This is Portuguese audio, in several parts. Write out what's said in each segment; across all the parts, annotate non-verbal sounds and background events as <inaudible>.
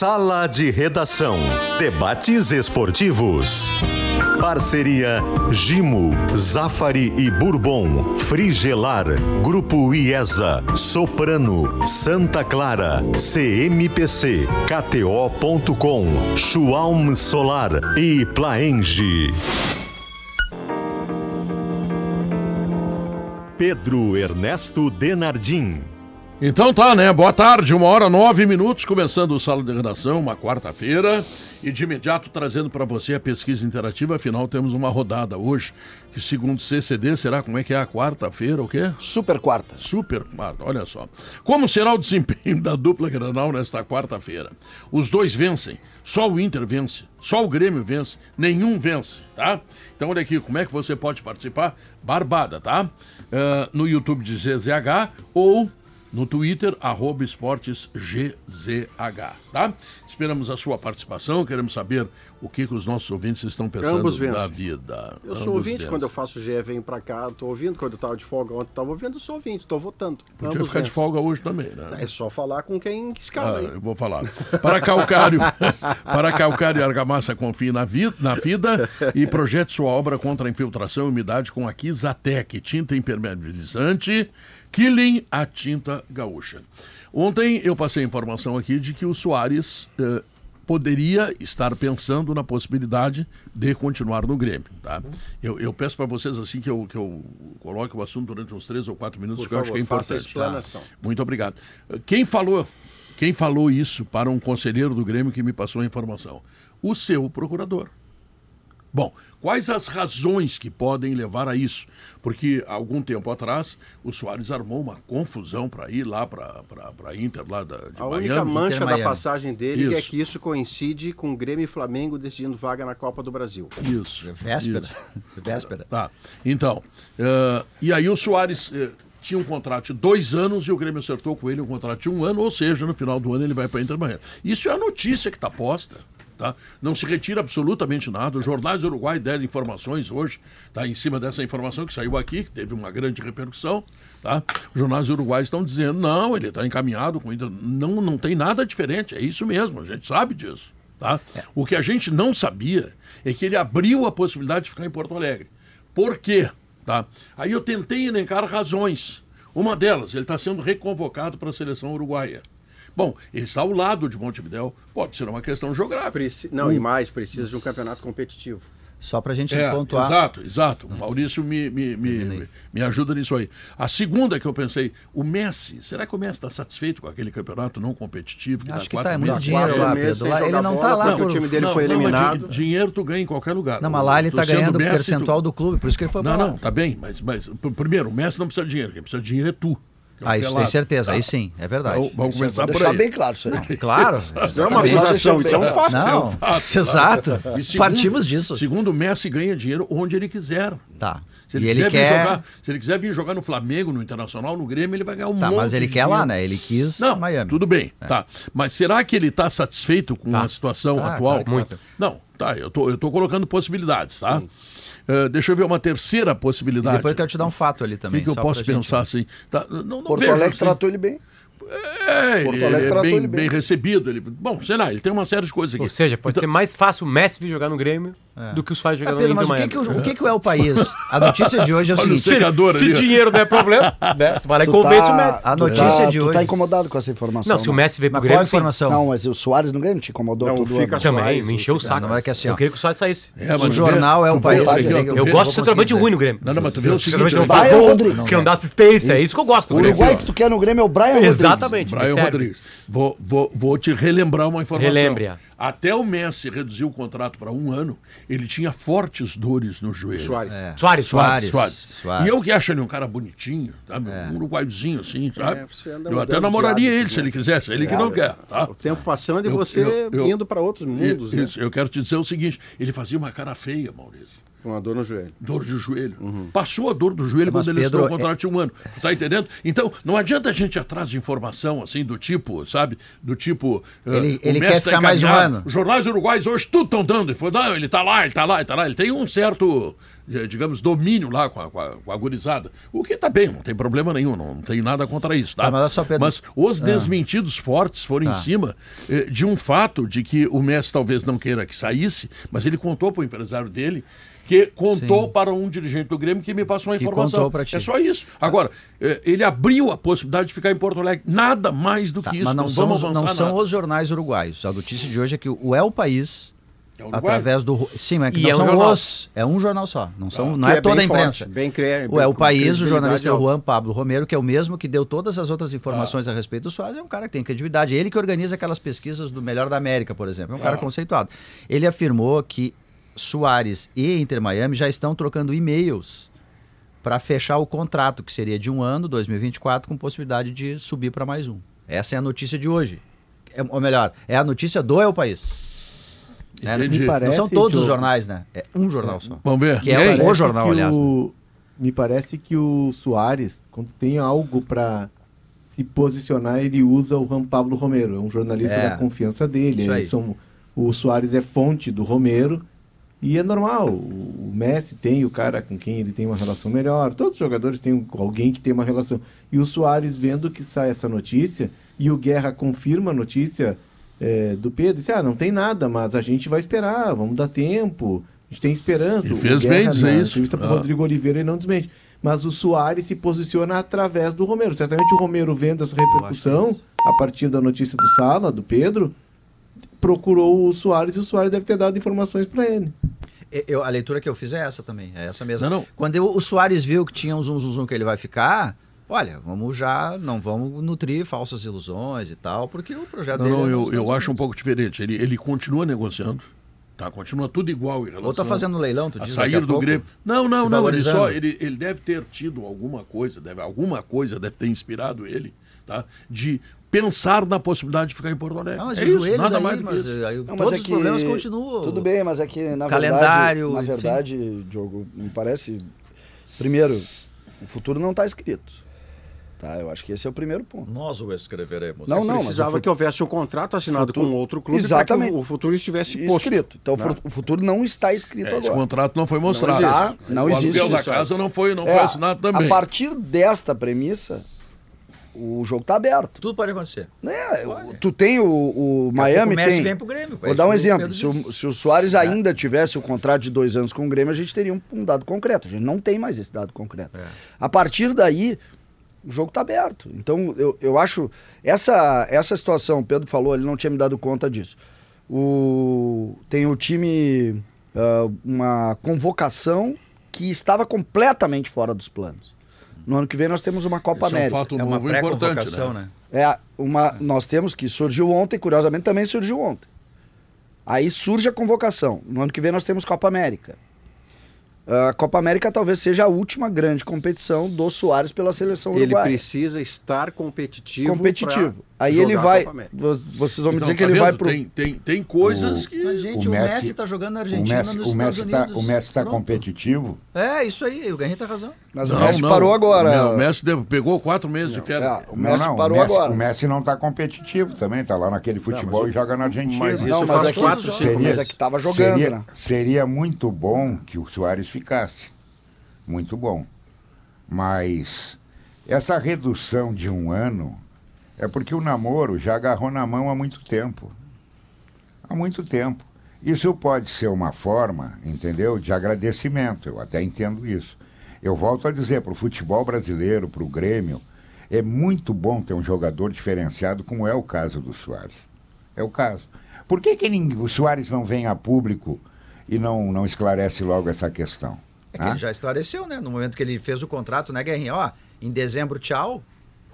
Sala de Redação. Debates esportivos. Parceria Gimo, Zafari e Bourbon, Frigelar, Grupo IESA, Soprano, Santa Clara, CMPC, KTO.com, Schwalm Solar e Plaenge. Pedro Ernesto Denardim. Então tá, né? Boa tarde, uma hora nove minutos, começando o Sala de Redação, uma quarta-feira. E de imediato trazendo para você a pesquisa interativa, afinal temos uma rodada hoje, que segundo o CCD, será como é que é a quarta-feira, o quê? Super quarta. Super quarta, olha só. Como será o desempenho <laughs> da dupla Granal nesta quarta-feira? Os dois vencem, só o Inter vence, só o Grêmio vence, nenhum vence, tá? Então olha aqui, como é que você pode participar? Barbada, tá? Uh, no YouTube de GZH ou no Twitter, arroba esportesgzh, tá? Esperamos a sua participação, queremos saber o que, que os nossos ouvintes estão pensando da vida. Eu sou ouvinte vencem. quando eu faço GE, venho pra cá, estou ouvindo, quando eu estava de folga ontem, estava ouvindo, eu sou ouvinte, estou votando. Podia Ambos ficar vencem. de folga hoje também, né? É só falar com quem escala ah, Eu vou falar. Para Calcário, <laughs> para Calcário e Argamassa, confie na, vida, na vida e projete sua obra contra a infiltração e umidade com a Kizatec, tinta impermeabilizante, Killing a tinta gaúcha. Ontem eu passei a informação aqui de que o Soares eh, poderia estar pensando na possibilidade de continuar no Grêmio. Tá? Eu, eu peço para vocês assim que eu, que eu coloque o assunto durante uns três ou quatro minutos, Por que favor, eu acho que é importante. Tá? Muito obrigado. Quem falou, quem falou isso para um conselheiro do Grêmio que me passou a informação? O seu procurador. Bom, quais as razões que podem levar a isso? Porque algum tempo atrás o Soares armou uma confusão para ir lá para a Inter, lá da, de a Miami. A única mancha da passagem dele é isso. é que isso coincide com o Grêmio e Flamengo decidindo vaga na Copa do Brasil. Isso. É véspera. Isso. <laughs> Véspera. Tá. Então, uh, e aí o Soares. Uh, tinha um contrato de dois anos e o Grêmio acertou com ele um contrato de um ano, ou seja, no final do ano ele vai para a Inter Miami. Isso é a notícia que está posta. Tá? Não se retira absolutamente nada. Os jornais do Uruguai deram informações hoje, tá? em cima dessa informação que saiu aqui, que teve uma grande repercussão. Tá? Os jornais uruguaios estão dizendo, não, ele está encaminhado com não, não tem nada diferente, é isso mesmo, a gente sabe disso. Tá? É. O que a gente não sabia é que ele abriu a possibilidade de ficar em Porto Alegre. Por quê? Tá? Aí eu tentei elencar razões. Uma delas, ele está sendo reconvocado para a seleção uruguaia. Bom, ele está ao lado de Montevidéu, pode ser uma questão geográfica. Preci... Não, um... e mais, precisa de um campeonato competitivo. Só para a gente é, pontuar. Exato, exato. O Maurício me, me, me, me, ajuda nisso aí. A segunda que eu pensei, o Messi, será que o Messi está satisfeito com aquele campeoento não competitivo? Que Acho que está muito dinheiro lá, Pedro. Lá, ele não está lá porque por... o time dele não, foi eliminado. Não, dinheiro tu ganha em qualquer lugar. Não, mas lá ele está ganhando o percentual tu... do clube, por isso que ele foi Não, não, tá bem, mas, mas primeiro, o Messi não precisa de dinheiro, quem precisa de dinheiro é tu. Ah, isso tem certeza, aí sim, é verdade. Vamos, vamos começar por deixar aí. bem claro isso aí. Não, claro. <laughs> Isso é uma acusação, isso é um fato. Não, é um fato, exato. Segundo, Partimos disso. Segundo o Messi ganha dinheiro onde ele quiser. Tá. Se ele, ele quer jogar, se ele quiser vir jogar no Flamengo, no Internacional, no Grêmio, ele vai ganhar um tá, monte mas ele quer dinheiro. lá, né? Ele quis Não, Miami. Tudo bem, é. tá. Mas será que ele está satisfeito com tá. a situação tá, atual? Muito. Não, tá. Eu tô, eu tô colocando possibilidades, tá? Sim. Uh, deixa eu ver uma terceira possibilidade. E depois eu quero te dar um fato ali também. O que, que eu posso pensar gente... assim? Tá, não, não Porto vejo, Alegre assim. tratou ele bem. É, Porto ele é bem, bem, recebido. Ele, bom, sei lá, ele tem uma série de coisas aqui. Ou seja, pode então, ser mais fácil o Messi vir jogar no Grêmio é. do que os faz jogar é, Pedro, no Inter Mas o, que, que, o, o que, que é o país? A <laughs> notícia de hoje é o seguinte: se, se dinheiro não é problema, né? tu vai lá e convence tá, o Messi. A notícia tá, de hoje. Tu tá incomodado com essa informação. Não, se o Messi veio pro Grêmio. Qual informação? Não, mas o Soares no Grêmio te incomodou não, tudo. Fica também, me encheu o saco. Não é que assim, eu queria que o Soares saísse. É, o jornal é o país. Eu gosto de centroavante ruim no Grêmio. Não, não, mas tu vê o seguinte: não faz gol, que não dá assistência. É isso que eu gosto. O Uruguai que tu quer no Grêmio é o Brian Rodrigues. Exatamente. Brian Rodrigues. Vou, vou, vou te relembrar uma informação. Relembre-a. Até o Messi reduziu o contrato para um ano, ele tinha fortes dores no joelho. Soares. É. Soares. Soares. Soares. Soares. E eu que acho ele um cara bonitinho, sabe? É. Um uruguaiozinho assim, sabe? É, eu até namoraria ele se ele quisesse, ele que não quer. Tá? O tempo passando e você eu, eu, indo para outros mundos. Isso, né? eu quero te dizer o seguinte: ele fazia uma cara feia, Maurício. Uma dor no joelho. Dor de joelho. Uhum. Passou a dor do joelho Mas quando ele Pedro, o contrato de um ano. Tá entendendo? Então, não adianta a gente ir atrás de informação assim do tipo, sabe? Do tipo. Ele, uh, ele quer ficar mais um ano. Os jornais uruguais hoje tudo estão dando. Não, ele tá lá, ele tá lá, ele tá lá. Ele tem um certo eh, digamos, domínio lá com a, com a, com a gurizada. O que está bem, não tem problema nenhum, não, não tem nada contra isso, tá? mas, só, Pedro... mas, os ah. desmentidos ah. fortes foram tá. em cima eh, de um fato de que o Messi talvez não queira que saísse, mas ele contou para o empresário dele que contou Sim. para um dirigente do Grêmio que me passou a informação. É só isso. Agora, eh, ele abriu a possibilidade de ficar em Porto Alegre. Nada mais do tá, que isso. Mas não, não são, os, não são os jornais uruguaios. A notícia de hoje é que o El País é através do sim, mas é que não é são um os, é um jornal só, não são, ah, não é, é toda a imprensa. Forte, bem, cre... é o país, o jornalista Juan Pablo Romero, que é o mesmo que deu todas as outras informações ah. a respeito do Soares, é um cara que tem credibilidade, ele que organiza aquelas pesquisas do melhor da América, por exemplo, é um ah. cara conceituado. Ele afirmou que Soares e Inter Miami já estão trocando e-mails para fechar o contrato, que seria de um ano, 2024, com possibilidade de subir para mais um. Essa é a notícia de hoje. É, ou melhor, é a notícia do É o País. É, me parece não são todos os jornais, né? É um jornal é. só. Vamos ver. Que é o jornal, aliás. O, né? Me parece que o Soares, quando tem algo para se posicionar, ele usa o Juan Pablo Romero. É um jornalista é. da confiança dele. São, o Soares é fonte do Romero. E é normal. O Messi tem o cara com quem ele tem uma relação melhor. Todos os jogadores têm alguém que tem uma relação. E o Soares, vendo que sai essa notícia, e o Guerra confirma a notícia é, do Pedro, disse, ah, não tem nada, mas a gente vai esperar, vamos dar tempo, a gente tem esperança. E fez bem dizer isso. entrevista para ah. Rodrigo Oliveira ele não desmente. Mas o Soares se posiciona através do Romero. Certamente o Romero, vendo essa repercussão, a partir da notícia do Sala, do Pedro, procurou o Soares e o Soares deve ter dado informações para ele. Eu, a leitura que eu fiz é essa também, é essa mesma. Não, não. Quando eu, o Soares viu que tinha um zum, zum, zum que ele vai ficar, olha, vamos já, não vamos nutrir falsas ilusões e tal, porque o projeto não, dele... Não, é eu, eu acho um pouco diferente. Ele, ele continua negociando, tá? Continua tudo igual em relação... Ou tá fazendo leilão, tu diz, a sair do Grêmio. Não, não, não, ele só, ele, ele deve ter tido alguma coisa, deve, alguma coisa deve ter inspirado ele, tá? De pensar na possibilidade de ficar em Porto Alegre. Não, mas é isso, nada daí, mais mas, isso. Aí, não, todos é os problemas continuam. Tudo bem, mas é que na Calendário, verdade, na verdade, Diogo, me parece primeiro, o futuro não está escrito. Tá, eu acho que esse é o primeiro ponto. Nós o escreveremos. Não, não, precisava mas que houvesse um contrato assinado futuro... com outro clube Exatamente. para que o futuro estivesse posto. escrito. Então né? o futuro não está escrito é, agora. Esse contrato não foi mostrado. Não existe. Tá? Não o existe. O da casa não foi, não é, foi assinado também. A partir desta premissa, o jogo está aberto. Tudo pode acontecer. É, pode. Tu tem o, o Miami. O Messi tem... vem pro Grêmio. Vou dar um exemplo. Se o, se o Soares é. ainda tivesse o contrato de dois anos com o Grêmio, a gente teria um, um dado concreto. A gente não tem mais esse dado concreto. É. A partir daí, o jogo está aberto. Então, eu, eu acho. Essa, essa situação, o Pedro falou, ele não tinha me dado conta disso. O, tem o time. Uh, uma convocação que estava completamente fora dos planos. No ano que vem nós temos uma Copa Esse América. É um fato é uma pré-convocação, né? né? É uma, nós temos que surgiu ontem, curiosamente também surgiu ontem. Aí surge a convocação. No ano que vem nós temos Copa América. A Copa América talvez seja a última grande competição do Soares pela seleção uruguaia. Ele precisa estar competitivo. Competitivo. Aí ele vai. Vocês vão me então, dizer que tá ele vendo? vai pro. Tem, tem, tem coisas o, que. Mas, gente, o, Messi, está jogando na Argentina, o Messi, nos o Messi Estados tá, Unidos. O Messi está competitivo. É, isso aí, o Guerrinho tem razão. Mas não, o Messi não, parou agora. Não, o Messi pegou quatro meses de férias. É, o Messi parou o Messi, agora. O Messi não está competitivo também, está lá naquele futebol e joga na Argentina. Mas isso não, mas faz é quatro, cinco seria, meses é que estava jogando, seria, né? Seria muito bom que o Soares ficasse. Muito bom. Mas essa redução de um ano é porque o namoro já agarrou na mão há muito tempo. Há muito tempo. Isso pode ser uma forma, entendeu, de agradecimento. Eu até entendo isso. Eu volto a dizer, para o futebol brasileiro, para o Grêmio, é muito bom ter um jogador diferenciado, como é o caso do Soares. É o caso. Por que, que o Soares não vem a público e não, não esclarece logo essa questão? É que ah? ele já esclareceu, né? No momento que ele fez o contrato, né, Guerrinha? Ó, em dezembro, tchau,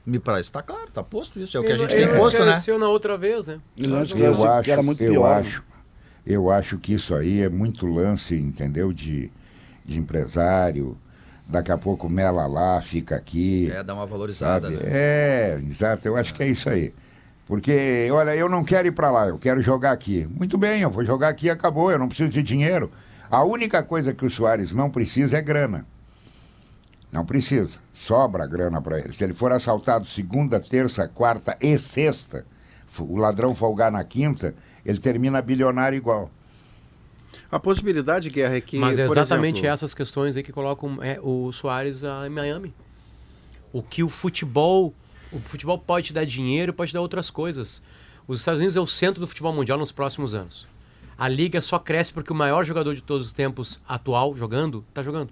me parece, tá claro, tá posto isso, é o que a gente tem posto, né? Na outra vez, né? Eu acho, eu acho, era muito eu pior. Acho, eu acho que isso aí é muito lance, entendeu, de, de empresário. Daqui a pouco mela lá, fica aqui. É, dá uma valorizada, sabe? né? É, exato, eu acho que é isso aí. Porque, olha, eu não quero ir para lá, eu quero jogar aqui. Muito bem, eu vou jogar aqui e acabou, eu não preciso de dinheiro. A única coisa que o Soares não precisa é grana. Não precisa. Sobra grana para ele. Se ele for assaltado segunda, terça, quarta e sexta, o ladrão folgar na quinta, ele termina bilionário igual. A possibilidade, Guerra, é que. Mas é exatamente exemplo... essas questões aí que colocam é, o Soares em Miami. O que o futebol. O futebol pode te dar dinheiro, pode te dar outras coisas. Os Estados Unidos é o centro do futebol mundial nos próximos anos. A liga só cresce porque o maior jogador de todos os tempos atual jogando, está jogando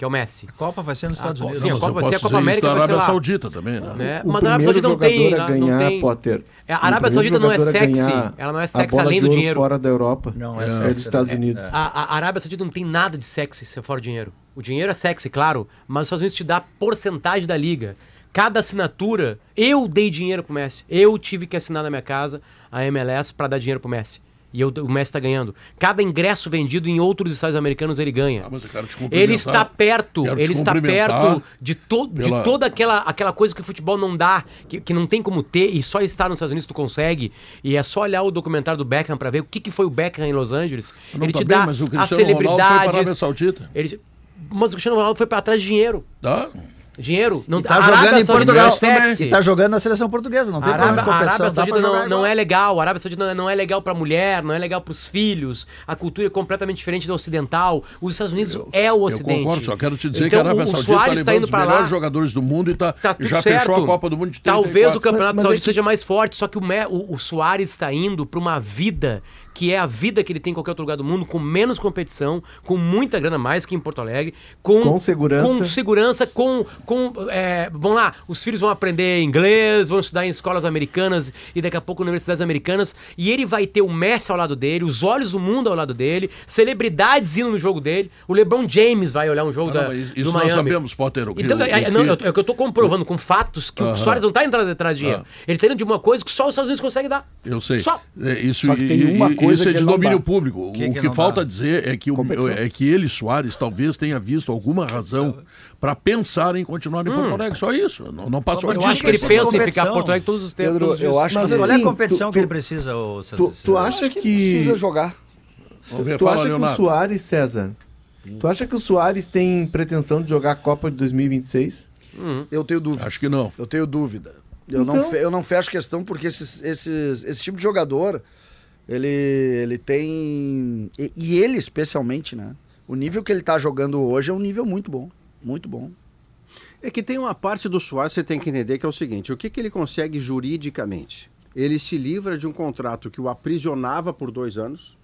que é o Messi. A Copa vai ser nos Estados Unidos. Sim, a Copa vai ser a Copa América da Arábia Saudita também, né? né? Mas a Arábia Saudita não tem, a ganhar, não tem. Potter, é, a Arábia Saudita não é sexy, ela não é sexy além do dinheiro. fora da Europa. Não, é, é, é dos Estados Unidos. A, a, Arábia Saudita não tem nada de sexy se fora dinheiro. O dinheiro é sexy, claro, mas os Estados Unidos te dá porcentagem da liga. Cada assinatura, eu dei dinheiro pro Messi. Eu tive que assinar na minha casa a MLS para dar dinheiro pro Messi. E eu, o Messi está ganhando. Cada ingresso vendido em outros estados americanos ele ganha. Ah, ele está perto, ele está perto de, to, pela... de toda aquela, aquela coisa que o futebol não dá, que, que não tem como ter e só estar nos Estados Unidos tu consegue. E é só olhar o documentário do Beckham para ver o que, que foi o Beckham em Los Angeles. Não ele tá te bem, dá mas o as celebridades. Saudita. Ele, mas o Cristiano Ronaldo foi para atrás de dinheiro. Ah. Dinheiro. Não, tá jogando em Portugal. E tá jogando na seleção portuguesa. Não tem Arábia, a Arábia Saudita não, não é legal. A Arábia Saudita não é legal pra mulher, não é legal pros filhos. A cultura é completamente diferente do ocidental. Os Estados Unidos eu, é o ocidente. Eu concordo, só quero te dizer então, que a Arábia Saudita está levando tá indo os melhores lá, jogadores do mundo e tá, tá já certo. fechou a Copa do Mundo de 34. Talvez o Campeonato mas, mas Saudita é seja mais forte, só que o, o, o Soares está indo para uma vida que é a vida que ele tem em qualquer outro lugar do mundo, com menos competição, com muita grana mais que em Porto Alegre, com, com segurança, com segurança, com, com é, vão lá, os filhos vão aprender inglês, vão estudar em escolas americanas e daqui a pouco universidades americanas, e ele vai ter o Messi ao lado dele, os olhos do mundo ao lado dele, celebridades indo no jogo dele, o LeBron James vai olhar um jogo ah, da, isso do Miami. nós sabemos, Potter. O, então, o, é, o, não, é o que eu tô comprovando com fatos que uh -huh. o Soares não tá entrando atrás de dinheiro. Uh -huh. Ele tá indo de uma coisa que só os Estados Unidos conseguem dar. Eu sei. Só. É, isso, só que tem uma coisa isso é de domínio público. Que o que, que falta dá? dizer é que, o, é que ele, Soares, talvez tenha visto alguma razão para pensar em continuar em hum. Porto Alegre. Só isso. Não, não passou Eu acho que ele pensa em ficar em Porto Alegre todos os tempos. Pedro, eu acho Mas que qual é a competição tu, que ele precisa? Ou, tu, tu acha que... que... precisa jogar? Ver, tu acha Leonardo. que o Soares, César, tu acha que o Soares tem pretensão de jogar a Copa de 2026? Hum. Eu tenho dúvida. Acho que não. Eu tenho dúvida. Eu, então... não, eu não fecho questão porque esses, esses, esse tipo de jogador ele, ele tem. E, e, ele, especialmente, né? O nível que ele tá jogando hoje é um nível muito bom. Muito bom. É que tem uma parte do Soares que você tem que entender que é o seguinte: o que, que ele consegue juridicamente? Ele se livra de um contrato que o aprisionava por dois anos,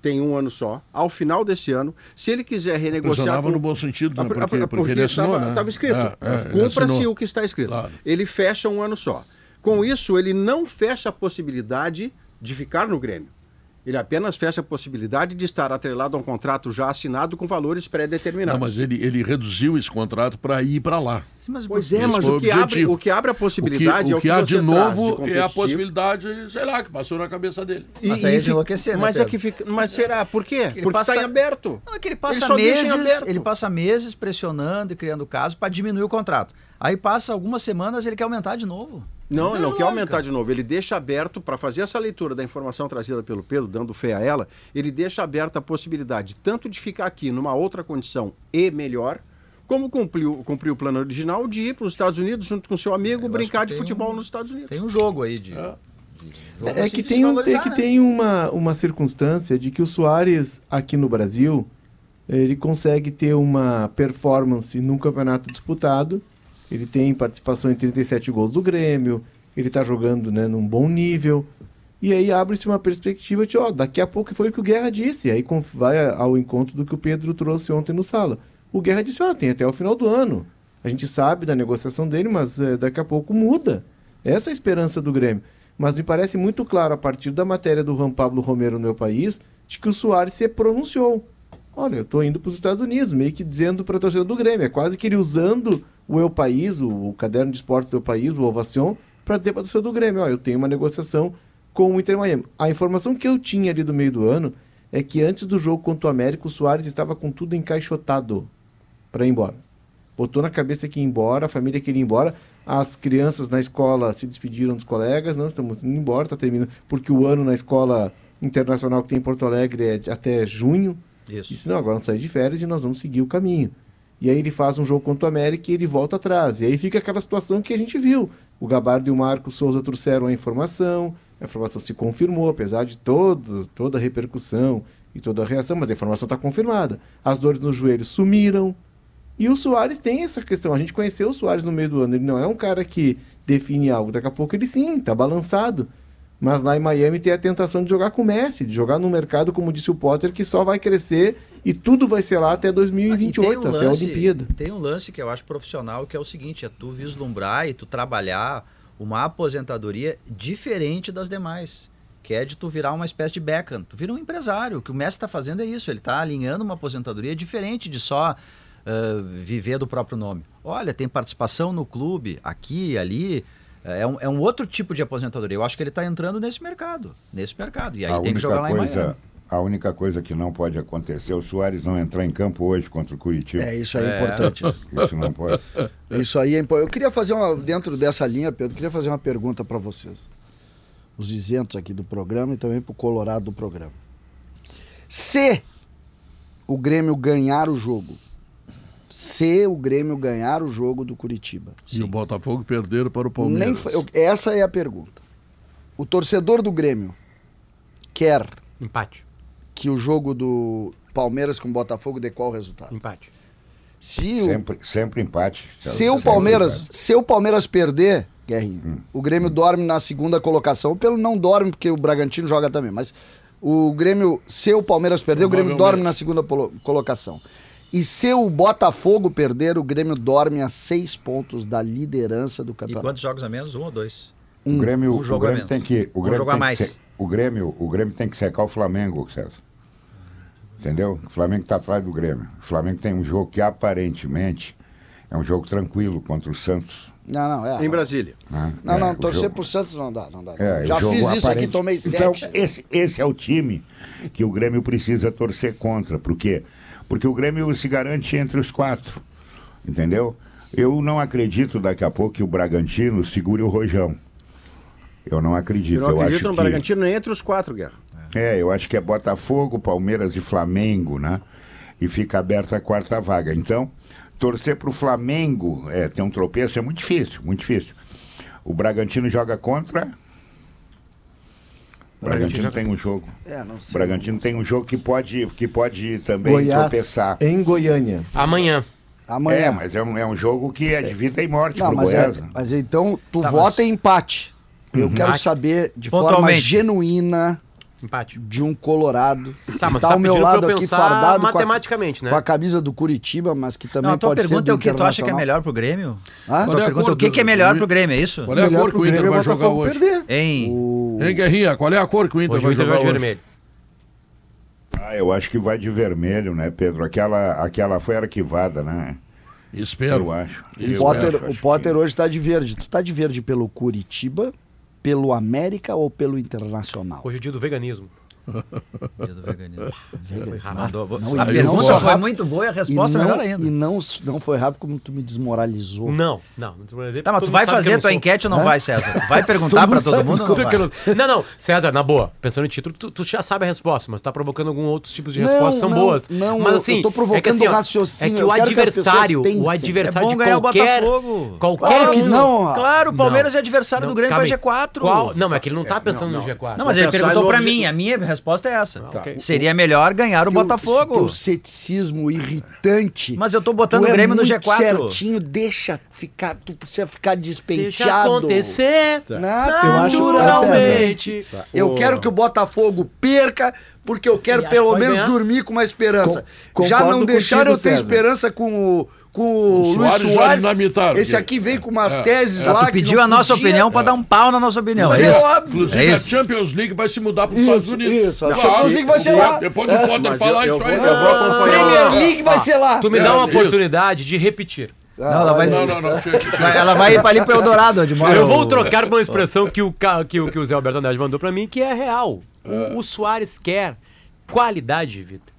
tem um ano só. Ao final desse ano, se ele quiser renegociar. Com... no bom sentido, né? porque, porque, porque ele assinou, né? Estava escrito. É, é, Cumpra-se o que está escrito. Claro. Ele fecha um ano só. Com isso, ele não fecha a possibilidade de ficar no Grêmio. Ele apenas fecha a possibilidade de estar atrelado a um contrato já assinado com valores pré-determinados. Não, mas ele, ele reduziu esse contrato para ir para lá. Sim, mas, pois é, mas o que, abre, o que abre a possibilidade o que, o que, é o que há de novo de é a possibilidade, sei lá, que passou na cabeça dele. E, mas aí é de enlouquecer, né, mas é que fica, mas será? Por quê? Porque passa, está em aberto. Não, é que ele passa ele meses, ele passa meses pressionando e criando caso para diminuir o contrato. Aí passa algumas semanas ele quer aumentar de novo. Não, ele não quer aumentar de novo. Ele deixa aberto, para fazer essa leitura da informação trazida pelo Pedro, dando fé a ela, ele deixa aberta a possibilidade tanto de ficar aqui numa outra condição e melhor, como cumpriu, cumpriu o plano original de ir para os Estados Unidos junto com seu amigo, brincar de futebol um, nos Estados Unidos. Tem um jogo aí de. É, de é que, tem, um, é que né? tem uma, uma circunstância de que o Soares, aqui no Brasil, ele consegue ter uma performance num campeonato disputado ele tem participação em 37 gols do Grêmio, ele está jogando né, num bom nível. E aí abre-se uma perspectiva de, ó, daqui a pouco foi o que o Guerra disse. Aí vai ao encontro do que o Pedro trouxe ontem no sala. O Guerra disse, ó, tem até o final do ano. A gente sabe da negociação dele, mas é, daqui a pouco muda. Essa é a esperança do Grêmio. Mas me parece muito claro, a partir da matéria do Juan Pablo Romero no meu país, de que o Soares se pronunciou. Olha, eu estou indo para os Estados Unidos, meio que dizendo para a torcida do Grêmio. É quase que ele usando o Eu País, o, o caderno de esporte do Eu País, o Ovação, para dizer para a torcida do Grêmio, ó, eu tenho uma negociação com o Inter Miami. A informação que eu tinha ali do meio do ano é que antes do jogo contra o América, o Soares estava com tudo encaixotado para ir embora. Botou na cabeça que ia embora, a família queria ir embora, as crianças na escola se despediram dos colegas, não, estamos indo embora, está terminando, porque o ano na escola internacional que tem em Porto Alegre é até junho, Isso. Disse, não, agora vamos sair de férias e nós vamos seguir o caminho. E aí ele faz um jogo contra o América e ele volta atrás. E aí fica aquela situação que a gente viu. O Gabardo e o Marco Souza trouxeram a informação, a informação se confirmou, apesar de todo, toda a repercussão e toda a reação, mas a informação está confirmada. As dores nos joelhos sumiram. E o Soares tem essa questão. A gente conheceu o Soares no meio do ano. Ele não é um cara que define algo. Daqui a pouco ele sim, está balançado. Mas lá em Miami tem a tentação de jogar com o Messi, de jogar no mercado, como disse o Potter, que só vai crescer e tudo vai ser lá até 2028, um até lance, a Olimpíada. Tem um lance que eu acho profissional, que é o seguinte, é tu vislumbrar e tu trabalhar uma aposentadoria diferente das demais. Que é de tu virar uma espécie de Beckham. Tu vira um empresário. O que o Messi está fazendo é isso. Ele está alinhando uma aposentadoria diferente de só uh, viver do próprio nome. Olha, tem participação no clube, aqui ali. É um, é um outro tipo de aposentadoria. Eu acho que ele está entrando nesse mercado. Nesse mercado. E aí a tem que jogar lá coisa, em Miami. A única coisa que não pode acontecer é o Soares não entrar em campo hoje contra o Curitiba. É, isso aí é, é importante. Isso não pode. <laughs> Isso aí é importante. Eu queria fazer uma, dentro dessa linha, Pedro, queria fazer uma pergunta para vocês. Os isentos aqui do programa e também para o Colorado do programa. Se o Grêmio ganhar o jogo, se o Grêmio ganhar o jogo do Curitiba. E o Botafogo perder para o Palmeiras. Nem, eu, essa é a pergunta. O torcedor do Grêmio quer empate. Que o jogo do Palmeiras com o Botafogo dê qual resultado? Empate. Se o, sempre, sempre empate. Se o Palmeiras, empate. se o Palmeiras perder, Guerrinho, hum. o Grêmio dorme na segunda colocação. Pelo não dorme porque o Bragantino joga também, mas o Grêmio, se o Palmeiras perder, o Grêmio dorme na segunda colocação. E se o Botafogo perder, o Grêmio dorme a seis pontos da liderança do campeonato. E quantos jogos a menos? Um ou dois? Um, o Grêmio, um jogo o Grêmio tem que. O Grêmio um tem mais. Que, o, Grêmio, o Grêmio tem que secar o Flamengo, César. Entendeu? O Flamengo está atrás do Grêmio. O Flamengo tem um jogo que aparentemente é um jogo tranquilo contra o Santos. Não, não, é. Em Brasília. Ah, não, é, não, torcer jogo... pro Santos não dá, não dá. É, Já fiz isso aparente... aqui, tomei então, sete. Esse, esse é o time que o Grêmio precisa torcer contra. Por quê? Porque porque o Grêmio se garante entre os quatro, entendeu? Eu não acredito daqui a pouco que o Bragantino segure o Rojão. Eu não acredito. Eu não acredito eu no que... Bragantino nem entre os quatro, Guerra. É, eu acho que é Botafogo, Palmeiras e Flamengo, né? E fica aberta a quarta vaga. Então, torcer para o Flamengo é, ter um tropeço é muito difícil, muito difícil. O Bragantino joga contra Bragantino tem um jogo. É, não sei. Bragantino tem um jogo que pode, que pode também Goiás, tropeçar. Em Goiânia. Amanhã. Amanhã. É, mas é um, é um jogo que é de vida e morte não, pro mas é- Goiás. É, mas então, tu tá, vota mas... em empate. Eu uhum. quero saber de forma genuína Empate. De um Colorado. Tá, está tá ao meu lado aqui fardado matematicamente, com a, né? com a camisa do Curitiba, mas que também Não, a tua pode pergunta é o que tu acha que é melhor pro Grêmio? Ah? A tua é pergunta é o que, que é melhor pro Grêmio, é isso? Qual é a cor que o Inter vai jogar hoje? Perder. Em... O... Em Guerrinha, qual é a cor que o Inter hoje vai jogar hoje? Vermelho. Ah, eu acho que vai de vermelho, né, Pedro? Aquela, aquela foi arquivada, né? Espero. Eu acho. O Potter, o Potter que... hoje está de verde. Tu está de verde pelo Curitiba, pelo América ou pelo Internacional? Hoje é dia do veganismo. Dia do veganismo. Foi rápido. Não, a pergunta foi, foi muito boa e a resposta e não, melhor ainda. E não, não foi rápido como tu me desmoralizou. Não, não. não desmoralizei, tá, mas tu vai fazer a tua enquete ou não vai, César? Vai <laughs> perguntar para todo mundo não Não, não. César, na boa, pensando em título, tu, tu já sabe a resposta, mas tá provocando alguns outros tipos de respostas que são não, boas. Não, mas assim, eu tô provocando é que, assim, raciocínio. É que o adversário, o adversário é de qualquer... Qualquer claro que não. Claro, o Palmeiras é adversário do Grêmio para G4. Não, mas é que ele não tá pensando no G4. Não, mas ele perguntou para mim, a minha resposta é essa. Okay. Seria melhor ganhar o Botafogo. O ceticismo irritante. Mas eu tô botando o é Grêmio é no G4. certinho, deixa ficar, tu precisa ficar despenteado. Deixa acontecer tá. naturalmente. Tá. Eu quero que o Botafogo perca porque eu quero pelo menos ganhar. dormir com uma esperança. Com, Já não deixaram eu ter César. esperança com o com o, o Luiz Soares. Esse aqui veio com umas é. teses é. lá. Tu pediu a nossa podia... opinião para dar um pau na nossa opinião. Mas é, é óbvio. Inclusive, é a Champions League vai se mudar para os Estados Unidos. Isso, a Champions League vai ser lá. Depois do Potter falar isso aí. Eu vou acompanhar. Premier League vai ser lá. Tu me dá uma oportunidade de repetir. Não, ela vai, não, não, não, chega, chega. ela vai ir para ali para Eldorado, de Eu vou trocar por uma expressão que o, que o, que o Zé Alberto Andrade mandou para mim, que é real. O, o Soares quer qualidade de vida.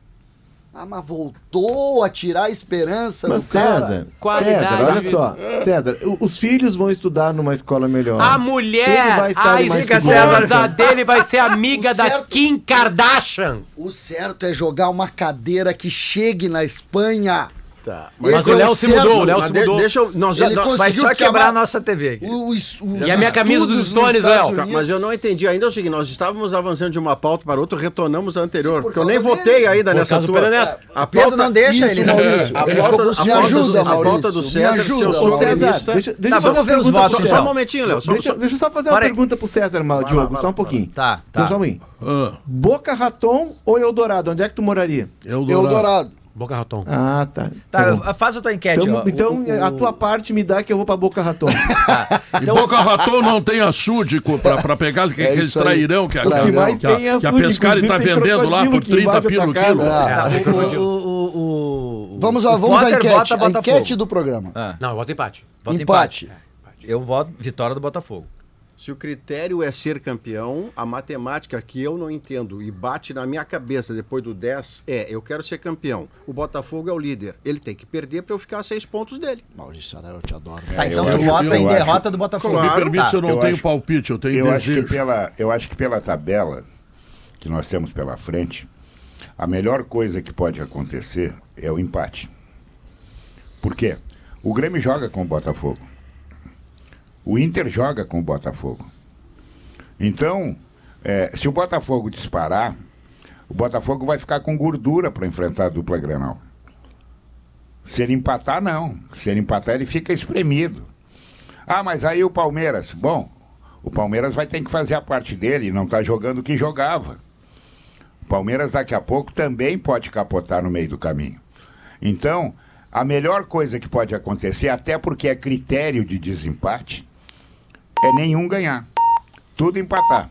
Ah, mas voltou a tirar a esperança Mas do cara. César, Qualidade César, olha de- só. César, os filhos vão estudar numa escola melhor. A mulher, a esposa dele vai ser amiga O da certo- Kim Kardashian. O certo é jogar uma cadeira que chegue na Espanha. Tá. Mas Esse o é Léo se certo. mudou, o Léo Mas se de- mudou. deixa eu. Nós já, nós- Vai só quebrar a nossa TV. aqui. Os- os E a minha camisa dos Stones, Léo? Tá, Unidos- mas eu não entendi ainda é o seguinte, nós estávamos avançando de uma pauta para outra, retornamos a anterior, Sim, por porque eu nem causa votei dele. ainda Por nessa tua. Perenesco. A Pedro não deixa Isso, ele? Maurício. A pauta, me pauta ajuda, do, a pauta do César, se eu sou César, gremista... Tá, eu só vamos ver os votos, Só, um César. momentinho, Léo. Deixa, eu só fazer Para uma pergunta pro César, mal, Vai lá, Diogo, só um pouquinho. Tá, Então, tá. só um pouquinho. Ah, Boca Raton ou Eldorado? Onde é que tu moraria? Eldorado. Eldorado. Boca Raton. Ah, tá. Tá, bom. faz a tua enquete. Então, ó. então O- o- a tua parte me dá que eu vou pra Boca Raton. <laughs> E Boca Raton não tem açude pra, pra pegar aquele <laughs> É aqueles trairão que a, que mais que a, tem é que a Pescari tá vendendo lá por crocodilo que 30 invade a pila o quilo. casa. Tá, o, o, o, o- Vamos lá, vamos à enquete. A enquete do programa. Ah, Não, eu voto empate. vota Empate. Eu voto vitória do Botafogo. Se o critério é ser campeão, a matemática que eu não entendo e bate na minha cabeça depois do 10 é: eu quero ser campeão. O Botafogo é o líder. Ele tem que perder para eu ficar a seis pontos dele. Maurício Arão, eu te adoro. Tá, É, então eu tu acho- vota em acho- derrota do Botafogo. Me Claro. permite, Tá. se eu não Eu tenho acho- palpite, eu tenho Eu acho, que desejo. pela, eu acho que pela tabela que nós temos pela frente, a melhor coisa que pode acontecer é o empate. Por quê? O Grêmio joga com o Botafogo. O Inter joga com o Botafogo. Então, é, se o Botafogo disparar, o Botafogo vai ficar com gordura para enfrentar a dupla Grenal. Se ele empatar, não. Se ele empatar, ele fica espremido. Ah, mas aí o Palmeiras. Bom, o Palmeiras vai ter que fazer a parte dele, não está jogando o que jogava. O Palmeiras daqui a pouco também pode capotar no meio do caminho. Então, a melhor coisa que pode acontecer, até porque é critério de desempate, é nenhum ganhar. Tudo empatar.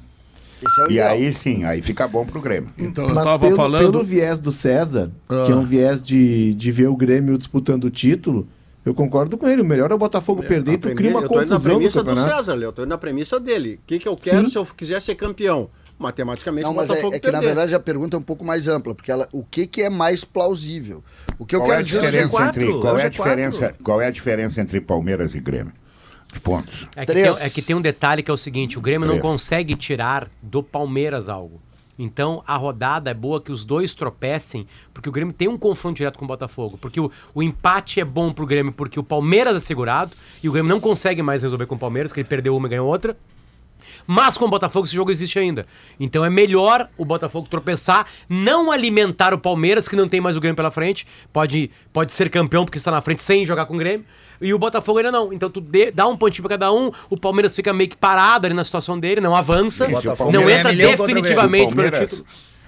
Esse é o E ideal. aí sim, aí fica bom pro Grêmio. Então, eu Mas tava pelo, falando. pelo viés do César, Ah. que é um viés de, de ver o Grêmio disputando o título, eu concordo com ele. O melhor é o Botafogo perder e tu cria uma eu tô indo na confusão no premissa do. César, Léo. Eu tô indo na premissa dele. O que, que eu quero Sim. se eu quiser ser campeão? Matematicamente, Não, o mas é, Botafogo é que na perder. verdade a pergunta é um pouco mais ampla, porque ela, o que, que é mais plausível? O que eu Qual é a quero dizer é entre qual hoje é a é diferença, qual é a diferença entre Palmeiras e Grêmio? Os pontos. É que, tem, é que tem um detalhe que é o seguinte: o Grêmio não Três. consegue tirar do Palmeiras algo. Então a rodada é boa que os dois tropecem, porque o Grêmio tem um confronto direto com o Botafogo. Porque o, o empate é bom pro Grêmio, porque o Palmeiras é segurado e o Grêmio não consegue mais resolver com o Palmeiras, que ele perdeu uma e ganhou outra. Mas com o Botafogo esse jogo existe ainda. Então é melhor o Botafogo tropeçar, não alimentar o Palmeiras, que não tem mais o Grêmio pela frente. Pode, pode ser campeão porque está na frente sem jogar com o Grêmio. E o Botafogo ainda não. Então tu dê- dá um pontinho pra cada um, o Palmeiras fica meio que parado ali na situação dele, não avança, o não Palmeiras- entra é o definitivamente Se o pelo Palmeiras- título.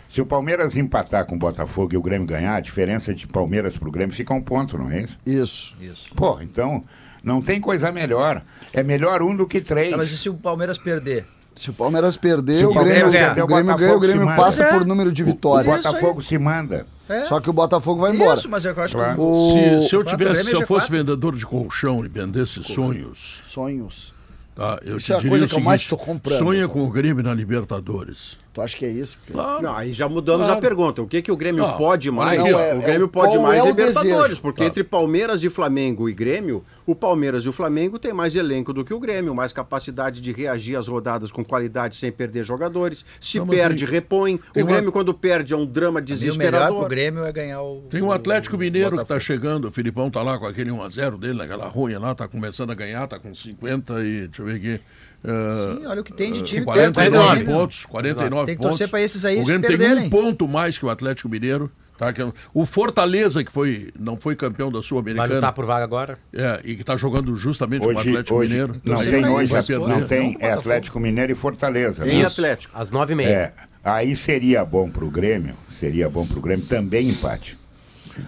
Se o Palmeiras empatar com o Botafogo e o Grêmio ganhar, a diferença de Palmeiras pro Grêmio fica um ponto, não é isso? Isso. Isso. Pô, então não tem coisa melhor. É melhor um do que três. Tá, mas e se o Palmeiras perder? Se o Palmeiras perder, o o Grêmio, ganha, perder, o o Grêmio ganha, o Grêmio passa É. por número de O vitórias. Botafogo se manda. É. Só que o Botafogo vai embora. Isso, mas eu acho Claro. que O- Se, se eu tivesse, Grêmio se eu é fosse vendedor de colchão e vendesse sonhos, Sonhos. tá? Eu Isso te é a coisa o que eu mais seguinte, tô comprando, Sonha então. com o Grêmio na Libertadores. Tu acha que é isso? Pedro? Claro. Não, aí já mudamos Claro. a pergunta. O que, que o Grêmio Não, pode mais? não, é- o é Grêmio o- pode mais é o Libertadores, desejo? porque entre Palmeiras e Flamengo e Grêmio, o Palmeiras e o Flamengo têm mais elenco do que o Grêmio, mais capacidade de reagir às rodadas com qualidade sem perder jogadores. Se Não, perde, repõe. tem O uma- Grêmio, quando perde, é um drama o melhor desesperador. pro Grêmio é ganhar o. Tem um Atlético Mineiro que tá chegando, o Filipão tá lá com aquele 1x0 dele, naquela ruim lá, tá começando a ganhar, tá com 50 e, deixa eu ver aqui... Sim, olha o que tem de eh, time 49 perto do Grêmio. pontos, 49 Tem que pontos. torcer pra esses aí O Grêmio tem perderem. um ponto mais que o Atlético Mineiro, tá? Que é- o Fortaleza, que foi, não foi campeão da Vai Sul-Americana, lutar por vaga agora. é, e que tá jogando justamente com o Hoje, Atlético hoje Mineiro. não Torcer tem hoje, não tem, Não, é. Atlético Mineiro e Fortaleza. Em né? Atlético. Às nove e meia. É, aí seria bom pro Grêmio, seria bom pro Grêmio também empate.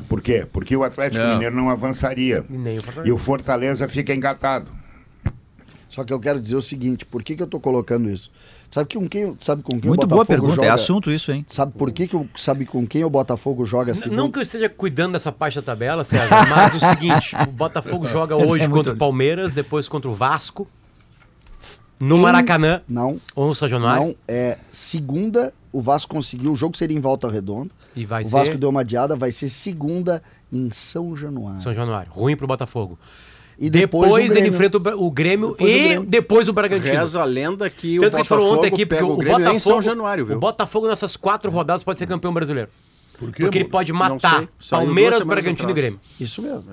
Por quê? Porque o Atlético É. Mineiro não avançaria. Nem o. E o Fortaleza fica engatado. Só que eu quero dizer o seguinte, por que, que eu tô colocando isso? Sabe, que com quem, sabe com quem Muito o boa Botafogo pergunta, joga? é assunto isso, hein? Sabe por que, que eu, sabe com quem o Botafogo joga segundo? Não que eu esteja cuidando dessa parte da tabela, César, <laughs> mas o seguinte: o Botafogo <laughs> joga hoje é contra o. Palmeiras, depois contra o Vasco. No em- Maracanã Não, ou no São Januário. não. É segunda, o Vasco conseguiu. O jogo seria em volta redonda. E vai o ser Vasco deu uma adiada, vai ser segunda em São Januário. São Januário. Ruim pro Botafogo. E depois depois, o ele enfrenta o o Grêmio Depois o e Grêmio. depois o Bragantino. Reza a lenda que o Tanto falou Botafogo ontem aqui, porque pega o o Botafogo, em São Januário, o viu? Botafogo nessas quatro rodadas pode ser campeão brasileiro. Por quê, Porque ele pode matar Palmeiras, Bragantino e. Grêmio. Isso mesmo.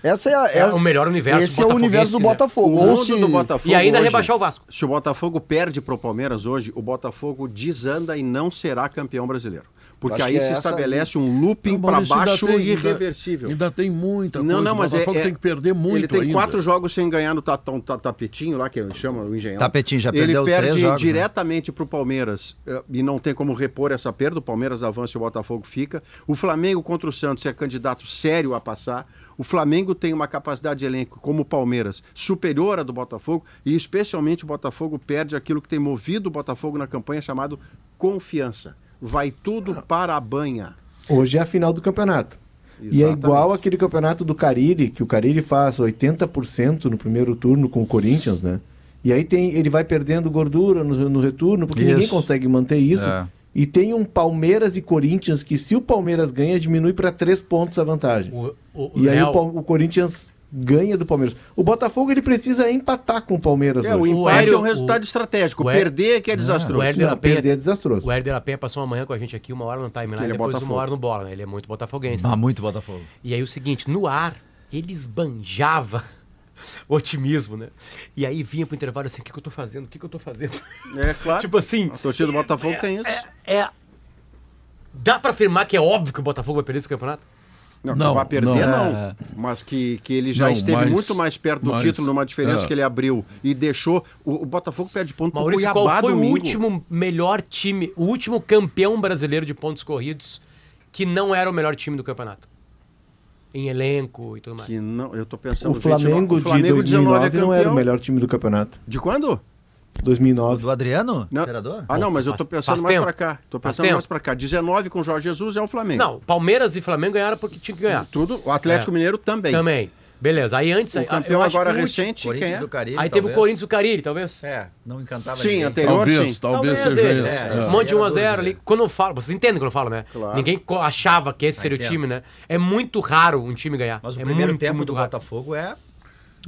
Essa é, a- É o melhor universo Esse é o universo do né? Botafogo. O Ou mundo se- do Botafogo E ainda hoje, rebaixar o Vasco. Se o Botafogo perde pro Palmeiras hoje, o Botafogo desanda e não será campeão brasileiro. Porque aí é se estabelece um looping Não, para ainda baixo tem- ainda- irreversível. Ainda, tem muita Não, coisa. não, mas o é, Botafogo é- tem que perder muito Ele tem ainda. quatro jogos sem ganhar no ta- ta- ta- tapetinho lá, que chama o engenheiro. Tapetinho, já Ele perdeu perde três jogos, né? diretamente pro Palmeiras eh, e não tem como repor essa perda. O Palmeiras avança e o Botafogo fica. O Flamengo contra o Santos é candidato sério a passar. O Flamengo tem uma capacidade de elenco, como o Palmeiras, superior à do Botafogo, e especialmente o Botafogo perde aquilo que tem movido o Botafogo na campanha, chamado confiança. Vai tudo para a banha. Hoje é a final do campeonato. E é Exatamente. igual aquele campeonato do Cariri, que o Cariri faz 80% no primeiro turno com o Corinthians, né? E aí tem, ele vai perdendo gordura no, no retorno, porque Isso. ninguém consegue manter isso. É. E tem um Palmeiras e Corinthians que, se o Palmeiras ganha, diminui para três pontos a vantagem. O, o, E aí o, o Corinthians ganha do Palmeiras. O Botafogo ele precisa empatar com o Palmeiras É, o hoje. empate Hélio- é um resultado o- estratégico. o Perder é que é desastroso. o Hélio- Não, perder é desastroso. o Herder da Penha passou uma manhã com a gente aqui, uma hora no timeline, Ele é depois Botafogo. uma hora no bola, né? Ele é muito botafoguense. Ah, muito Botafogo. E aí o seguinte, no ar, ele esbanjava <laughs> otimismo, né? E aí vinha pro intervalo assim, o que, que eu tô fazendo? O que, que eu tô fazendo? É claro. <laughs> tipo assim, A torcida do Botafogo tem isso. é... Dá pra afirmar que é óbvio que o Botafogo vai perder esse campeonato? Não, Não, não vai perder, não. não. Mas que, que ele já Não, esteve mas- muito mais perto do mas- título numa diferença é. que ele abriu e deixou. O, o Botafogo perde ponto pro Maurício, Cuiabá qual foi domingo. o último melhor time, o último campeão brasileiro de pontos corridos que não era o melhor time do campeonato? Em elenco e tudo mais. Que não, eu tô pensando O Flamengo, o Flamengo de 2009 não era o melhor time do campeonato. De quando? 2009. Do Adriano? Não. Imperador? Ah, não, mas eu tô pensando faz mais tempo. pra cá. Tô Faz pensando tempo. mais pra cá. 19 com o Jorge Jesus é o Flamengo. Não, Palmeiras e Flamengo ganharam porque tinha que ganhar. Tudo. O Atlético É. Mineiro também. Também. Beleza. Aí antes. O aí- campeão agora recente, quem Corinthians é? do Caribe, Aí teve o talvez. Corinthians e o Cariri, talvez. É, não encantava Sim, ninguém. anterior. Talvez, sim. talvez Talvez seja ele, esse. é, é. Um monte de 1 a Era 0 dúvida. ali. Quando eu falo, vocês entendem quando eu falo, né? Claro. Ninguém co- achava que esse Ah, seria o entendo. time, né? É muito raro um time ganhar. Mas o é primeiro muito, tempo muito do raro. Botafogo é.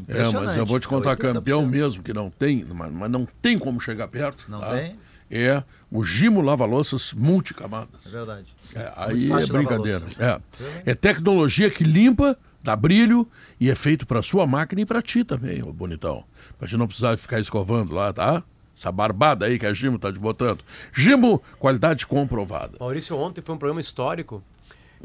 É, mas eu vou te contar, 80%. campeão mesmo, que não tem, mas, mas não tem como chegar perto. Não tá? tem? É o Gimo Lava-Louças multicamadas. É verdade. É, aí é brincadeira. É. é tecnologia que limpa, dá brilho e é feito para sua máquina e para ti também, ô bonitão. Pra gente não precisar ficar escovando lá, tá? Essa barbada aí que a Gimo tá te botando. Gimo, qualidade comprovada. Maurício, ontem foi um programa histórico.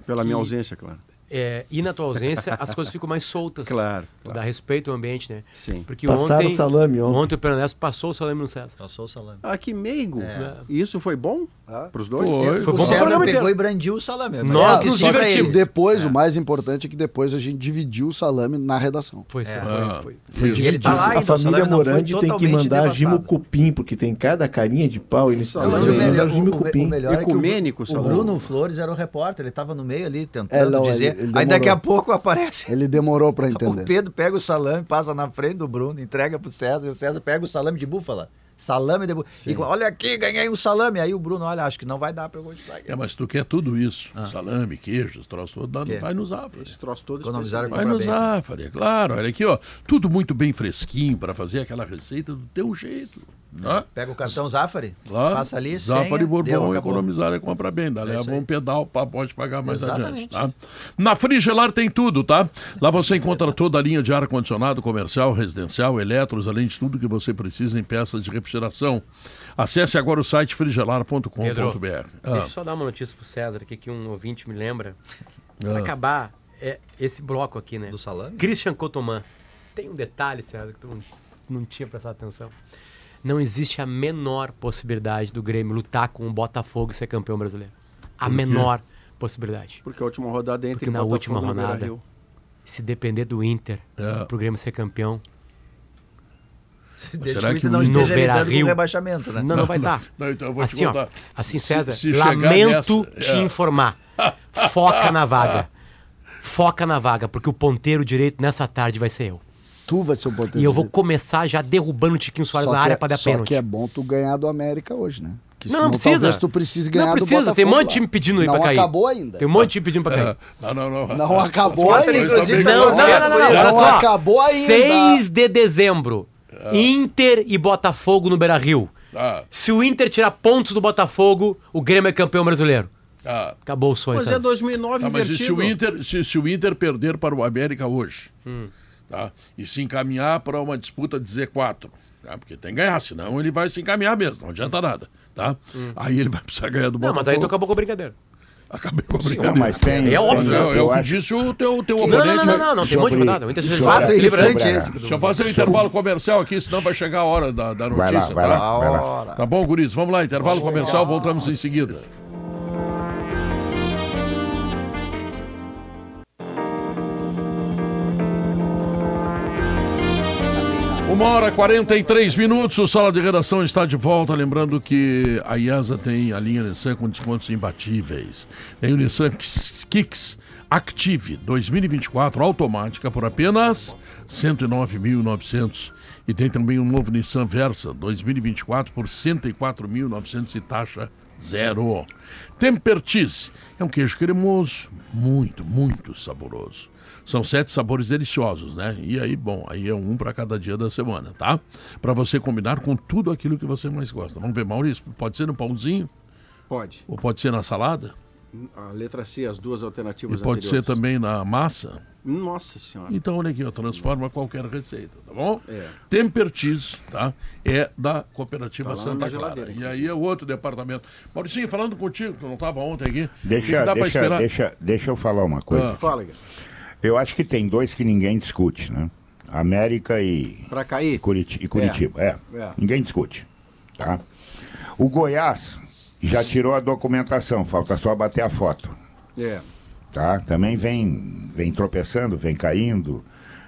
Pela minha Que- ausência, claro. É, e na tua ausência, as coisas ficam mais soltas. Claro, claro. Dá respeito ao ambiente, né? Sim. Porque Passaram ontem. o salame ontem. Ontem o Peronesto passou o salame no César. Passou o salame. Ah, que meigo. É. E isso foi bom Ah. pros dois? Foi. Foi O bom César pegou inteiro. e brandiu o salame. Nós é, nos divertimos. Depois, o mais importante é que depois a gente dividiu o salame na redação. Foi, foi, Ah, foi. isso. Ele tá lá a família salame foi Morandi tem que mandar devastado. Gimo Cupim, porque tem cada carinha de pau. Eles Não, Mas o melhor, o, o, Cupim. o melhor é que o, Ecumênico, o Salame. Bruno Flores era o repórter, ele estava no meio ali tentando É, dizer. Ele- ele Aí daqui a demorou. pouco aparece. Ele demorou pra O entender. Pedro pega o salame, passa na frente do Bruno, entrega pro César, e o César pega o salame de búfala. Salame de búfala. E olha aqui, ganhei um salame. Aí o Bruno, olha, acho que não vai dar pra eu continuar aqui. É, mas tu quer tudo isso. Salame, queijos, troço todo, dá- Quer. vai no Zafari. Esse troço todo Economizaram. Vai no. Zafari, é claro. Olha aqui, ó. Tudo muito bem fresquinho para fazer aquela receita do teu jeito. Tá? Pega o cartão Zafari, Claro. passa ali, Zafari senha, Bourbon, deu, economizar e compra bem. Dá, leva isso aí. um pedal, pá, pode pagar mais Exatamente. adiante. Tá? Na Frigelar tem tudo, tá? Lá você encontra toda a linha de ar-condicionado comercial, residencial, eletros, além de tudo que você precisa em peças de refrigeração. Acesse agora o site frigelar.com.br. Deixa Ah, eu só dar uma notícia pro César aqui que um ouvinte me lembra. Pra Ah. acabar é, esse bloco aqui, né? Do salame? Christian Cotoman. Tem um detalhe, César, que tu não, não tinha prestado atenção. Não existe a menor possibilidade do Grêmio lutar com o Botafogo e ser campeão brasileiro. A menor possibilidade. Porque a última rodada é entre Porque na Botafogo última rodada. Se depender do Inter É. pro Grêmio ser campeão, será que que Inter não o esteja no lidando com rebaixamento, né? não, não, vai dar. não, então eu vou te assim, ó, contar. assim, Se- César, se chegar lamento nessa- te é. informar. Foca na vaga. <laughs> Foca na vaga, porque o ponteiro direito nessa tarde vai ser eu. Tu vai ser o ponteiro E eu vou começar já derrubando o Tiquinho Soares Só na área é- pra dar Só pênalti. que é bom tu ganhar do América hoje, né? Porque Não, não senão precisa. talvez tu precise ganhar Não precisa, tem um monte de time pedindo aí não pra cair. acabou ainda. Tem um monte de time pedindo pra cair. <laughs> Não, não, não. Não acabou ainda. Inclusive, Não, não, não, não, não, não. Não só. acabou ainda. 6 de dezembro. Inter e Botafogo no Beira Rio. Ah, Se o Inter tirar pontos do Botafogo, o Grêmio é campeão brasileiro. ah. Acabou o sonho. Mas é sabe? 2009 Tá, mas e se o, Inter, se, se o Inter perder para o América hoje, Hum. Tá? e se encaminhar para uma disputa de Z4, tá? porque tem que ganhar, senão ele vai se encaminhar mesmo, não adianta nada. Tá? Aí ele vai precisar ganhar do Hum. Não, Botafogo. mas aí tu acabou com a brincadeira. Acabei com a Não, brincadeira. mas tem. É óbvio, tem- é, é eu o que disse o teu, teu Não, não, oponente. não, não, não, não tem um monte de rodada. O fato sobre- né? esse Deixa eu fazer o intervalo comercial aqui, senão vai chegar a hora da, da Vai notícia. vai tá? lá, vai lá. Tá bom, guris? Vamos lá, intervalo comercial, voltamos em seguida. Uma hora e 43 minutos, o Sala de Redação está de volta. Lembrando que a IESA tem a linha Nissan com descontos imbatíveis. Tem o Nissan Kicks- Active 2024 automática por apenas 109.900. E tem também um novo Nissan Versa 2024 por 104.900 e taxa zero. Temper Cheese é um queijo cremoso, muito, muito saboroso. São sete sabores deliciosos, né? E aí, bom, aí é um para cada dia da semana, tá? Para você combinar com tudo aquilo que você mais gosta. Vamos ver, Maurício, pode ser no pãozinho Pode. ou pode ser na salada? A letra C, as duas E alternativas pode ser anteriores. também na massa? Nossa senhora. Então, olha aqui, ó, transforma qualquer receita, tá bom? É. Temper Cheese, tá? É da Cooperativa Tá Santa Clara. geladeira, E aí é o outro departamento. Mauricinho, falando contigo, que eu não estava ontem aqui. Deixa, que dá pra deixa, esperar? deixa, deixa eu falar uma coisa. Ah. Fala, Guilherme. Eu acho que tem dois que ninguém discute, né? América e, Pra cair? Curiti- e Curitiba. É. É. Ninguém discute. Tá? O Goiás já tirou a documentação, falta só bater a foto. É. Tá? Também vem, vem tropeçando, vem caindo.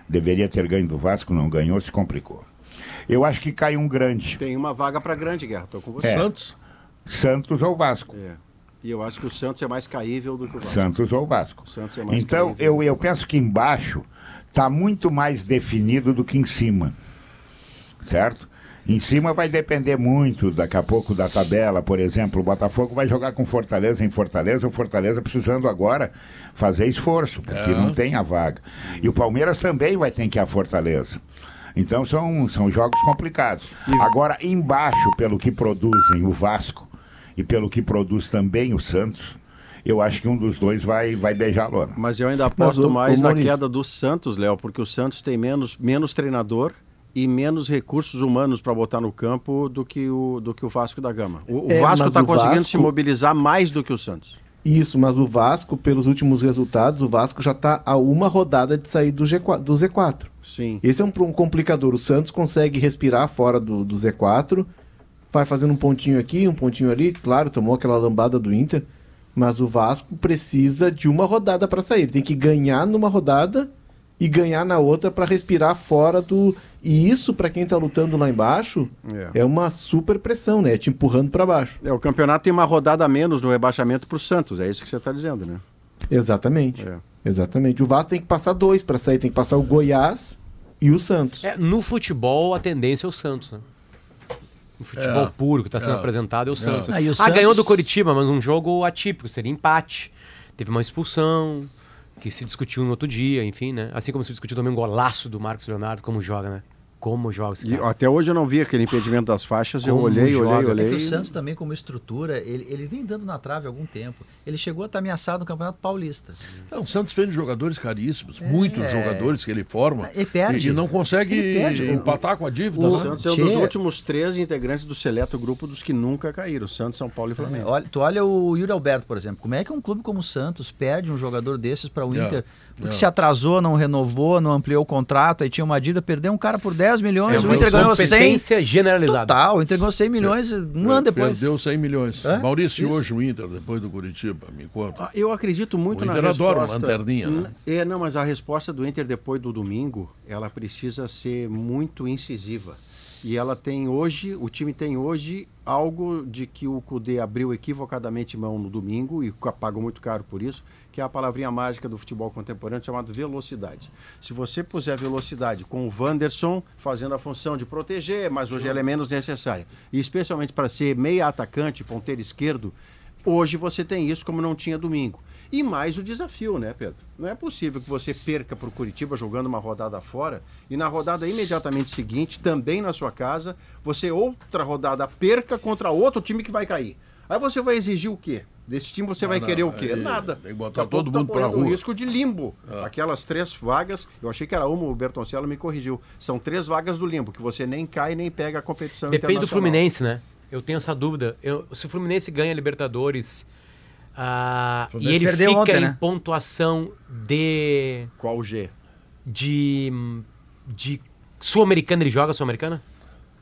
Deveria ter ganho do Vasco, não ganhou, se complicou. Eu acho que cai um grande. Tem uma vaga pra grande guerra, tô com você. É. Santos? Santos ou Vasco. É. E eu acho que o Santos é mais caível do que o Vasco. Santos ou Vasco. O Santos é mais Então, caível. eu, eu penso que embaixo está muito mais definido do que em cima. Certo? Em cima vai depender muito, daqui a pouco, da tabela. Por exemplo, o Botafogo vai jogar com Fortaleza em Fortaleza, o Fortaleza precisando agora fazer esforço, porque É. não tem a vaga. E o Palmeiras também vai ter que ir a Fortaleza. Então são, são jogos complicados. Agora, embaixo, pelo que produzem o Vasco e pelo que produz também o Santos, eu acho que um dos dois vai, vai beijar a lona. Mas eu ainda aposto o- mais o na Maurício- queda do Santos, Léo, porque o Santos tem menos, menos treinador e menos recursos humanos para botar no campo do que o, do que o Vasco da Gama. O, o É, Vasco está o conseguindo Vasco- se mobilizar mais do que o Santos. Isso, mas o Vasco, pelos últimos resultados, o Vasco já está a uma rodada de sair do, G4, do Z4. Sim. Esse é um, um complicador. O Santos consegue respirar fora do, do Z4, vai fazendo um pontinho aqui, um pontinho ali. Claro, tomou aquela lambada do Inter, mas o Vasco precisa de uma rodada para sair. Tem que ganhar numa rodada e ganhar na outra para respirar fora do. E isso, para quem está lutando lá embaixo, É. é. uma super pressão, né? É te empurrando para baixo. É, o campeonato tem uma rodada a menos no rebaixamento para o Santos, é isso que você está dizendo, né? Exatamente. É. Exatamente. O Vasco tem que passar dois para sair. Tem que passar o Goiás e o Santos. É, no futebol, a tendência é o Santos, né? No futebol É. puro que está sendo É. apresentado é o Santos. Ah, o Ah, Santos- ganhou do Coritiba, mas um jogo atípico, seria empate. Teve uma expulsão, que se discutiu no outro dia, enfim, né? Assim como se discutiu também um golaço do Marcos Leonardo, como joga, né? Como joga esse E cara. até hoje eu não vi aquele impedimento das faixas, eu Como olhei, joga. olhei, É olhei. É que o Santos também, como estrutura, ele, ele vem dando na trave há algum tempo. Ele chegou a estar ameaçado no Campeonato Paulista. Não, o Santos vende jogadores caríssimos, muitos jogadores que ele forma. Ele perde. E, e não consegue empatar com a dívida. O né? Santos é um dos últimos três integrantes do seleto grupo dos que nunca caíram. Santos, São Paulo e Flamengo. Olha, tu olha o Yuri Alberto, por exemplo. Como é que um clube como o Santos perde um jogador desses para o É, Inter? Porque é. se atrasou, não renovou, não ampliou o contrato, aí tinha uma dívida, perdeu um cara por 10 milhões, É o Inter ganhou 100. incompetência generalizada. Total, o Inter ganhou 100 milhões um ano depois. Perdeu 100 milhões. É? Maurício, Isso. hoje o Inter, depois do Curitiba, me conta. Ah, Eu acredito muito O na Inter adora resposta. uma lanterninha, né? É, não, mas a resposta do Inter depois do domingo, ela precisa ser muito incisiva. E ela tem hoje, o time tem hoje algo de que o Cudê abriu equivocadamente mão no domingo e pagou muito caro por isso, que é a palavrinha mágica do futebol contemporâneo chamada velocidade. Se você puser velocidade com o Wanderson fazendo a função de proteger, mas hoje ela é menos necessária, e especialmente para ser meia atacante, ponteiro esquerdo, hoje você tem isso como não tinha domingo. E mais o desafio, né, Pedro? Não é possível que você perca para o Curitiba jogando uma rodada fora e na rodada imediatamente seguinte, também na sua casa, você outra rodada perca contra outro time que vai cair. Aí você vai exigir o quê? Desse time você vai não, querer o quê? aí Nada. tem que botar a todo mundo tá pra correndo rua. risco de limbo. Ah. Aquelas três vagas, eu achei que era uma, o Bertoncello me corrigiu. São três vagas do limbo, que você nem cai nem pega a competição Depende do. Fluminense, né? Eu tenho essa dúvida. Eu- se o Fluminense ganha a Libertadores ah, e ele fica ontem, em né? pontuação de. Qual G? de. de Sul-Americana, ele joga Sul-Americana?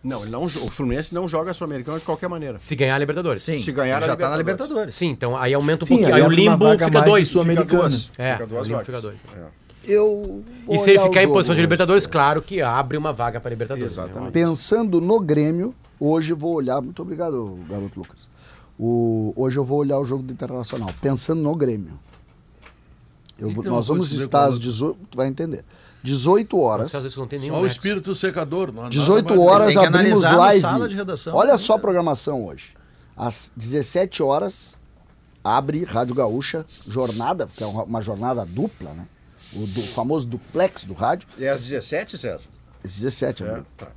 Não, ele não, o Fluminense não joga Sul-Americano de qualquer maneira. Se ganhar a Libertadores. Sim, Se ganhar a já tá na Libertadores. Sim, então aí aumenta um Sim, pouquinho. aí Aí, o limbo fica dois. Duas. É, fica duas limbo fica dois. É. Eu E se ele ficar em posição de. Libertadores, claro que abre uma vaga para Libertadores. Exatamente. né? Pensando no Grêmio, hoje eu vou olhar. Muito obrigado, garoto Lucas. O, hoje eu vou olhar o jogo do Internacional. Pensando no Grêmio. Eu Então, nós vamos estar às qual- 18. Tu vai entender. 18 horas. Às vezes não tem nenhum Só o espírito secador. Não, 18 nada mais- horas abrimos live. Olha só a programação hoje. Às 17 horas abre Rádio Gaúcha, jornada, que é uma, jornada dupla, né? O do- famoso duplex do rádio. E às 17, César? Às 17 É, abriu. tá.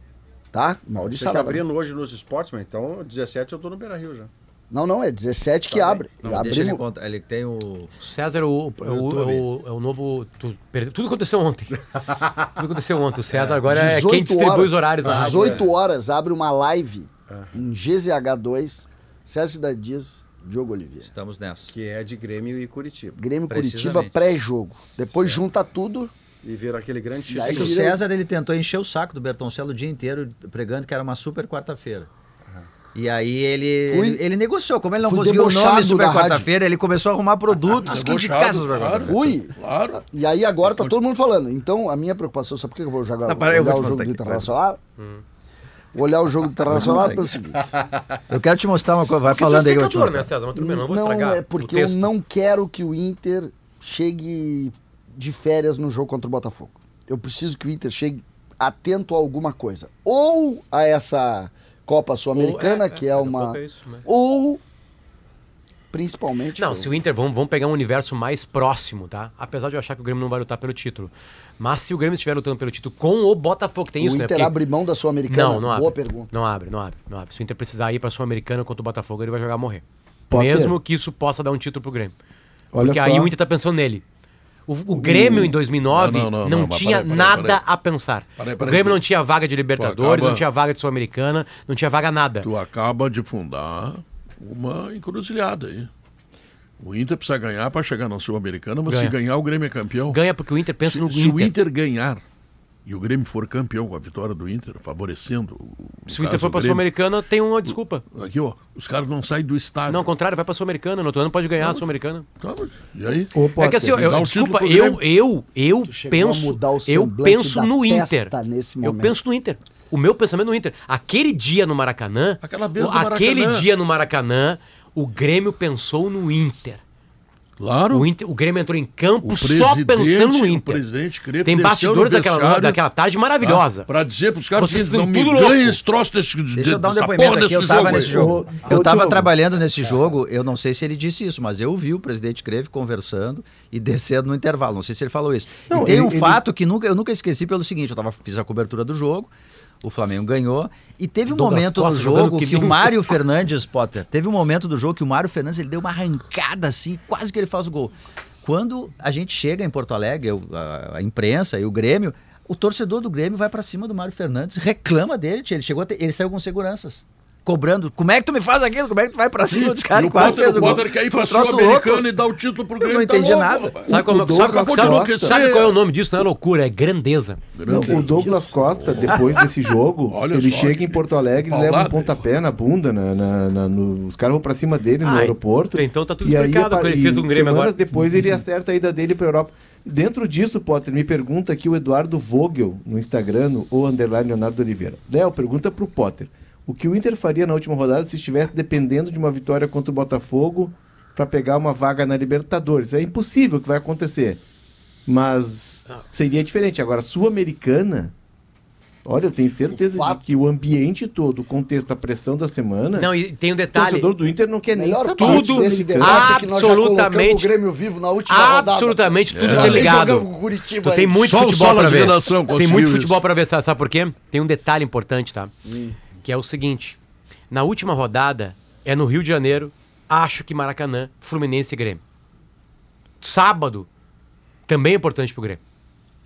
Tá? Você Maurício tá Saraiva. abrindo hoje nos esportes, mas então 17 eu tô no Beira Rio já. Não, não, é 17 que Tá abre. Não, deixa ele, Abrimos. contar. ele tem o. César, o, é, o, é o- é o novo. tu perde- tudo aconteceu ontem. tudo aconteceu ontem. O <laughs> César agora é 18 quem distribui horas, os horários na rádio. 18 horas abre uma live É. em GZH2, César Cidade Dias, Diogo Oliveira. Estamos nessa. Que é de Grêmio e Curitiba. Grêmio Curitiba pré-jogo. Depois junta tudo. E vira aquele grande X. E aí É que o César ele tentou encher o saco do Bertoncello o dia inteiro pregando que era uma super quarta-feira. E aí ele, Fui- ele, ele negociou. Como ele não fui conseguiu o nome super quarta-feira, ele começou a arrumar produtos que indicassem super claro. Fui. Claro. E aí agora tá todo mundo falando. Então a minha preocupação, sabe por que eu vou jogar Não, para, eu olhar vou o jogo do Internacional? Hum. Vou olhar o jogo do Internacional pelo seguinte. <laughs> Eu quero te mostrar uma coisa. Vai Porque é falando aí eu vou te né. César? Mas tudo bem, não vou Não estragar é porque eu não quero que o Inter chegue de férias no jogo contra o Botafogo. Eu preciso que o Inter chegue atento a alguma coisa. Ou a essa Copa Sul-Americana, Ou- que é, daqui a uma. é isso, né? Ou, principalmente. Não, eu- se o Inter, vamos, vamos pegar um universo mais próximo, tá? Apesar de eu achar que o Grêmio não vai lutar pelo título. Mas se o Grêmio estiver lutando pelo título com o Botafogo, tem o isso, né? Inter Porque- abre mão da Sul-Americana? Não, não abre. Boa pergunta. Não abre, não abre, não abre. Se o Inter precisar ir pra Sul-Americana contra o Botafogo, ele vai jogar a morrer. Potter. Mesmo que isso possa dar um título pro Grêmio. Olha Porque só. aí o Inter tá pensando nele. O, o Grêmio em 2009 Não, não, não, não, não, tinha peraí, nada peraí. a pensar. O. Grêmio não tinha vaga de Libertadores, acaba- não tinha vaga de Sul-Americana, não tinha vaga nada. Tu acaba de fundar uma encruzilhada aí. O Inter precisa ganhar para chegar na Sul-Americana, mas Ganha. se ganhar, o Grêmio é campeão. Ganha porque o Inter pensa se, no se o Inter. Inter ganhar e o Grêmio for campeão com a vitória do Inter, favorecendo. o- Se o Inter for pra Grêmio, Sul-Americana, tem uma desculpa. Aqui, ó, os caras não saem do estádio. Não, ao contrário, vai pra Sul-Americana. No outro ano pode ganhar a Sul-Americana. Tá, e aí? Ô, É que assim, eu, eu- desculpa, eu, eu, eu a penso, mudar o eu penso no Inter. nesse Eu penso no Inter. O meu pensamento no Inter. Aquele dia no Maracanã, Aquela vez o- no Maracanã. aquele dia no Maracanã, o Grêmio pensou no Inter. Claro. O, Inter, o Grêmio entrou em campo O só presidente- pensando no o Inter. presidente Creflo Tem bastidores daquela, daquela tarde maravilhosa. Para dizer pros caras Vocês que não estão me tudo louco. ganhem esse troço desse, Deixa eu dar um depoimento aqui. Eu desse tava jogo nesse jogo. Eu ô, tava Diogo. trabalhando nesse jogo, eu não sei se ele disse isso, mas eu vi o presidente Creve conversando e descendo no intervalo. Não sei se ele falou isso. Não, e tem ele- um ele- fato que nunca, eu nunca esqueci pelo seguinte: eu tava, fiz a cobertura do jogo, o Flamengo ganhou, e teve um Douglas momento no Costa jogando jogo que que o Mário Fernandes, Potter, teve um momento do jogo que o Mário Fernandes ele deu uma arrancada assim, quase que ele faz o gol. Quando a gente chega em Porto Alegre, a, a imprensa e o Grêmio, o torcedor do Grêmio vai pra cima do Mário Fernandes, reclama dele, ele chegou a ter- ele saiu com seguranças. Cobrando, como é que tu me faz aquilo? Como é que tu vai pra cima dos caras o quase Potter, fez o o gol? Potter quer ir pra um Sul-Americana louco. e dar o título pro Eu Grêmio. não tá entendi louco, nada. Sabe, como, O sabe, Douglas sabe- sabe- Costa- sabe qual é o nome disso? Não é loucura, é grandeza. Não, o Douglas Costa, depois desse jogo, <laughs> Olha ele só chega em Porto Alegre e leva um pontapé na bunda, na, na- na- no- os caras vão pra cima dele no Ah, aeroporto. então tá tudo aí, explicado o que ele e fez o Grêmio semanas agora. depois ele acerta a ida dele pra Europa. Dentro disso, Potter, me pergunta aqui o Eduardo Vogel no Instagram, ou underline Leonardo Oliveira. Léo, pergunta pro Potter. O que o Inter faria na última rodada se estivesse dependendo de uma vitória contra o Botafogo para pegar uma vaga na Libertadores? É impossível que vai acontecer. Mas seria diferente. Agora, Sul-Americana, olha, eu tenho certeza fato- de que o ambiente todo, o contexto, a pressão da semana. Não, e tem um o detalhe. torcedor do Inter não quer nem Melhor saber desse Sul-Americana. debate é que nós já colocamos Absolutamente. o Grêmio vivo na última rodada. Absolutamente tudo Já nem interligado. jogamos com o Curitiba Tu tem muito Só o futebol de ver. Tem muito futebol pra ver, sabe sabe por quê? Tem um detalhe importante, tá? Que é o seguinte: na última rodada é no Rio de Janeiro, acho que Maracanã, Fluminense e Grêmio. Sábado também é importante pro Grêmio.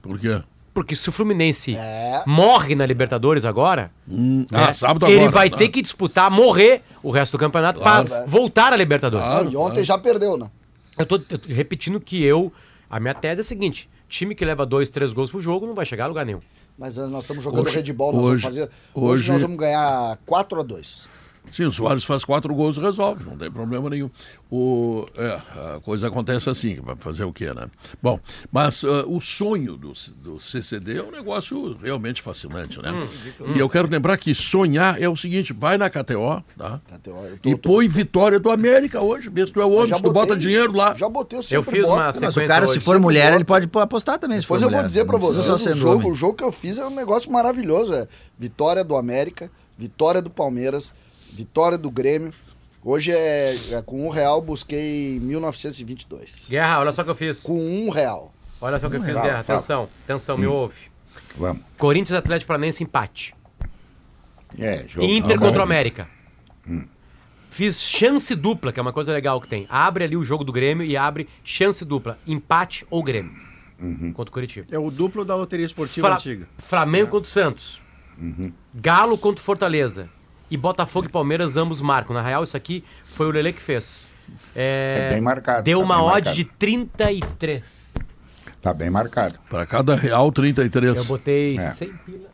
Por quê? Porque se o Fluminense É. morre na Libertadores agora, Hum, né, ah, sábado ele agora, vai né? ter que disputar, morrer o resto do campeonato Claro. para voltar à Libertadores. Claro. E ontem já perdeu, né? Eu tô, eu tô repetindo que eu. A minha tese é a seguinte: time que leva dois, três gols pro jogo não vai chegar a lugar nenhum. Mas eh, nós estamos jogando Hoje- Red Bull, nós hoje- vamos fazer. Hoje, hoje- nós vamos ganhar 4 a 2 Sim, o Soares faz quatro gols e resolve, não tem problema nenhum. O, é, a coisa acontece assim, vai fazer o quê, né? Bom, mas ah, o sonho do, do CCD é um negócio realmente fascinante, né? Hum, E eu quero lembrar que sonhar é o seguinte, vai na KTO, tá? KTO, tô- e tô- põe vitória do América hoje, mesmo que tu é Eu homem, tu bota dinheiro lá. Já botei, eu Eu fiz boto. uma Mas o cara, hoje. se for sempre mulher, boto. ele pode apostar também. Se Depois for eu vou mulher. dizer pra Não precisa vocês, o jogo, o jogo que eu fiz é um negócio maravilhoso. É vitória do América, vitória do Palmeiras, vitória do Grêmio. Hoje é, é com um real busquei 1922. Guerra, olha só o que eu fiz. Com um real. Olha só o que eu fiz, Fala, Guerra. fala. Atenção, atenção, me ouve. Vamos. Corinthians Atlético Paranaense empate. É, jogo. Inter contra o. América. Fiz chance dupla, que é uma coisa legal que tem. Abre ali o jogo do Grêmio e abre chance dupla. Empate ou Grêmio. Contra o Curitiba. É o duplo da loteria esportiva Fla- antiga. Flamengo contra o Santos. Galo contra o Fortaleza. E Botafogo e Palmeiras ambos marcam. Na real, isso aqui foi o Lele que fez. É, É bem marcado, Deu tá uma odd marcado. de 33. Tá bem marcado. Para cada real, 33. Eu botei É. 100 pila.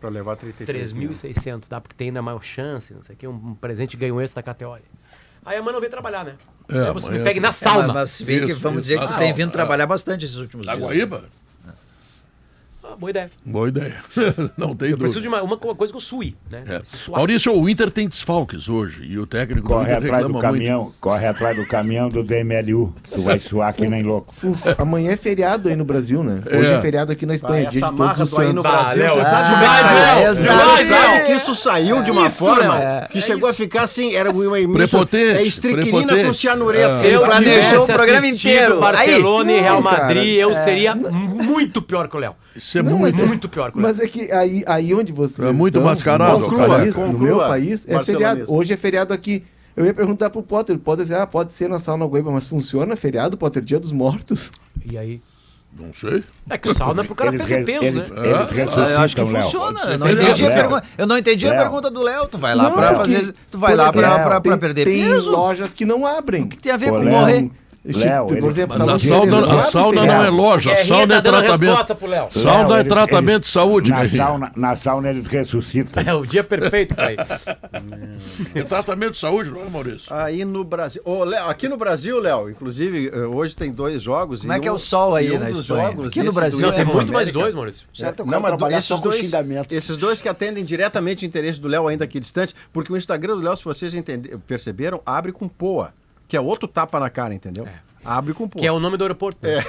Pra levar 33 mil. 3.600, dá porque tem ainda mais chance, não sei o que, um, presente ganho esse da categoria. Aí a mãe não veio trabalhar, né? É, Aí você me pegue na É, sauna. mas, mas se bem que vamos isso, dizer que tu tem vindo é. trabalhar bastante esses últimos Da dias. Guaíba? Ah, boa ideia. Boa ideia. <laughs> não tem Eu dúvida. preciso de uma, uma co- coisa que eu sui, né? É. Maurício, o Inter tem desfalques hoje e o técnico Corre atrás do caminhão, corre atrás do caminhão do DMLU. Tu vai suar que nem louco. Amanhã é feriado aí no Brasil, né? Hoje É. é, feriado aqui na Ah, Espanha. essa marra do aí no. Brasil, Léo. você sabe Ah, como é que Léo, saiu? exato. Você sabe que isso saiu de uma Isso, forma Léo. que chegou a ficar assim, era uma Prepotente, É estricnina prepotente. com cianureto. Se eu planejou tivesse o programa assistido inteiro. Barcelona e Real. Madrid, eu seria muito pior que o Léo. Isso é Não, muito. mas é- Muito pior que o Léo. Mas é que aí, aí onde você. É muito mascarado, no, Conclua, meu país, no conclua, meu país é barcelonista. feriado. Hoje é feriado aqui. Eu ia perguntar pro Potter, pode dizer, ah, pode ser na sauna Guaíba, mas funciona feriado, Potter, dia dos mortos? E aí? Não sei. É que o sauna é pro cara perder peso, eles- né? eles Ah, ressuscitam, eu acho que Léo. funciona. Eu não, feriado. entendi a Léo. pergunta, eu não entendi a Léo. pergunta do Léo. Tu vai lá Não, pra é fazer. Tu vai por lá pra, exemplo, pra, pra tem- perder tem peso. lojas que não abrem. O que tem a ver com Léo, morrer? Léo, por ele- Mas a saúde sauna, deles não a abre sauna não é loja, a sauna é tá tratamento. Léo. Sauna é tratamento eles- de saúde, Na sauna, na sauna eles ressuscitam. É o dia perfeito pra ir. É tratamento de saúde, não é, Maurício? Aí no Brasil. Ô, Léo, aqui no Brasil, Léo, inclusive, eh, hoje tem dois jogos. Como e é que é o sol aí um na dos Espanha? jogos, Aqui no Brasil Não, tem é muito mais dois, Maurício. Certo, Não, mas esses dois, esses dois que atendem diretamente o interesse do Léo, ainda aqui distante, porque o Instagram do Léo, se vocês perceberam, abre com poa, que é outro tapa na cara, entendeu? Abre com poa. Que é o nome do aeroporto. né?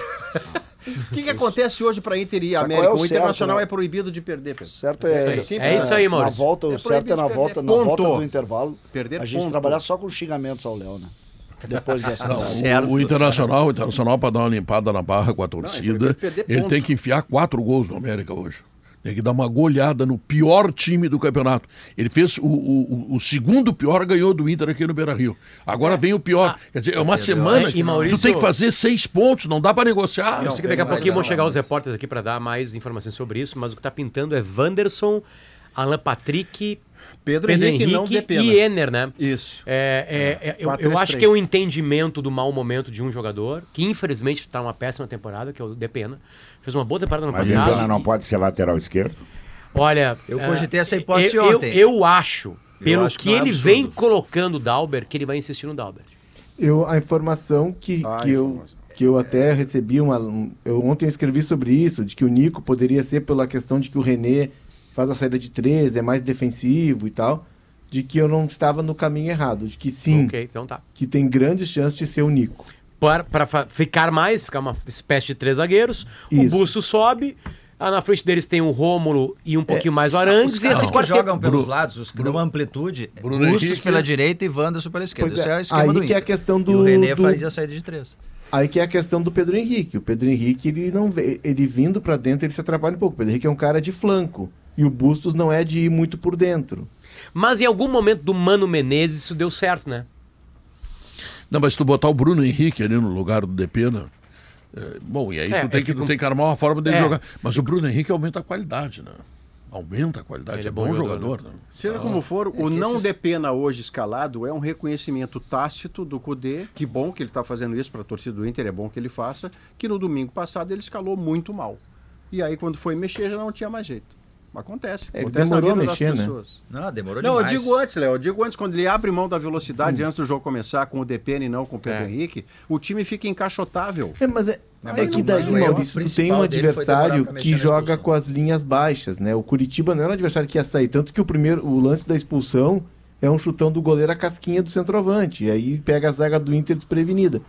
O <laughs> que, que acontece hoje para Inter e Sabe América? é o o Internacional certo, né? é proibido de perder, Pedro. Certo é, Isso aí. É isso aí, Na Maurício. volta, o É certo é na volta, na volta do intervalo. Perder a gente ponto. trabalhar só com xingamentos ao Léo, né? Depois dessa Não, rodada. o, o Internacional, o Internacional para dar uma limpada na barra com a é torcida, proibido perder ele ponto. tem que enfiar quatro gols no América hoje. Tem que dar uma goleada no pior time do campeonato. Ele fez o, o, o- segundo pior, ganhou do Inter aqui no Beira Rio. Agora vem o pior. Quer dizer, é uma semana E que Maurício- tu tem que fazer seis pontos, não dá para negociar. Eu sei que daqui a pouquinho vão chegar os repórteres aqui para dar mais informações sobre isso, mas o que tá pintando é Wanderson, Alan Patrick, Pedro, Pedro Henrique, Henrique, não dê pena. e Ener, né? Isso. É, é, é, eu, eu acho que é um entendimento do mau momento de um jogador, que infelizmente está uma péssima temporada, que é o Depena. Fez uma boa temporada no Mas passado. Ivana não pode ser lateral esquerdo. Olha, Eu é, cogitei essa hipótese eu, ontem. Eu, eu acho, pelo acho que que é ele absurdo. vem colocando o Dalber, que ele vai insistir no Dalber. Eu, a informação que, Ah, que, eu, informação. que eu até recebi uma. Eu ontem eu escrevi sobre isso, de que o Nico poderia ser pela questão de que o René faz a saída de três, é mais defensivo e tal. De que eu não estava no caminho errado, de que sim, Ok, então tá. que tem grandes chances de ser o Nico. Para, para ficar mais, ficar uma espécie de três zagueiros, o Isso. Busto sobe, ah, na frente deles tem o Rômulo e um pouquinho mais o Arangues, Os e esse caras que jogam pelos Bru- lados, os que Bru- dão amplitude, Bruno Bustos Henrique- pela direita e Wanderson pela esquerda. Pois Isso é, é o esquema aí do que é a Inter. questão E do- o René do- fazia a saída de três. Aí que é a questão do Pedro Henrique. O Pedro Henrique, ele não vê- ele vindo pra dentro, ele se atrapalha um pouco. O Pedro Henrique é um cara de flanco. E o Bustos não é de ir muito por dentro. Mas em algum momento do Mano Menezes isso deu certo, né? Não, mas se tu botar o Bruno Henrique ali no lugar do Depena. é, bom, e aí É, tu tem que, fico- tu tem que armar uma forma dele É. jogar. Mas o Bruno Henrique aumenta a qualidade, né? Aumenta a qualidade. Ele é é bom, bom jogador, jogador, né? Seja Ah. como for, o que não esses- de pena hoje escalado é um reconhecimento tácito do Cudê. Que bom que ele está fazendo isso para a torcida do Inter, é bom que ele faça. Que no domingo passado ele escalou muito mal. E aí, quando foi mexer, já não tinha mais jeito. Acontece. É, ele Acontece na demorou vida a das mexer, né? pessoas. Não, demorou Não, eu demais. digo antes, Léo. Eu digo antes, quando ele abre mão da velocidade antes do jogo começar com o DPN e não com o Pedro É. Henrique, o time fica encaixotável. É, mas é, Não, é mas que o- daí, Maurício, tu tem um adversário que joga com as linhas baixas, né? O Curitiba não era um adversário que ia sair. Tanto que o primeiro, o lance da expulsão é um chutão do goleiro a casquinha do centroavante. E aí pega a zaga do Inter desprevenida.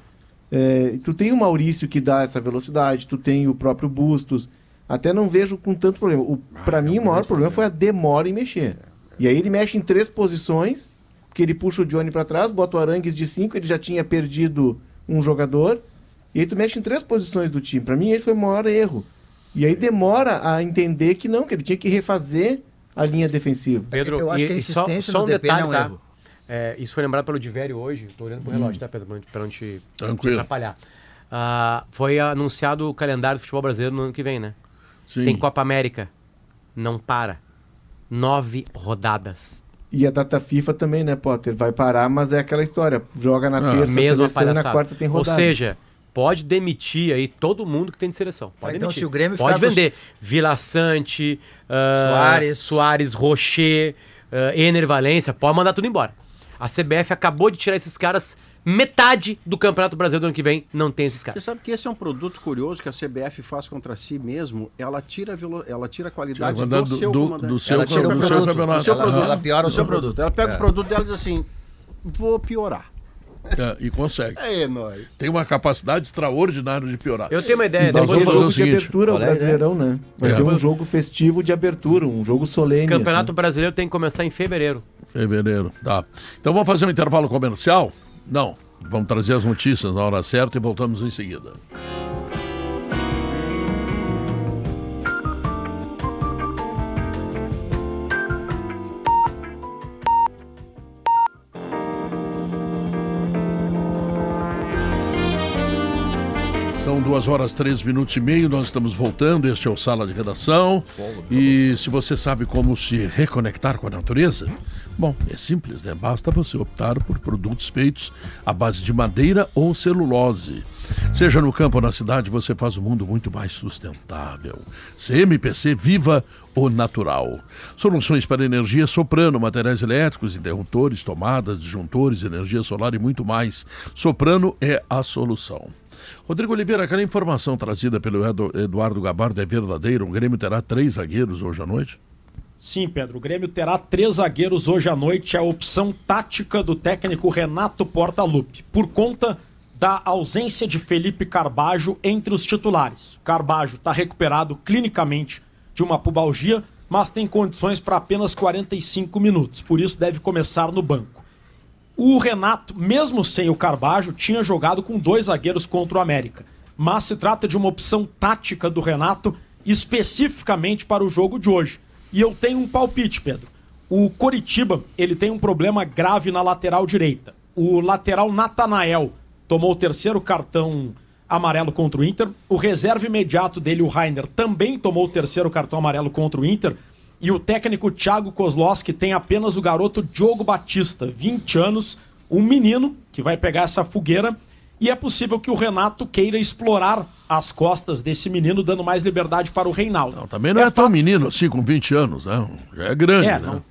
É, tu tem o Maurício que dá essa velocidade, tu tem o próprio Bustos. Até não vejo com tanto problema. O, pra mim, o maior problema foi a demora em mexer. E aí ele mexe em três posições, porque ele puxa o Johnny pra trás, bota o Arangues de cinco, ele já tinha perdido um jogador. E aí tu mexe em três posições do time. Pra mim, esse foi o maior erro. E aí demora a entender que não, que ele tinha que refazer a linha defensiva. Pedro, Eu acho e- que a só- insistência só no um DP detalhe, é um tá? erro. É, isso foi lembrado pelo Divério hoje. Tô olhando pro relógio, tá, Pedro? Pra não te- Pra não te, Tranquilo. te atrapalhar. Ah, foi anunciado o calendário do futebol brasileiro no ano que vem, né? Sim. Tem Copa América. Não para. Nove rodadas. E a data FIFA também, né, Potter? Vai parar, mas é aquela história. Joga na Ah, terça, Mesma seleção na quarta tem Ou rodada. seja, pode demitir aí todo mundo que tem de seleção. Pode Tá, então, demitir. se o Grêmio pode vender. Vila Sante, ah, Soares. Soares, Rocher, ah, Ener Valência, pode mandar tudo embora. A CBF acabou de tirar esses caras, metade do Campeonato Brasileiro do ano que vem não tem esses Você caras. sabe que esse é um produto curioso que a CBF faz contra si mesmo. Ela tira ela tira a Tira qualidade qualidade do, do- seu do- seu Ela tira o do seu produto. campeonato. Do seu Ela- produto. ela piora o seu produto. Ela pega É. o produto dela e diz assim: vou piorar. É, e consegue. É nóis. Tem uma capacidade extraordinária de piorar. Eu tenho uma ideia. E vai Nós vamos fazer jogo o de seguinte, abertura, o é? Brasileirão, né? Vai É. ter um jogo festivo de abertura, um jogo solene. Campeonato assim. Brasileiro tem que começar em fevereiro. Fevereiro, tá. Então vamos fazer um intervalo comercial? Não. Vamos trazer as notícias na hora certa e voltamos em seguida. Duas horas, três minutos e meio, nós estamos voltando, este é o Sala de Redação. E se você sabe como se reconectar com a natureza, bom, é simples, né? Basta você optar por produtos feitos à base de madeira ou celulose. Seja no campo ou na cidade, você faz o mundo muito mais sustentável. CMPC Viva o Natural. Soluções para energia soprano, materiais elétricos, interruptores, tomadas, disjuntores, energia solar e muito mais. Soprano é a solução. Rodrigo Oliveira, aquela informação trazida pelo Edu- Eduardo Gabardo é verdadeira? O Grêmio terá três zagueiros hoje à noite? Sim, Pedro. O Grêmio terá três zagueiros hoje à noite, a opção tática do técnico Renato Portaluppi, por conta da ausência de Felipe Carbajo entre os titulares. Carbajo está recuperado clinicamente de uma pubalgia, mas tem condições para apenas 45 minutos, por isso deve começar no banco. O Renato, mesmo sem o Carbajo, tinha jogado com dois zagueiros contra o América. Mas se trata de uma opção tática do Renato especificamente para o jogo de hoje. E eu tenho um palpite, Pedro. O Coritiba, ele tem um problema grave na lateral direita. O lateral Natanael tomou o terceiro cartão amarelo contra o Inter. O reserva imediato dele, o Rainer, também tomou o terceiro cartão amarelo contra o Inter. E o técnico Thiago Kozlowski tem apenas o garoto Diogo Batista, 20 anos, um menino que vai pegar essa fogueira. E é possível que o Renato queira explorar as costas desse menino, dando mais liberdade para o Reinaldo. Não, também não é, tão menino assim, com 20 anos, né? Já é grande, É, né? não,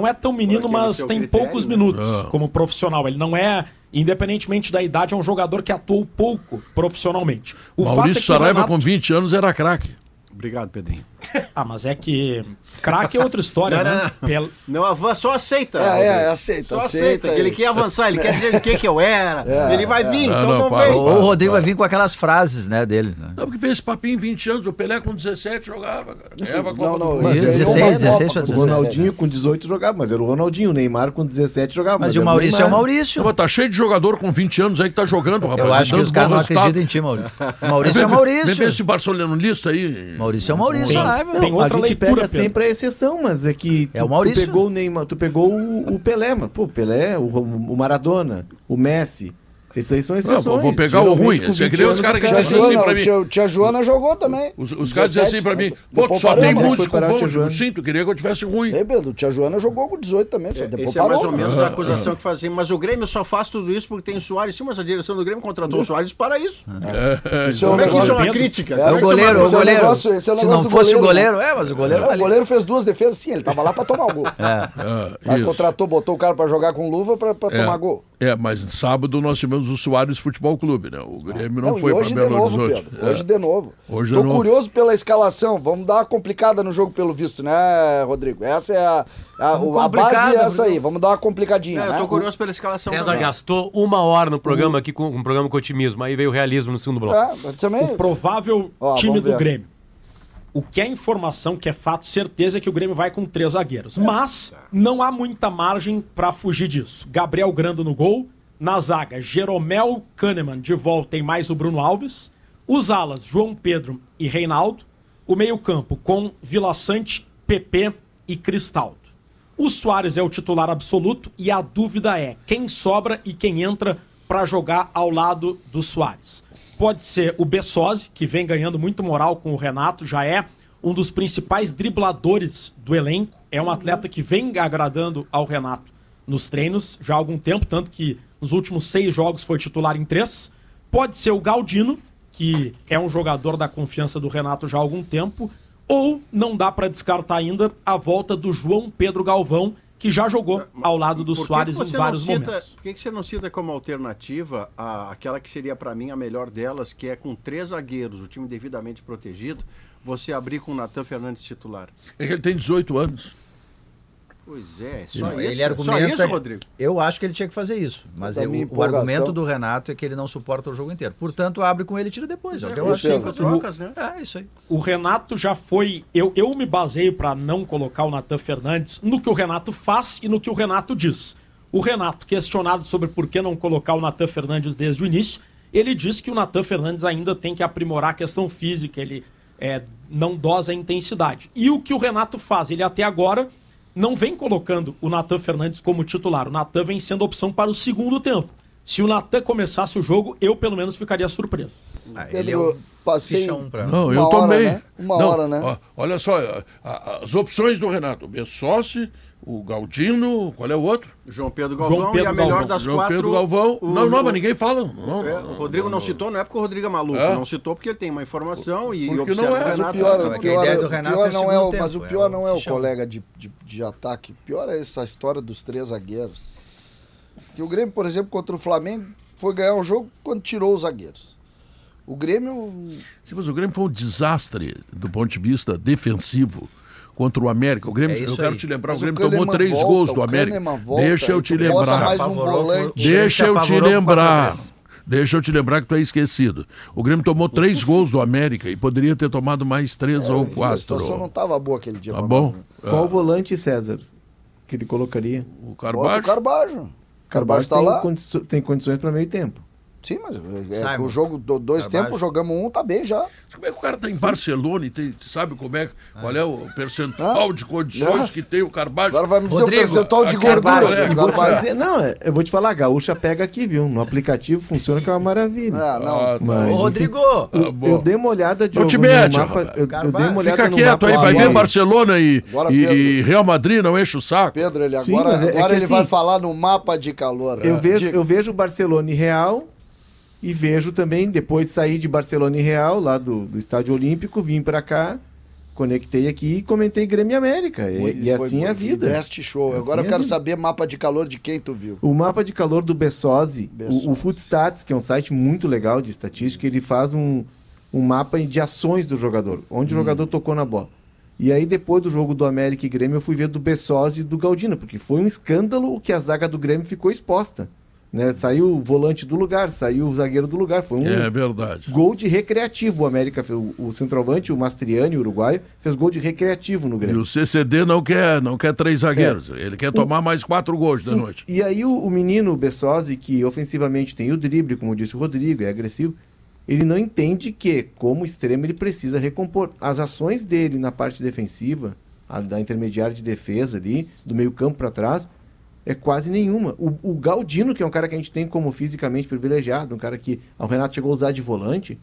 não é tão menino, mas tem critério, poucos né? minutos Ah. como profissional. Ele não é Independentemente da idade, é um jogador que atuou pouco profissionalmente. O Maurício é Saraiva, Renato... com 20 anos, era craque. Obrigado, Pedrinho. Ah, mas é que craque é outra história, <laughs> não, né? Não, Pel... não, só aceita. É, é, aceita. Só aceita. aceita. Ele quer avançar, ele quer dizer o que, que eu era. É, ele vai vir, é. então não, não vem. O Rodrigo vai vir com aquelas frases, né, dele. Né? Não, porque fez esse papinho 20 anos, o Pelé com 17 jogava, cara. Ganhava não, não, mas 16, 16 para 17. O Ronaldinho com 18 jogava, mas era o Ronaldinho. O Neymar com 17 jogava. Mas, mas e o Maurício é o Maurício. Não, tá cheio de jogador com 20 anos aí que tá jogando, rapaz. Eu acho que os caras não acreditam em ti, Maurício. <laughs> Maurício é o Maurício. Ver esse barcelonista aí. Maurício é o Maurício, Tem outra leitura pega sempre a exceção, mas é que é tu, o Maurício. tu pegou o Neymar, tu pegou o, o Pelé, mas, pô, o Pelé, o, o Maradona, o Messi. Esses aí são exceções. Não, vou pegar o ruim. Você queria os caras que dizem assim pra mim. Tia, tia Joana jogou também. Os, os caras dizem assim pra mim, pô, tu só tem músico bom. Sim, tu queria que eu tivesse ruim. Ei, Pedro, tia Joana jogou com 18 também, só depois Esse parou. é mais ou menos a acusação que fazem. Mas o Grêmio só faz tudo isso porque tem Soares. Sim, mas a direção do Grêmio contratou o Soares para isso. É, isso é Como é que isso é uma crítica? É o goleiro, o goleiro. Se não fosse o goleiro, é, mas o goleiro... O goleiro fez duas defesas, sim, ele tava lá pra tomar o gol. É. Contratou, botou o cara pra jogar com luva pra tomar gol. É, mas sábado nós tivemos o Soares Futebol Clube, né? O Grêmio não, não foi para Belo novo, Horizonte. Pedro, é. Hoje de novo. Hoje Tô curioso pela escalação. Vamos dar uma complicada no jogo pelo visto, né, Rodrigo? Essa é a, a, a base é essa aí. Vamos dar uma complicadinha. É, né? Eu tô curioso pela escalação. César também. gastou uma hora no programa aqui com um programa com otimismo. Aí veio o realismo no segundo bloco. É, também... O provável Ó, time do Grêmio. O que é informação, que é fato, certeza é que o Grêmio vai com três zagueiros. Mas não há muita margem para fugir disso. Gabriel Grando no gol, na zaga, Jeromel Kahneman de volta tem mais o Bruno Alves. Os alas, João Pedro e Reinaldo. O meio-campo com Vila Sante, PP e Cristaldo. O Soares é o titular absoluto e a dúvida é quem sobra e quem entra para jogar ao lado do Soares. Pode ser o Bessosi, que vem ganhando muito moral com o Renato, já é um dos principais dribladores do elenco. É um atleta que vem agradando ao Renato nos treinos já há algum tempo, tanto que nos últimos seis jogos foi titular em três. Pode ser o Galdino, que é um jogador da confiança do Renato já há algum tempo. Ou não dá para descartar ainda a volta do João Pedro Galvão, que já jogou ao lado do Soares em vários cita, momentos. Por que, que você não cita como alternativa a, aquela que seria para mim a melhor delas, que é com três zagueiros, o time devidamente protegido, você abrir com o Natan Fernandes titular? É que ele tem 18 anos. Pois é, só não, isso. Ele argumenta, só isso, Rodrigo? Eu acho que ele tinha que fazer isso. Mas eu, o argumento do Renato é que ele não suporta o jogo inteiro. Portanto, abre com ele e tira depois. É, eu acho que trocas, né? É, isso aí. O Renato já foi. Eu, eu me baseio para não colocar o Natan Fernandes no que o Renato faz e no que o Renato diz. O Renato, questionado sobre por que não colocar o Natan Fernandes desde o início, ele diz que o Natan Fernandes ainda tem que aprimorar a questão física, ele é, não dosa a intensidade. E o que o Renato faz? Ele até agora não vem colocando o Natan Fernandes como titular. O Natan vem sendo opção para o segundo tempo. Se o Natan começasse o jogo, eu pelo menos ficaria surpreso. Ah, ele é o passei um pra... Não, eu também. Né? Uma não, hora, né? Ó, olha só, as opções do Renato. Bessossi, o Galdino, qual é o outro? João Pedro Galvão João Pedro e a melhor Galvão. das João quatro... Pedro Galvão. O... Não, não, mas ninguém fala. Não, é, o Rodrigo não, não, citou, não é porque o Rodrigo é maluco, é? não citou porque ele tem uma informação e porque observa não é. o Renato. Mas o pior, o pior, o pior não é o, mas o pior não é o colega de, de, de ataque, o pior é essa história dos três zagueiros. Que o Grêmio, por exemplo, contra o Flamengo, foi ganhar um jogo quando tirou os zagueiros. O Grêmio... Sim, mas o Grêmio foi um desastre do ponto de vista defensivo contra o América. O Grêmio, é eu quero aí. te lembrar, Mas o Grêmio o tomou três volta, gols do América. Volta, Deixa eu te lembrar. Um Deixa eu te lembrar. Deixa eu te lembrar que tu é esquecido. O Grêmio tomou três <laughs> gols do América e poderia ter tomado mais três é, ou quatro. A situação não estava boa aquele dia. Tá bom? Né? Qual é. volante, César, que ele colocaria? O Carbajo. o Carbajo. Carbajo está lá. Condi tem condições para meio tempo. Sim, mas é, é o jogo, do, dois tempos, jogamos um, tá bem já. Como é que o cara tá em Barcelona e tem, sabe como é, qual é o percentual ah, de condições ah, que tem o Carvalho? Agora vai me dizer Rodrigo, o percentual de gordura. É, vou dizer, não, é, eu vou te falar, a gaúcha pega aqui, viu? No aplicativo funciona que é uma maravilha. Ah, não. Ah, mas, Ô, Rodrigo! Enfim, eu, eu, dei uma olhada de não te mete, mapa, eu, eu, dei uma olhada Fica quieto aí, vai ver Barcelona e, agora, e, e, Real Madrid, não enche o saco. Pedro, ele agora, Sim, é, agora ele assim, vai falar no mapa de calor. Eu, vejo, eu vejo Barcelona e Real e vejo também, depois de sair de Barcelona e Real, lá do, do Estádio Olímpico, vim para cá conectei aqui e comentei Grêmio América. E, e, e foi, assim é a vida. Best show. Assim Agora eu é quero saber mapa de calor de quem tu viu. O mapa de calor do Bessosi, o, o Footstats, que é um site muito legal de estatística, ele faz um, um mapa de ações do jogador, onde hum. o jogador tocou na bola. E aí, depois do jogo do América e Grêmio, eu fui ver do Bessosi e do Galdino, porque foi um escândalo que a zaga do Grêmio ficou exposta. Né? Saiu o volante do lugar, saiu o zagueiro do lugar. Foi um é verdade. gol de recreativo. O América, o, o centroavante, o Mastriani, o uruguaio, fez gol de recreativo no Grêmio. E o CCD não quer, não quer três zagueiros. É. Ele quer tomar o... mais quatro gols Sim. da noite. E aí o, o menino Bessosi, que ofensivamente tem o drible, como disse o Rodrigo, é agressivo, ele não entende que, como extremo, ele precisa recompor. As ações dele na parte defensiva, a, da intermediária de defesa ali, do meio campo para trás, é quase nenhuma. O, o, Galdino, que é um cara que a gente tem como fisicamente privilegiado, um cara que o Renato chegou a usar de volante,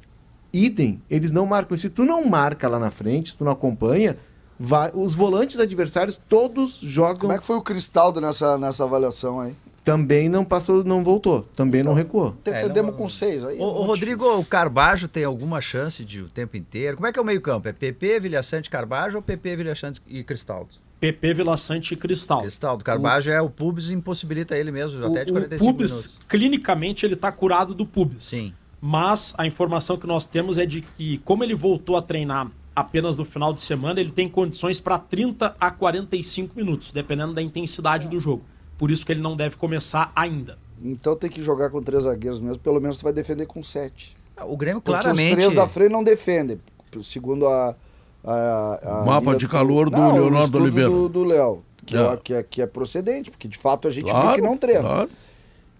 idem, eles não marcam. Se tu não marca lá na frente, se tu não acompanha, vai, os volantes adversários todos jogam. Como é que foi o Cristaldo nessa, nessa avaliação aí? Também não passou, não voltou, também então, não recuou. Defendemos é, não... com seis aí. O, o Rodrigo, o Carbajo tem alguma chance de o tempo inteiro? Como é que é o meio-campo? É PP, Vilhaçante, Carbajo ou PP, Vilhaçante e Cristaldo? PP, Vila Sante e Cristal. Cristal, do Carbajo o... é o pubis impossibilita ele mesmo, o, até de 45 o pubis, minutos. clinicamente, ele está curado do pubis. Sim. Mas a informação que nós temos é de que, como ele voltou a treinar apenas no final de semana, ele tem condições para 30 a 45 minutos, dependendo da intensidade é. do jogo. Por isso que ele não deve começar ainda. Então tem que jogar com três zagueiros mesmo, pelo menos tu vai defender com sete. O Grêmio claramente... Porque os três da frente não defendem, segundo a... a, a Mapa de calor do, do Leonardo Oliveira. do Léo que é. é. que, é, que é procedente, porque de fato a gente claro, viu que não treina. Claro.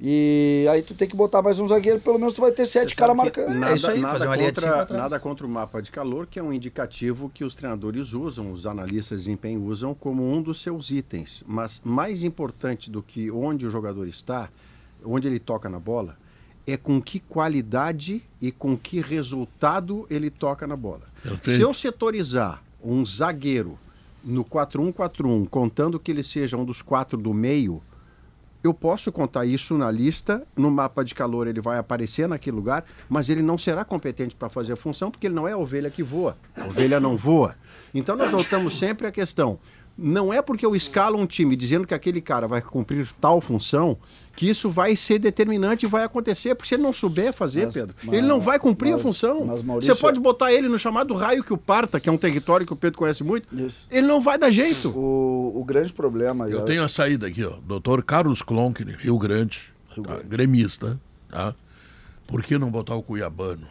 E aí tu tem que botar mais um zagueiro, pelo menos tu vai ter sete caras marcando. Nada, é isso aí, nada fazer uma contra, nada contra o mapa de calor, que é um indicativo que os treinadores usam, os analistas de desempenho usam como um dos seus itens. Mas mais importante do que onde o jogador está, onde ele toca na bola, é com que qualidade e com que resultado ele toca na bola. Perfeito. Se eu setorizar um zagueiro no 4-1-4-1, contando que ele seja um dos quatro do meio, eu posso contar isso na lista, no mapa de calor ele vai aparecer naquele lugar, mas ele não será competente para fazer a função porque ele não é a ovelha que voa. A ovelha não voa. Então nós voltamos sempre à questão: não é porque eu escalo um time dizendo que aquele cara vai cumprir tal função que isso vai ser determinante e vai acontecer, porque se ele não souber fazer, mas, Pedro, mas, ele não vai cumprir mas, a função. Maurício... Você pode botar ele no chamado raio que o parta, que é um território que o Pedro conhece muito, isso. ele não vai dar jeito. O, o grande problema... Eu é... tenho a saída aqui, ó, doutor Carlos Klonk, Rio Grande, Rio tá? Grande. gremista, tá? Por que não botar o Cuiabano?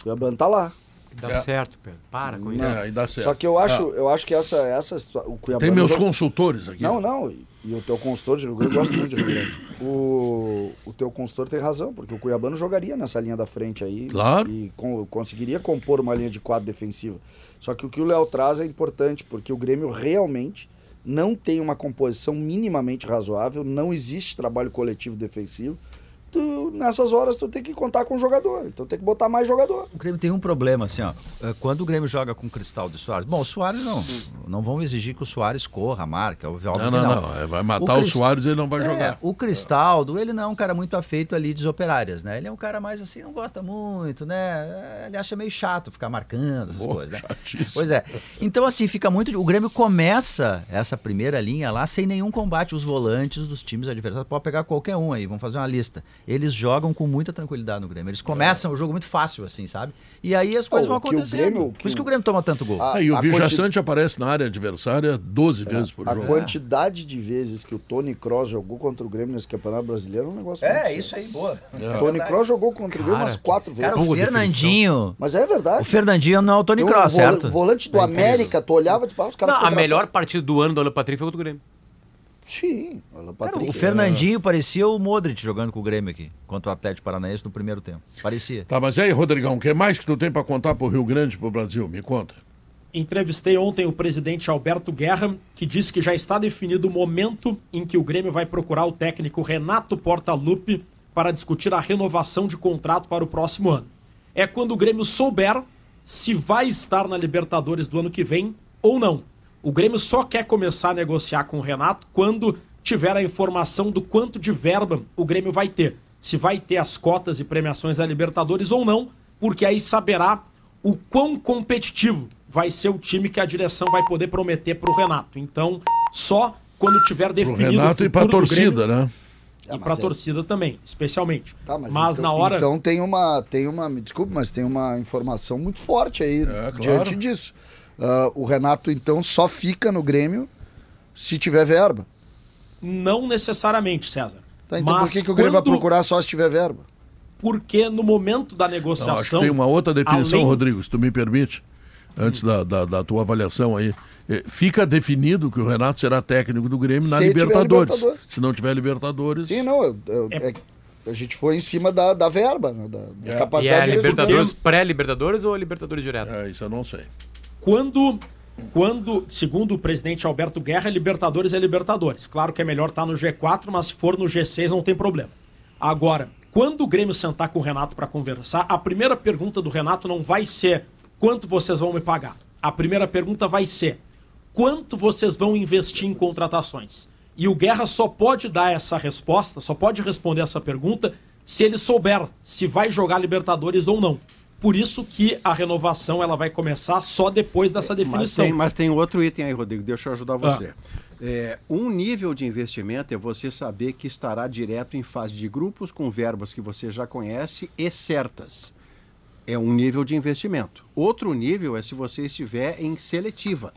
O Cuiabano tá lá. Dá é. certo, Pedro. Para com isso. É, dá certo. Só que eu acho, ah. eu acho que essa, essa o Cuiabá Tem meus consultores aqui. Não, não. E o teu consultor de Rio Grande, eu gosto muito de Rio Grande. O, o teu consultor tem razão, porque o Cuiabano jogaria nessa linha da frente aí. Claro. E com, conseguiria compor uma linha de quadro defensiva. Só que o que o Léo traz é importante, porque o Grêmio realmente não tem uma composição minimamente razoável, não existe trabalho coletivo defensivo tu, nessas horas tu tem que contar com o jogador. Então tem que botar mais jogador. O Grêmio tem um problema, assim, ó. É, quando o Grêmio joga com o Cristal de Soares, bom, o Soares não. Não vão exigir que o Soares corra a marca. O não, não, não, não. É, vai matar o, o Soares e ele não vai é, jogar. O Cristaldo, ele não é um cara muito afeito ali de operárias, né? Ele é um cara mais assim, não gosta muito, né? Ele acha meio chato ficar marcando essas coisas, né? Pois é. Então, assim, fica muito. O Grêmio começa essa primeira linha lá sem nenhum combate. Os volantes dos times adversários, pode pegar qualquer um aí, vamos fazer uma lista eles jogam com muita tranquilidade no Grêmio. Eles começam é. o jogo muito fácil, assim, sabe? E aí as coisas oh, vão acontecendo. Grêmio, Por isso que o Grêmio toma tanto gol. A, e o Vijaçante quanti... aparece na área adversária 12 é, vezes por a jogo. A quantidade de vezes que o Tony Cross jogou contra o Grêmio nesse Campeonato Brasileiro é um negócio É, isso aí, boa. É. Tony Cross jogou contra o Grêmio umas quatro vezes. Cara, o Fernandinho... Mas é verdade. O Fernandinho não é o Tony Cross, um certo? volante do América, tu olhava e tipo, ah, os caras... Não, a melhor partida do ano do Alan Patrick foi contra o Grêmio. Sim, Cara, o Fernandinho é. parecia o Modric jogando com o Grêmio aqui, contra o Atlético Paranaense no primeiro tempo. Parecia. Tá, mas aí, Rodrigão, o que mais que tu tem para contar pro Rio Grande, pro Brasil? Me conta. Entrevistei ontem o presidente Alberto Guerra, que disse que já está definido o momento em que o Grêmio vai procurar o técnico Renato Portaluppi para discutir a renovação de contrato para o próximo ano. É quando o Grêmio souber se vai estar na Libertadores do ano que vem ou não. O Grêmio só quer começar a negociar com o Renato quando tiver a informação do quanto de verba o Grêmio vai ter. Se vai ter as cotas e premiações da Libertadores ou não, porque aí saberá o quão competitivo vai ser o time que a direção vai poder prometer para o Renato. Então, só quando tiver definido Pro Renato o e pra futuro do torcida, Grêmio, né? E Ah, para mas é- torcida também, especialmente. Tá, mas, mas então, na hora Então tem uma, tem uma, me desculpe, mas tem uma informação muito forte aí É, claro. diante disso. Ah, o Renato, então, só fica no Grêmio se tiver verba. não necessariamente, César. Tá, então por Mas que, que o Grêmio vai procurar só se tiver verba? Porque no momento da Não, negociação. acho que tem uma outra definição, além- Rodrigo, se tu me permite, antes da, da, da tua avaliação aí. Eh, Fica definido que o Renato será técnico do Grêmio na Se tiver Libertadores. Libertadores. Se não tiver Libertadores. Sim, não, eu- eu- É- é- a gente foi em cima da, da verba, né, da, da É. E capacidade é de. Libertadores, pré-Libertadores ou Libertadores direto? É, isso eu não sei. Quando, quando, segundo o presidente Alberto Guerra, Libertadores é Libertadores. Claro que é melhor estar no G4, mas se for no G6 não tem problema. Agora, quando o Grêmio sentar com o Renato para conversar, a primeira pergunta do Renato não vai ser quanto vocês vão me pagar. A primeira pergunta vai ser quanto vocês vão investir em contratações. E o Guerra só pode dar essa resposta, só pode responder essa pergunta se ele souber se vai jogar Libertadores ou não. Por isso que a renovação ela vai começar só depois dessa Mas definição. tem, mas tem outro item aí, Rodrigo, deixa eu ajudar você. É, um nível de investimento é você saber que estará direto em fase de grupos com verbas que você já conhece e certas. É um nível de investimento. Outro nível é se você estiver em seletiva.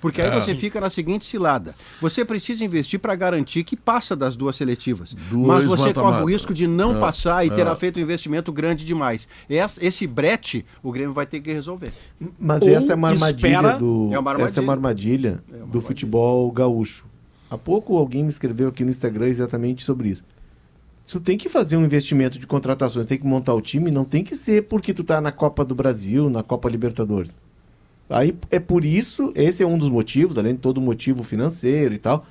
Porque aí É. você fica na seguinte cilada. Você precisa investir para garantir que passa das duas seletivas. Duas mas você corre mata-mata. o risco de não É, passar e é. terá feito um investimento grande demais. Esse, esse brete, o Grêmio vai ter que resolver. Mas Ou essa é uma armadilha espera- do. É uma Essa é uma armadilha. armadilha É do armadilha. futebol gaúcho. Há pouco alguém me escreveu aqui no Instagram exatamente sobre isso. Tu tem que fazer um investimento de contratações, tem que montar o time, não tem que ser porque tu tá na Copa do Brasil, na Copa Libertadores. Aí é por isso, esse é um dos motivos, além de todo o motivo financeiro e tal,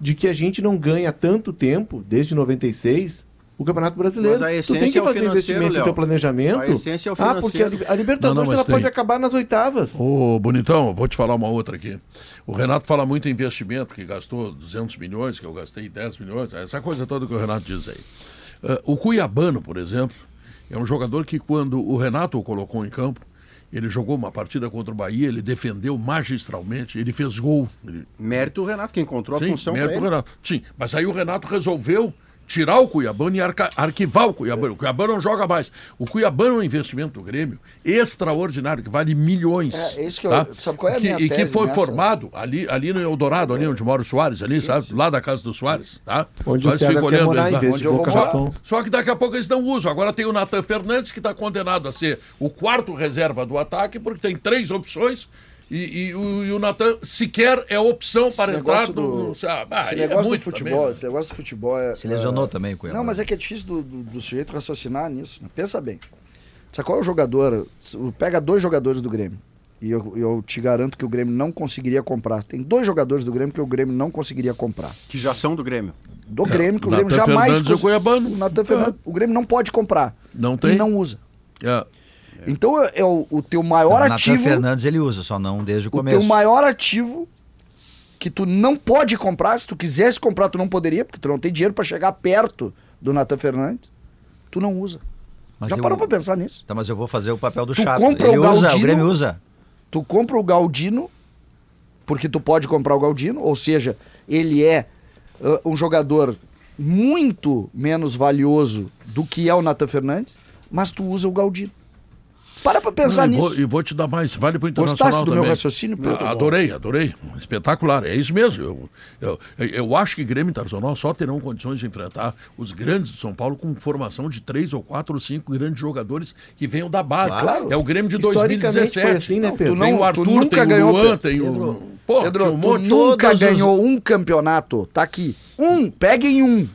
de que a gente não ganha tanto tempo, desde 96, o Campeonato Brasileiro. Mas a tu essência tem que é o fazer financeiro, investimento no teu planejamento. A essência é o Ah, porque a, financeiro. Li- a Libertadores Não, não, ela pode tem. acabar nas oitavas. Ô, Bonitão, vou te falar uma outra aqui. O Renato fala muito em investimento, que gastou 200 milhões, que eu gastei 10 milhões, essa coisa toda que o Renato diz aí. Ah, o Cuiabano, por exemplo, é um jogador que quando o Renato o colocou em campo, ele jogou uma partida contra o Bahia, ele defendeu magistralmente, ele fez gol. Ele, Mérito o Renato, que encontrou a Sim, função pra mérito ele. Renato. Sim, mas aí o Renato resolveu tirar o Cuiabano e arca- arquivar o Cuiabano. O Cuiabano não joga mais. O Cuiabano é um investimento do Grêmio extraordinário, que vale milhões. É, é isso que eu- tá? sabe qual é a Que- minha E que foi nessa? formado ali, ali no Eldorado, ali onde mora o Soares, ali, sabe? Lá da casa do Soares, tá? Onde o Soares fica olhando morar, eles lá. Onde de eu vou. Raton. Só que daqui a pouco eles não usam. Agora tem o Natan Fernandes, que está condenado a ser o quarto reserva do ataque, porque tem três opções. E, e o, e o Natan sequer é opção Esse para entrar do, no- ah, esse é negócio do muito futebol, também, né? esse negócio do futebol é. Se lesionou é- também, Cuiabá. Não, mas é que é difícil do, do- do sujeito raciocinar nisso. né? Pensa bem. Sabe qual é o jogador? Pega dois jogadores do Grêmio. E eu, eu te garanto que o Grêmio não conseguiria comprar. Tem dois jogadores do Grêmio que o Grêmio não conseguiria comprar. Que já são do Grêmio. Do Grêmio, que o Grêmio jamais. Fernandes e o cons- Cuiabano. O Natan Fernandes, o Grêmio não pode comprar. Não E tem? não usa. É. Então é, é o, o teu maior Natan ativo. Fernandes ele usa, só não desde o o começo. teu maior ativo que tu não pode comprar, se tu quisesse comprar, tu não poderia, porque tu não tem dinheiro para chegar perto do Natan Fernandes, tu não usa. Mas Já eu- parou pra pensar nisso? Tá, mas eu vou fazer o papel do Tu chato. compra Ele o usa, o Galdino- Grêmio usa. Tu compra o Galdino, porque tu pode comprar o Galdino, ou seja, ele é ah, um jogador muito menos valioso do que é o Natan Fernandes, mas tu usa o Galdino. Para pra pensar Não, e, nisso. vou, e vou te dar mais, vale para o Internacional Gostasse do meu também. raciocínio, Pedro? Ah, Adorei, adorei. Espetacular, é isso mesmo. Eu, eu, eu acho que Grêmio Internacional só terão condições de enfrentar os grandes de São Paulo com formação de três ou quatro ou cinco grandes jogadores que venham da base. Claro. É o Grêmio de Historicamente 2017. foi assim, né, Pedro? Tu Tem não- o Arthur, tu nunca tem ganhou, o Luan, Pedro. tem o... Pô, Pedro, um tu nunca ganhou um campeonato. Tá aqui. Um, peguem um.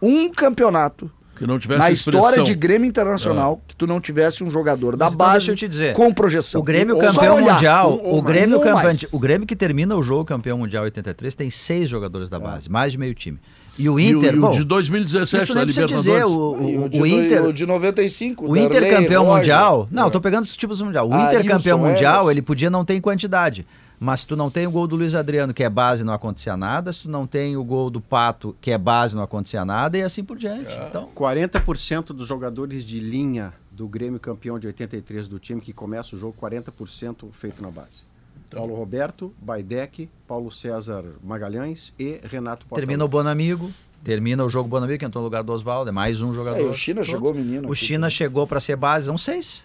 Um campeonato Que não tivesse na expressão. história de Grêmio Internacional que tu não tivesse um jogador da Mas base deixa eu te dizer, com projeção. O Grêmio Ou campeão olhar. mundial, um ou o. Grêmio Um campeão, mais. o Grêmio que termina o jogo campeão mundial 83 tem seis jogadores da base, mais de meio time. E o E o, Inter, e o de isso 2017 tu da nem precisa Libertadores. dizer, o, E o, o, Inter, o de 95, o Inter Darley, campeão Roger. mundial. Não, É. tô pegando os tipos mundial. O Ah, Inter campeão mundial, ele podia não ter em quantidade. Mas se tu não tem o gol do Luiz Adriano, que é base, não acontecia nada. Se tu não tem o gol do Pato, que é base, não acontecia nada. E assim por diante. Então, 40% dos jogadores de linha do Grêmio campeão de 83 do time que começa o jogo 40% feito na base. Paulo Roberto, Baidec, Paulo César Magalhães e Renato Portaluppi. Termina o Bonamigo. Termina o jogo Bonamigo, que entrou no lugar do Oswaldo. É mais um jogador. É, o China Todos. chegou, menino. O aqui China chegou para ser base, são seis.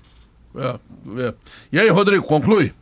É, é. E aí, Rodrigo, conclui?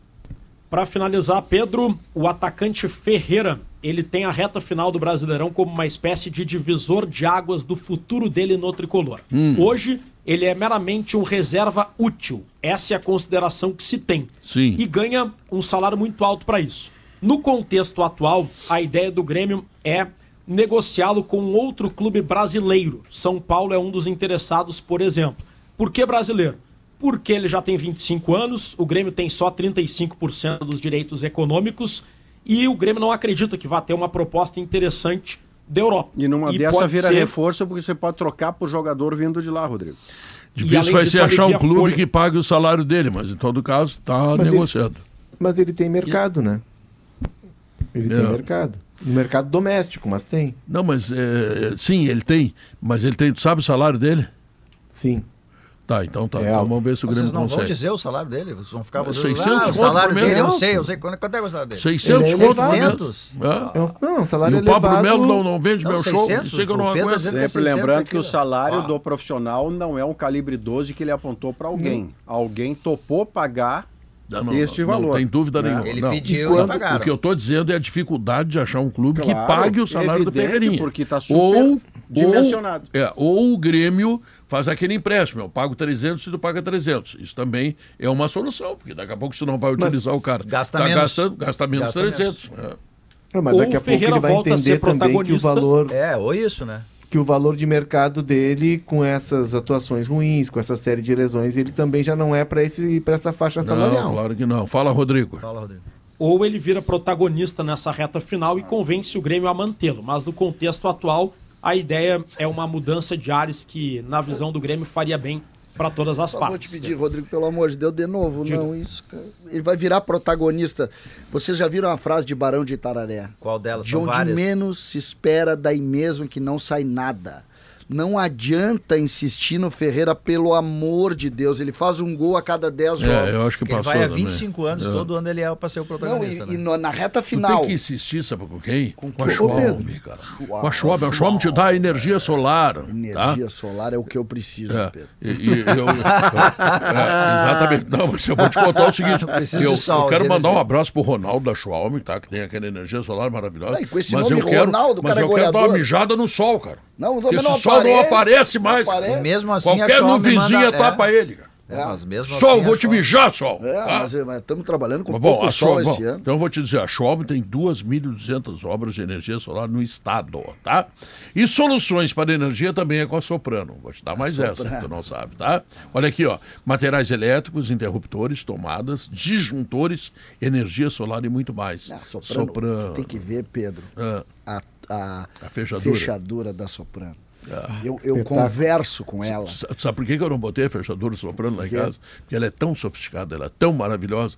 Para finalizar, Pedro, o atacante Ferreira, ele tem a reta final do Brasileirão como uma espécie de divisor de águas do futuro dele no tricolor. Hoje, ele é meramente um reserva útil. Essa é a consideração que se tem. Sim. E ganha um salário muito alto para isso. No contexto atual, a ideia do Grêmio é negociá-lo com outro clube brasileiro. São Paulo é um dos interessados, por exemplo. Por que brasileiro? Porque ele já tem 25 anos, o Grêmio tem só 35% dos direitos econômicos e o Grêmio não acredita que vá ter uma proposta interessante da Europa. E numa dessa pode vira ser- reforço porque você pode trocar por jogador vindo de lá, Rodrigo. Difícil vai ser achar um clube folha. que pague o salário dele, mas em todo caso está Mas ele- negociando. Mas ele tem mercado, né? Ele É. tem mercado. No mercado doméstico, mas tem. Não, mas é, sim, ele tem. Mas ele tem. Tu sabe o salário dele? Sim. Tá, então tá. É então vamos ver se o Vocês Grêmio não vão consegue. dizer o salário dele? Vocês vão ficar É vocês, 600 ah, o conto salário dele, eu sei, eu sei. Quanto, quanto é o salário dele? 600 Ele é conto por mês. 600? É. É não, um E salário o Pablo elevado. Melo não, não vende Não, meu 600, show. Que não dizendo que é Sempre 600 lembrando que o salário Ah. do profissional não é um calibre 12 que ele apontou para alguém. Alguém topou pagar Não, não, este não, valor. Não tem dúvida né? nenhuma. Ele não. pediu e pagaram. O que eu estou dizendo é a dificuldade de achar um clube que Claro, pague o salário do Ferreirinha. porque tá super ou, dimensionado. Ou, é, ou o Grêmio faz aquele empréstimo. Eu pago 300 e tu paga 300. Isso também é uma solução, porque daqui a pouco você não vai utilizar o cara. gasta tá menos. Gastando, gasta menos Gasta 300. É. Não, mas Ou daqui a o pouco ele vai entender também que o valor, É, ou isso, né? que o valor de mercado dele, com essas atuações ruins, com essa série de lesões, ele também já não é para essa faixa salarial. Não, claro que não. Fala, Rodrigo. Fala, Rodrigo. ou ele vira protagonista nessa reta final e convence o Grêmio a mantê-lo. Mas no contexto atual, a ideia é uma mudança de ares que, na visão do Grêmio, faria bem para todas as Só vou partes. te pedir, Rodrigo, pelo amor de Deus, de novo, não, isso, cara. Ele vai virar protagonista. Vocês já viram a frase de Barão de Itararé? Qual delas? De São onde várias. menos se espera, daí mesmo que não sai nada. Não adianta insistir no Ferreira, pelo amor de Deus. Ele faz um gol a cada 10 jogos. É, eu acho que Porque ele passou. vai há também. 25 anos, É. todo ano ele é para ser o Não, protagonista. e, e né? no- na reta Tu final. tem que insistir, sabe com quem? Com Com a? Schwalbe, cara. Com a Schwalbe. A Schwalbe te dá energia solar. tá? Energia solar é o que eu preciso, É, Pedro. e- e eu- <laughs> é, exatamente. Não, mas eu vou te contar o <laughs> seguinte. Eu, sol, eu quero de mandar um abraço pro Ronaldo da Schwalm, tá? Que tem aquela energia solar maravilhosa. Ah, e com esse mas nome eu quero, Ronaldo, o mas cara é eu quero dar uma mijada no sol, cara. Não, Porque não esse sol não aparece não mais. aparece. E mesmo assim, Qualquer nuvenzinha manda- tapa é. ele, cara. É, mas mesmo Sol, assim, vou te mijar, sol. É, tá? mas estamos trabalhando com Mas, bom, pouco a sol esse bom, ano. Então eu vou te dizer, a Schwalbe tem 2.200 obras de energia solar no estado, tá? E soluções para energia também é com a Soprano. Vou te dar mais essa, Soprano. que tu não sabe, tá? Olha aqui, ó. Materiais elétricos, interruptores, tomadas, disjuntores, energia solar e muito mais. Ah, soprano, tu tem que ver, Pedro, Ah, a, a, A fechadura. fechadura da Soprano. ah. Eu, eu converso com ela. Sa- Sabe por que eu não botei a fechadura soprano lá em casa? Porque ela é tão sofisticada, ela é tão maravilhosa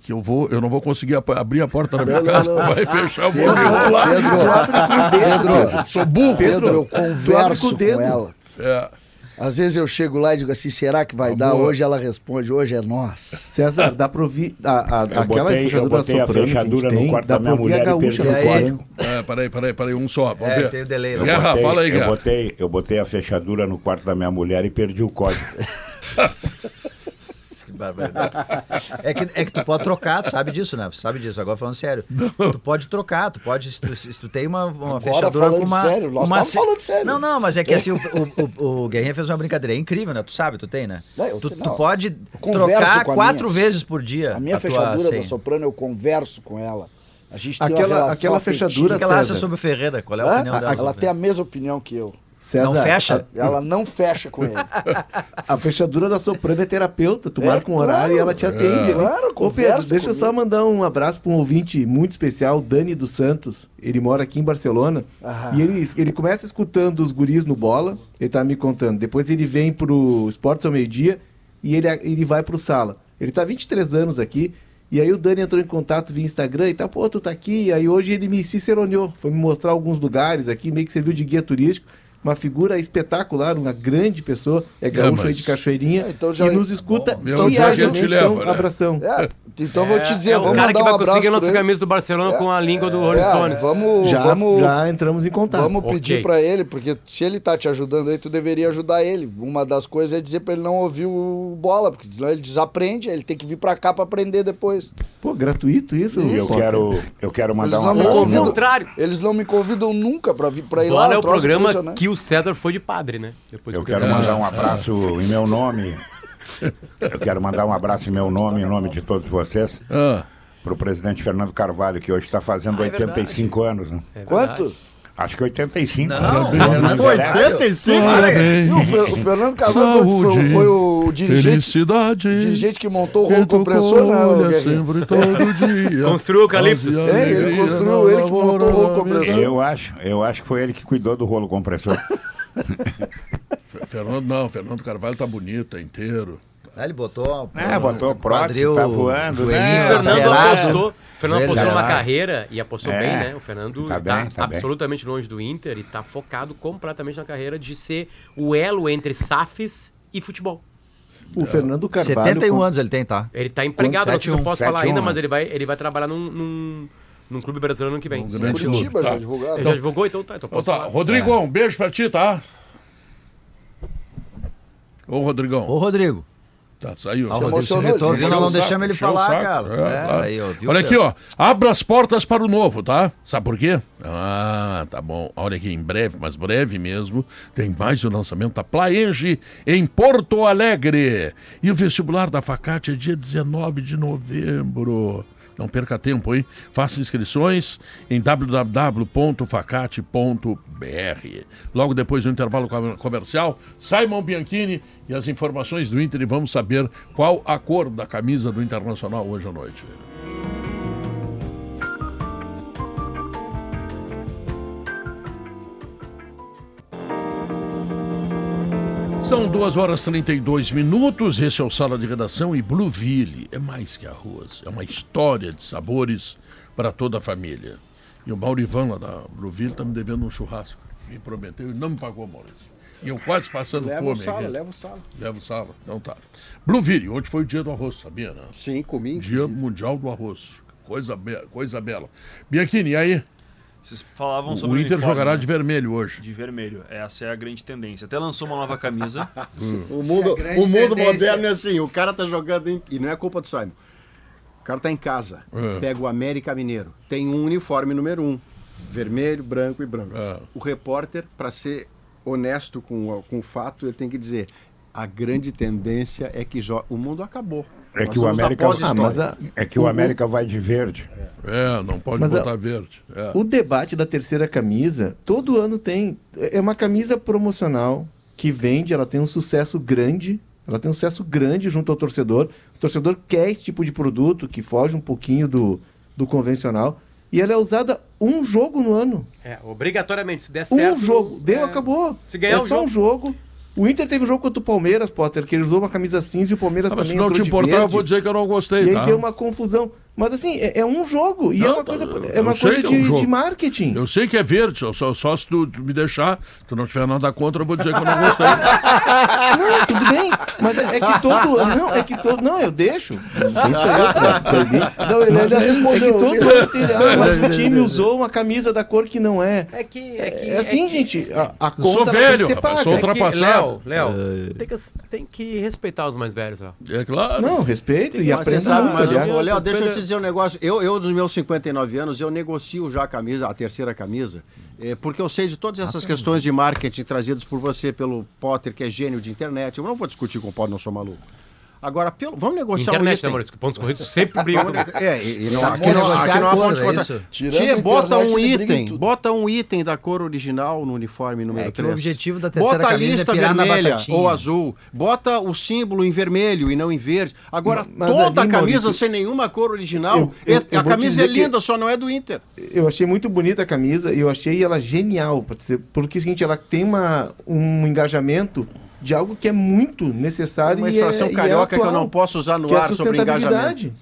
que eu vou, eu não vou conseguir abrir a porta da minha Não, não, casa, não. vai fechar, eu vou Pedro, Pedro, Pedro, Sou burro. Pedro, eu converso com com, ela. É. Às vezes eu chego lá e digo assim, será que vai dar? Amor. Hoje ela responde, hoje é nossa. César, dá pra ouvir a, a, Eu aquela botei, eu fechadura botei a soprano que fechadura gente no tem, quarto dá da pra minha ouvir a mulher e gaúcha perdi no o. É, peraí, peraí, peraí, um só. Vamos É, ver. tem o delay, né? Eu Guerra, botei, fala aí, eu Guerra. botei, eu botei a fechadura no quarto da minha mulher e perdi o código. <laughs> Que barbaridade. É que, é que tu pode trocar, tu sabe disso, né? Tu sabe disso, agora falando sério. Tu pode trocar, tu pode. Se tu, se tu tem uma, uma Agora fechadura falando com uma. sério, nós uma se- falando sério. Não, não, mas é que assim, o, <laughs> o, o, o Guerrinha fez uma brincadeira. É incrível, né? Tu sabe, tu tem, né? Não, eu tu, tenho- tu não, pode trocar a quatro minha. vezes por dia. A minha tua fechadura da soprano, eu converso com ela. A gente tem uma Aquela- relação aquela afetiva. O fechadura- que, ela acha sobre o Ferreira? Qual é a Hã? opinião dela? Ela tem a mesma opinião que eu. César, Não fecha? Ela não fecha com ele. A, <laughs> a fechadura da soprano é terapeuta. Tu É, marca um horário e claro. ela te atende. Claro, Ô Pedro, deixa eu só mandar um abraço para um ouvinte muito especial, Dani dos Santos. Ele mora aqui em Barcelona. Ah. E ele, ele começa escutando os guris no bola. Ele tá me contando. Depois ele vem pro Esportes ao meio-dia e ele, ele vai pro sala. Ele tá 23 anos aqui. E aí o Dani entrou em contato via Instagram e tá, pô, tu tá aqui. E aí hoje ele me ciceroneou. Foi me mostrar alguns lugares aqui, meio que serviu de guia turístico. Uma figura espetacular, uma grande pessoa, é gaúcho mas- aí de Cachoeirinha, É, então já- e nos escuta Meu dia a gente leva, então, né? abração. É, então vou te dizer, é o vamos cara mandar que um vai abraço conseguir a nossa camisa do Barcelona com a língua do Rolling É, Stones. vamos, Já, vamos, já entramos em contato. vamos Ok. pedir pra ele, porque se ele tá te ajudando aí, tu deveria ajudar ele. Uma das coisas é dizer pra ele não ouvir o bola, porque senão ele desaprende, ele tem que vir pra cá pra aprender depois. Pô, gratuito isso? E eu quero, eu quero mandar Eles um abraço. Convidam. Eles não me convidam nunca pra vir pra ir lá. Bola é o programa impressionante. que o César foi de padre, né? Depois Eu que quero mandar um abraço em meu nome. Eu quero mandar um abraço em meu nome, em nome de todos vocês, Ah, para o presidente Fernando Carvalho, que hoje está fazendo 85 anos. Né? É verdade. Quantos? Acho que 85. Parabéns, Não, né? não merece. 85? parabéns. E o, Fer- o Fernando Carvalho foi, foi- o dirigente, dirigente que montou o rolo compressor, né, sempre todo <laughs> dia. Construiu o. Fazia É, ele construiu, ele que montou o rolo compressor. Eu acho, eu acho que foi ele que cuidou do rolo compressor. <laughs> Fe- Fernando, não, Fernando Carvalho tá bonito, tá inteiro. Ah, ele botou. É, botou prótese, quadril, tá voando, joelhinho né? O Fernando zerado. apostou, o Fernando apostou numa carreira e apostou É. bem, né? O Fernando Tá tá, bem, tá bem. absolutamente longe do Inter e tá focado completamente na carreira de ser o elo entre SAFs e futebol. O Fernando Carvalho. 71 com- anos ele tem, tá? Ele tá empregado, não sei se eu 7-1, posso falar 7-1, ainda, né? mas ele vai, ele vai trabalhar num, num, num clube brasileiro ano que vem. Um grande Curitiba clube, já tá. divulgaram. Ele já divulgou, então tá, então Então posso tá, falar. Rodrigo, um beijo pra ti, tá? Ô, Rodrigão. Ô, Rodrigo. Tá, saiu. Ah, o Rodrigo se emocionou, retornou, ele nós não Encheu o saco, deixamos ele falar, cara. É, É, claro. aí, ó, viu, Olha aqui, ó. Abra as portas para o novo, tá? Sabe por quê? Ah, tá bom. Olha aqui, em breve, mas breve mesmo, tem mais o lançamento da Plaenge em Porto Alegre. E o vestibular da Facate é dia 19 de novembro. Não perca tempo, hein? Faça inscrições em www.facate.br. Logo depois do intervalo com- comercial, Simon Bianchini e as informações do Inter e vamos saber qual a cor da camisa do Internacional hoje à noite. São 2 horas e 32 minutos. Esse é o Sala de Redação e Blueville é mais que arroz. É uma história de sabores para toda a família. E o Maurivan lá da Blueville está me devendo um churrasco. Me prometeu e não me pagou, Maurício. E eu quase passando Leva o fome. sala, leva o sala. Leva o sala. Então tá. Blueville, hoje foi o dia do arroz, sabia, né? Sim, comi. Dia Mundial do Arroz. Coisa, be coisa bela. Bianchini, e aí? Vocês falavam O sobre Inter uniforme, jogará né? de vermelho hoje. de vermelho. Essa é a grande tendência. Até lançou uma nova camisa. <laughs> O mundo, grande o mundo tendência. moderno é assim, o cara tá jogando em, e não é culpa do Simon. O cara tá em casa, É. pega o América Mineiro, tem um uniforme número um, vermelho, branco e branco. É. O repórter, para ser honesto com, o- com o fato, ele tem que dizer, a grande tendência é que jo- o mundo acabou. É Nós que o América-. Ah, mas a- É que o América vai de verde. É, não pode Mas a- botar verde. É. O debate da terceira camisa, todo ano tem. É uma camisa promocional que vende, ela tem um sucesso grande. Ela tem um sucesso grande junto ao torcedor. O torcedor quer esse tipo de produto que foge um pouquinho do, do convencional. E ela é usada um jogo no ano. É, obrigatoriamente, se der Um certo. jogo. Deu, é, acabou. Se ganhar é o só um jogo. jogo. O Inter teve um jogo contra o Palmeiras, Potter, que ele usou uma camisa cinza e o Palmeiras Ah, mas se também não te importar, eu vou dizer que eu não gostei, E aí tá? deu uma confusão. Mas assim, é, é um jogo. E é Não, uma tá, coisa, é uma eu sei coisa que é um de, de marketing. Eu sei que é verde, só, só, só se tu, tu me deixar, tu não tiver nada contra, eu vou dizer que eu não gostei. <laughs> Não, tudo bem. Mas é, é que todo ano. Não, é que todo. Não, eu deixo. Isso proibir. Não, ele ainda É que respondeu. todo ele- ano tem. Ah, mas o time usou uma camisa da cor que não é. É que. É, que, É assim, que- gente. A, a sou conta ela velho, tem que ser rapaz, paga. sou é que, ultrapassado. Léo, Léo, tem, que, tem que respeitar os mais velhos, Léo. É claro. Não, respeito e você aprenda sabe, mas, Léo, deixa eu te dizer um negócio. Eu, eu, dos meus 59 anos, eu negocio já a camisa, a terceira camisa, eh, porque eu sei de todas essas questões de marketing trazidas por você, pelo Potter, que é gênio de internet. Eu não vou discutir com o Potter, não sou maluco. Agora, pelo, vamos negociar um Internet, né, item. Maurício? Que pontos corridos sempre brigam. É, e, e não, aqui, Quer não, aqui não há fonte de é contar. isso? Tirando Tchê, a bota internet, um item, bota um item da cor original no uniforme número É que o 3. objetivo da terceira Bota a é lista na vermelha ou azul. Bota o símbolo em vermelho e não em verde. Agora, Mas toda ali, a camisa Maurício, sem nenhuma cor original, eu- eu- é- eu a camisa é linda, só não é do Inter. Eu achei muito bonita a camisa e eu achei ela genial, porque é o seguinte, ela tem uma, um engajamento de algo que é muito necessário Uma e é, expressão e é carioca que eu atual, não posso usar no é a ar sobre engajamento.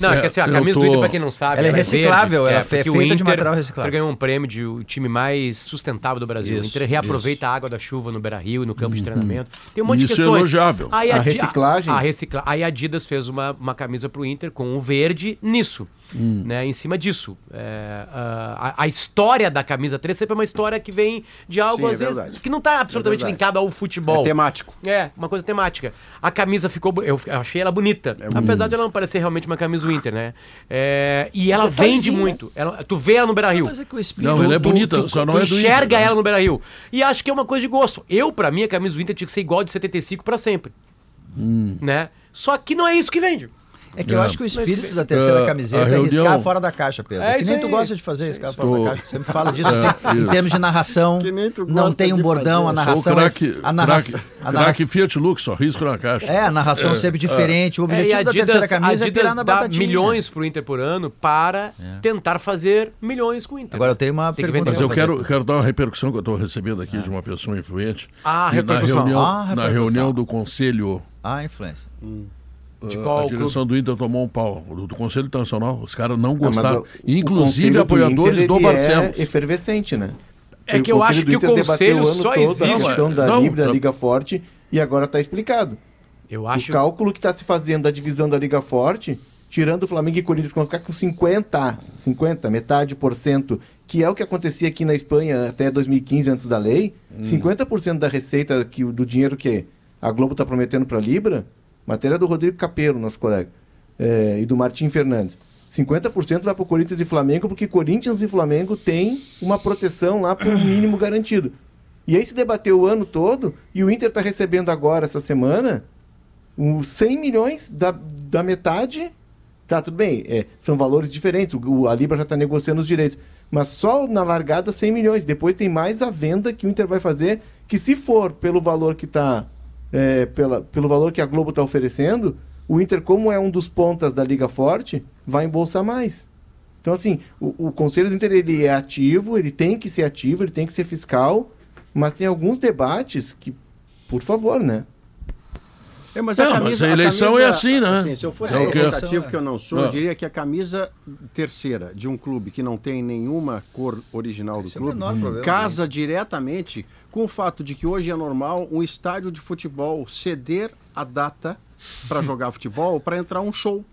Não, é, que assim, a camisa tô- do Inter, pra quem não sabe, Ela é reciclável, ela é feita o de Inter- material o reciclável. Inter ganhou um prêmio de o time mais sustentável do Brasil. o Isso, Inter reaproveita a água da chuva no Beira-Rio, no campo de treinamento. Tem um monte Isso de é questões. elogiável. Aí A Di- reciclagem? A, recicla... Aí a Adidas fez uma, uma camisa pro Inter com o verde nisso. Hum. Né, em cima disso. É, a, a história da camisa 3 sempre é uma história que vem de algo, Sim, é às vezes, verdade. que não tá absolutamente É linkado ao futebol. É temático. É, uma coisa temática. A camisa ficou. Eu achei ela bonita. apesar de ela não parecer realmente uma camisa do Inter, né? É, e ela vende muito. Ela, tu vê ela no Beira Rio. Mas é que. Não, ela é bonita, só não é do enxerga Inter, né? ela no Beira Rio. E acho que é uma coisa de gosto. Eu, pra mim, a camisa do Inter tinha que ser igual de 75 pra sempre. Hum. Né? Só que não é isso que vende. É que eu É. acho que o espírito da terceira Ah, camiseta a é riscar fora da caixa, Pedro. É que isso nem tu gosta de fazer riscar fora da caixa. Você sempre fala <laughs> disso, É, assim, em isso. termos de narração. Que nem tu Não gosta tem um bordão, a narração é. A narração. craque- A narração craque Fiat Lux, só risco na caixa. é, a narração sempre diferente. O É, objetivo da terceira camisa é pirar na dá batatinha. milhões pro Inter por ano para tentar fazer milhões com o Inter. Agora eu tenho uma Tem que pergunta. Mas eu quero, quero dar uma repercussão que eu estou recebendo aqui de uma pessoa influente. Ah, repercussão. Ah, na reunião do conselho, Ah, influência. Qual a direção do Inter tomou um pau. Do, do Conselho Internacional, os caras não Ah, gostaram. o- o Inclusive do apoiadores Inter, do ele Barcelos. É efervescente, né? É que eu acho que o conselho ano só todo existe- A questão da Não, Liga, da tá- Liga Forte, e agora está explicado. Eu O acho. cálculo que está se fazendo da divisão da Liga Forte, tirando o Flamengo e Corinthians, que vão ficar com 50, 50, metade por cento, que é o que acontecia aqui na Espanha até 2015, antes da lei, Hum. 50% da receita que, o- do dinheiro que a Globo está prometendo para a Libra, matéria do Rodrigo Capello, nosso colega, é, e do Martim Fernandes. 50% vai para o Corinthians e Flamengo, porque Corinthians e Flamengo têm uma proteção lá um mínimo garantido. E aí se debateu o ano todo, e o Inter está recebendo agora, essa semana, os 100 milhões da, da metade. Tá, tudo bem, é, são valores diferentes. O- a Libra já está negociando os direitos. Mas só na largada 100 milhões. Depois tem mais a venda que o Inter vai fazer, que se for pelo valor que está. Pela, pelo valor que a Globo está oferecendo, o Inter, como é um dos pontas da Liga Forte, vai embolsar mais. Então, assim, o, o Conselho do Inter ele é ativo, ele tem que ser ativo, ele tem que ser fiscal, mas tem alguns debates que, por favor, né? É, mas, Não, mas a eleição é assim, né? assim, se eu fosse É o que- representativo, que eu não sou, eu Não. diria que a camisa terceira de um clube que não tem nenhuma cor original do Esse é clube problema, casa diretamente com o fato de que hoje é normal um estádio de futebol ceder a data para <laughs> jogar futebol, para entrar um show.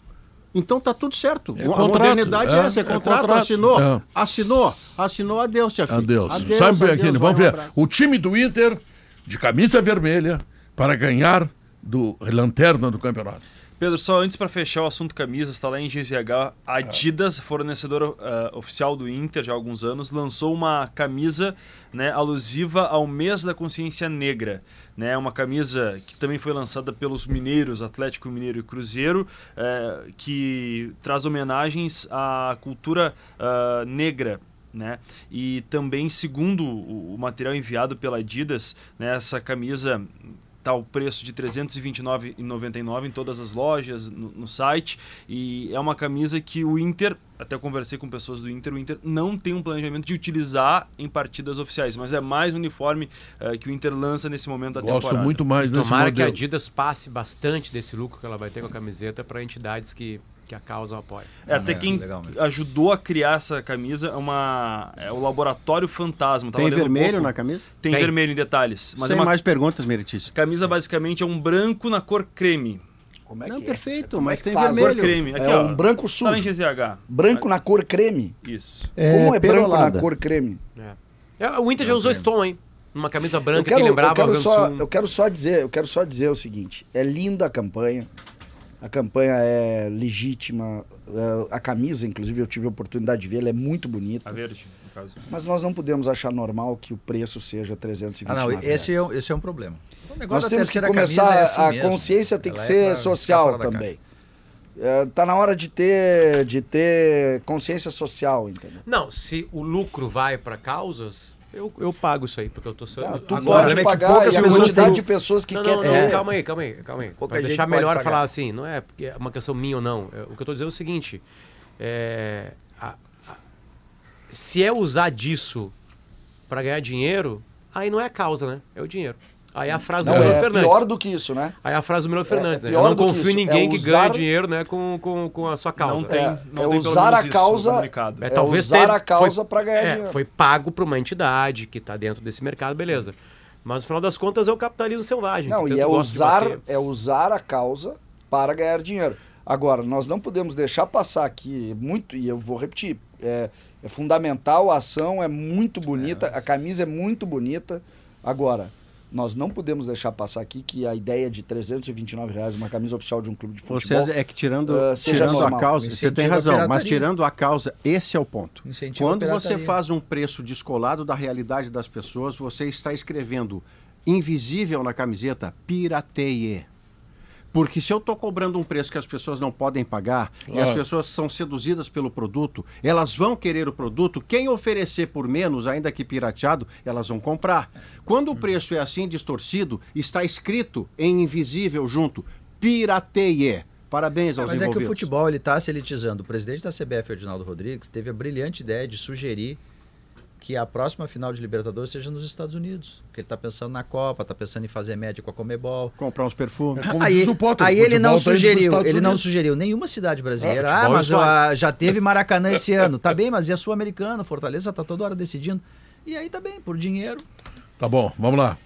Então tá tudo certo. É a contrato, modernidade é, é, essa, é, é contrato, contrato. assinou, É. assinou, assinou, adeus, tia filha. Adeus. Adeus, Sabe, adeus, aquele, vai, vamos um ver. abraço. O time do Inter, de camisa vermelha, para ganhar do lanterna do campeonato. Pedro, só antes para fechar o assunto camisas, está lá em GZH. A Adidas, fornecedora ah, oficial do Inter já há alguns anos, lançou uma camisa né, alusiva ao mês da consciência negra. Né, uma camisa que também foi lançada pelos mineiros, Atlético Mineiro e Cruzeiro, eh, que traz homenagens à cultura ah, negra né? E também, segundo o material enviado pela Adidas, né, essa camisa está o preço de R$ 329,99 em todas as lojas, no, no site. E é uma camisa que o Inter, até eu conversei com pessoas do Inter, o Inter não tem um planejamento de utilizar em partidas oficiais, mas é mais um uniforme eh, que o Inter lança nesse momento da Gosto temporada. muito mais desse Tomara que a modelo. Adidas passe bastante desse lucro que ela vai ter com a camiseta para entidades que, que a causa apoia. É, até É, quem ajudou a criar essa camisa é, uma, é o Laboratório Fantasma. Tava Tem um vermelho pouco. na camisa? Tem, Tem. vermelho em detalhes. Mas Sem é uma mais perguntas, Meritício. camisa basicamente é um branco na cor creme. Como é Não, que perfeito, é? Como mas é que tem faz? vermelho. Cor creme. Aqui, É ó. um branco Tá sujo. em GZH. Branco na cor creme. Isso. Como é branco na perolada. cor creme? É, O Inter já usou esse tom, hein? Uma camisa branca Eu quero, que lembrava eu quero só, eu quero só dizer, eu quero só dizer o seguinte: é linda a campanha. A campanha é legítima. é, A camisa, inclusive, eu tive a oportunidade de ver, ela é muito bonita. A verde, no caso. Mas nós não podemos achar normal que o preço seja 329 Ah, não, esse é, um- esse é um problema. O Nós negócio temos que começar, é assim a mesmo. consciência tem que Ela é ser social também. É, tá na hora de ter, de ter consciência social, entendeu? Não, se o lucro vai para causas, eu, eu pago isso aí, porque eu tô sendo. Tá, tu Agora, pode é que pagar poucas e a pessoas quantidade têm- de pessoas que não, quer não, não, ter. calma aí, calma aí, calma aí. Pouca Pra deixar melhor pagar. falar assim, não é porque é uma questão minha ou não. É, O que eu tô dizendo é o seguinte: é, a- a- se é usar disso para ganhar dinheiro, aí não é a causa, né? É o dinheiro. Aí a frase Não, do Melo é Fernandes. pior do que isso, né? Aí a frase do Melo É- Fernandes, é né? pior Eu não que confio em isso, ninguém é que usar- ganhe dinheiro né, com, com, com a sua causa. Não tem, É, não é tem usar a causa-. É, É talvez usar teve- a causa foi- pra ganhar é, dinheiro. Foi pago para uma entidade que está dentro desse mercado, beleza. Mas no final das contas é o capitalismo selvagem. Não, que e é usar, é usar a causa para ganhar dinheiro. Agora, nós não podemos deixar passar aqui muito, e eu vou repetir, é, é fundamental, a ação é muito bonita, a camisa é muito bonita. Agora, nós não podemos deixar passar aqui que a ideia de 329 reais uma camisa oficial de um clube de futebol... Vocês é que tirando, seja tirando a normal. causa, você Incentiva tem a razão, mas tirando a causa, esse é o ponto. Incentiva a Quando você faz um preço descolado da realidade das pessoas, você está escrevendo invisível na camiseta, pirateie. Porque se eu estou cobrando um preço que as pessoas não podem pagar e as Claro. pessoas são seduzidas pelo produto, elas vão querer o produto. Quem oferecer por menos, ainda que pirateado, elas vão comprar. Quando o preço é assim distorcido, está escrito em invisível junto, pirateie. Parabéns aos Mas é que o futebol ele está se elitizando. O presidente da CBF, Edinaldo Rodrigues, teve a brilhante ideia de sugerir que a próxima final de Libertadores seja nos Estados Unidos. Porque ele está pensando na Copa, está pensando em fazer média com a Comebol. Comprar uns perfumes. É aí aí ele não tá sugeriu, ele não Unidos. sugeriu nenhuma cidade brasileira. É, ah, futebol mas ah, já teve Maracanã esse ano. Tá bem, mas e a Sul-Americana? Fortaleza tá toda hora decidindo. E aí tá bem, por dinheiro. Tá bom, vamos lá.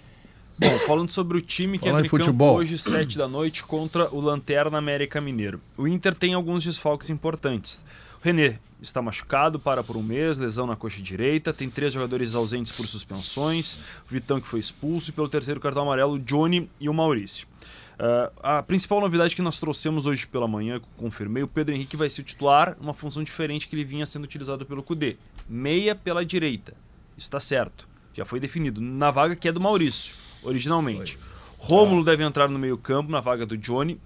Bom, falando sobre o time que entra em futebol. hoje, 7 da noite, contra o Lanterna América Mineiro. O Inter tem alguns desfalques importantes. René está machucado, para por um mês, lesão na coxa direita, tem três jogadores ausentes por suspensões, o Vitão que foi expulso e pelo terceiro cartão amarelo, o Johnny e o Maurício. Ah, a principal novidade que nós trouxemos hoje pela manhã, confirmei, o Pedro Henrique vai ser titular, uma função diferente que ele vinha sendo utilizado pelo Cudê. Meia pela direita. Isso está certo. Já foi definido. Na vaga que é do Maurício, originalmente. Rômulo deve entrar no meio-campo, na vaga do Johnny.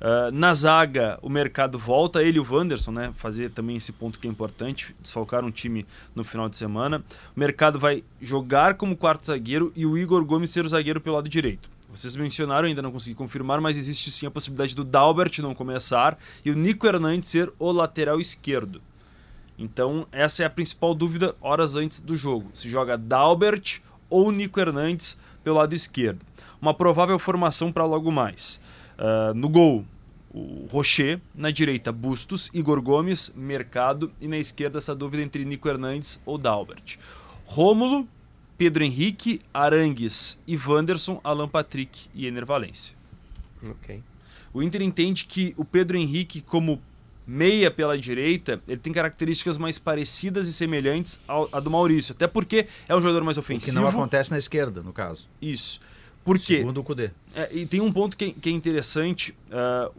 Ah, na zaga, o mercado volta, ele e o Wanderson, né? Fazer também esse ponto que é importante, desfalcar um time no final de semana. O mercado vai jogar como quarto zagueiro e o Igor Gomes ser o zagueiro pelo lado direito. Vocês mencionaram, ainda não consegui confirmar, mas existe sim a possibilidade do Dalbert não começar e o Nico Hernandes ser o lateral esquerdo. Então, essa é a principal dúvida horas antes do jogo. Se joga Dalbert ou Nico Hernandes pelo lado esquerdo. Uma provável formação para logo mais. Ah, no gol, o Rocher. Na direita, Bustos, Igor Gomes, Mercado. E na esquerda, essa dúvida entre Nico Hernandes ou Dalbert. Rômulo, Pedro Henrique, Arangues e Wanderson, Alan Patrick e Ener Valência. Ok. O Inter entende que o Pedro Henrique, como meia pela direita, ele tem características mais parecidas e semelhantes à do Maurício. Até porque é um jogador mais O que ofensivo. não acontece na esquerda, no caso. Isso. Por quê? Segundo o Cudê. É, e tem um ponto que, que é interessante. ah,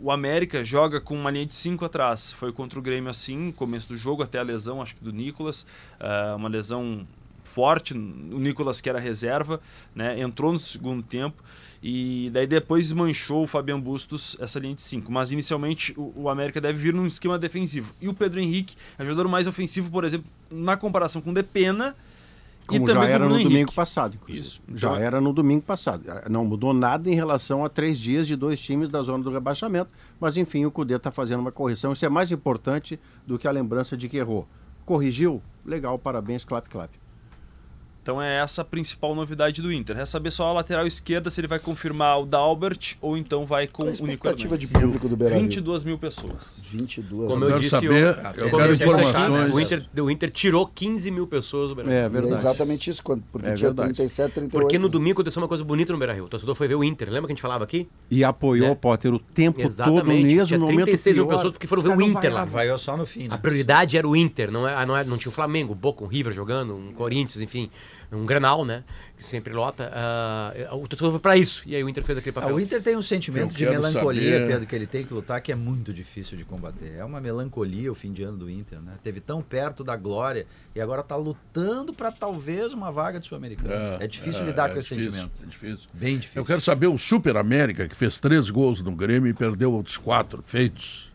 o América joga com uma linha de 5 atrás. Foi contra o Grêmio assim, no começo do jogo, até a lesão, acho que do Nicolas. ah, uma lesão forte. O Nicolas, que era reserva, né, entrou no segundo tempo. E daí depois desmanchou o Fabian Bustos essa linha de 5. Mas inicialmente o, o América deve vir num esquema defensivo. E o Pedro Henrique é jogador mais ofensivo, por exemplo, na comparação com o Depena. Como já era no Bruno domingo Henrique. passado, inclusive. Isso. Já Então, era no domingo passado. Não mudou nada em relação a três dias de dois times da zona do rebaixamento. Mas, enfim, o Cudê está fazendo uma correção. Isso é mais importante do que a lembrança de que errou. Corrigiu? Legal, parabéns, clap, clap. Então é essa a principal novidade do Inter. Resta saber só a lateral esquerda se ele vai confirmar o Dalbert ou então vai com Qual a o Nico expectativa Hernandes. de público do Beira-Rio? 22 mil pessoas. 22. Como Eu eu, quero disse, saber, o- eu como quero informações. O Inter, o Inter tirou 15 mil pessoas do Beira É É verdade. exatamente isso, quando, porque É tinha verdade. 37, 38. Porque no domingo aconteceu uma coisa bonita no Beira Rio. O torcedor foi ver o Inter. Lembra que a gente falava aqui? E apoiou Né? o Potter o tempo todo, Exatamente. mesmo Tinha no momento 36 mil pior. pessoas porque foram ver o Inter vai lá. Vai só no fim, né? A prioridade era o Inter, não, é, não, é, não tinha o Flamengo, o Boca, um River jogando, um Corinthians, enfim, um Granal, né? Que sempre lota. ah, o torcedor foi pra isso. E aí o Inter fez aquele Ah, papel. o Inter tem um sentimento Eu de melancolia, saber- Pedro, que ele tem que lutar, que é muito difícil de combater. É uma melancolia o fim de ano do Inter, né? Teve tão perto da glória e agora tá lutando para talvez uma vaga de Sul-Americano. É, difícil lidar é com esse difícil, sentimento. É difícil. Bem difícil. Eu quero saber o Super América, que fez três gols no Grêmio e perdeu outros quatro feitos.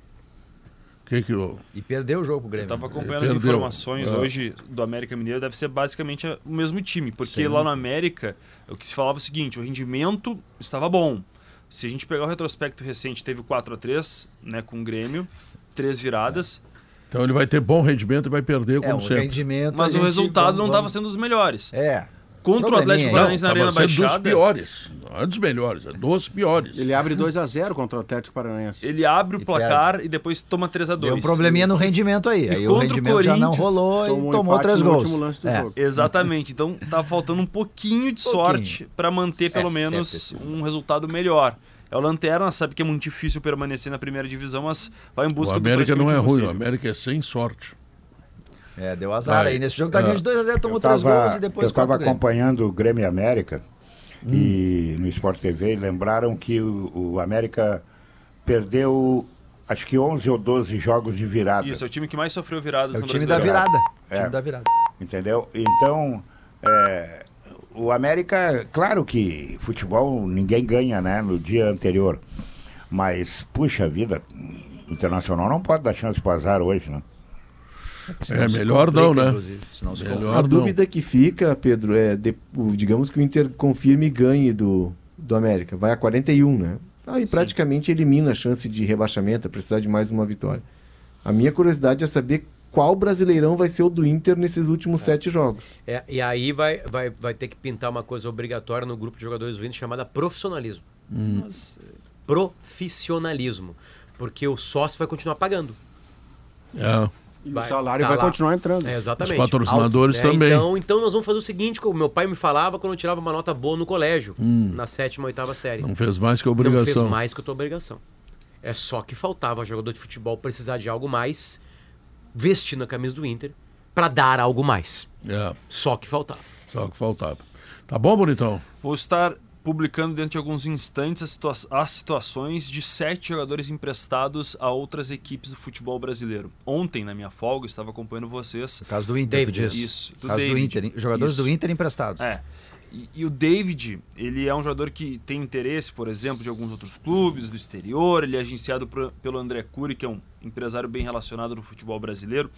Que que eu... E perdeu o jogo pro Eu Grêmio. estava né? acompanhando as informações Ah. hoje do América Mineiro, deve ser basicamente o mesmo time, porque Sim. lá no América, o que se falava é o seguinte, o rendimento estava bom. Se a gente pegar o retrospecto recente, teve 4 a 3 né, com o Grêmio, três viradas, Então ele vai ter bom rendimento e vai perder É, como um sempre. rendimento. mas o gente- resultado vamos- não estava sendo dos melhores. É. contra o Atlético Paranaense na Arena Baixada. dos piores. Não é dos melhores, é dos piores. Ele abre 2 a 0 contra o Atlético Paranaense. Ele abre o E placar e depois toma 3 a 2 Deu um probleminha no rendimento aí. Aí o contra o rendimento já não Corinthians, rolou tomou e tomou três gols. último lance do É. jogo. Exatamente. Então tá faltando um pouquinho de sorte para manter pelo É, menos ter sido. um resultado melhor. É o Lanterna, sabe que é muito difícil permanecer na primeira divisão, mas vai em O busca América do não é ruim, o. América é sem sorte. É, deu azar Vai. aí. Nesse jogo tá ganhando de 2x0, tomou Eu três tava- gols e depois Eu estava acompanhando o Grêmio América Hum. e no Sport TV lembraram que o, o América perdeu acho que 11 ou 12 jogos de virada. Isso, é o time que mais sofreu viradas É o no time da virada. O É. time da virada. Entendeu? Então, é, o América, claro que futebol ninguém ganha, né, no dia anterior. Mas, puxa vida, Internacional não pode dar chance para azar hoje, né? É melhor não, né? Senão se Melhor A não. dúvida que fica, Pedro, é de- digamos que o Inter confirme e ganhe do, do América. Vai a 41, né? Aí praticamente elimina a chance de rebaixamento, precisar de mais uma vitória. A minha curiosidade é saber qual brasileirão vai ser o do Inter nesses últimos sete jogos. É, e aí vai, vai, vai ter que pintar uma coisa obrigatória no grupo de jogadores do Inter chamada profissionalismo. Mas, eh, profissionalismo. Porque o sócio vai continuar pagando. É. E Vai, o salário tá vai lá. continuar entrando. É, exatamente. Os patrocinadores Alto, né? também. Então, então nós vamos fazer o seguinte, como meu pai me falava quando eu tirava uma nota boa no colégio, na sétima, oitava série. Hum. Não fez mais que Não fez obrigação. mais que a tua obrigação. É só que faltava jogador de futebol precisar de algo mais, vestindo a camisa do Inter, pra dar algo mais. É, Só que faltava. só o que faltava. Tá bom, bonitão? Vou estar publicando dentro de alguns instantes as, situa- as situações de sete jogadores emprestados a outras equipes do futebol brasileiro. Ontem, na minha folga, eu estava acompanhando vocês. No caso do Inter, David, diz. isso, do caso do David. Inter. Jogadores Isso. do Inter emprestados. É. E, e o David, ele é um jogador que tem interesse, por exemplo, de alguns outros clubes do exterior. Ele é agenciado pelo André Cury, que é um empresário bem relacionado no futebol brasileiro.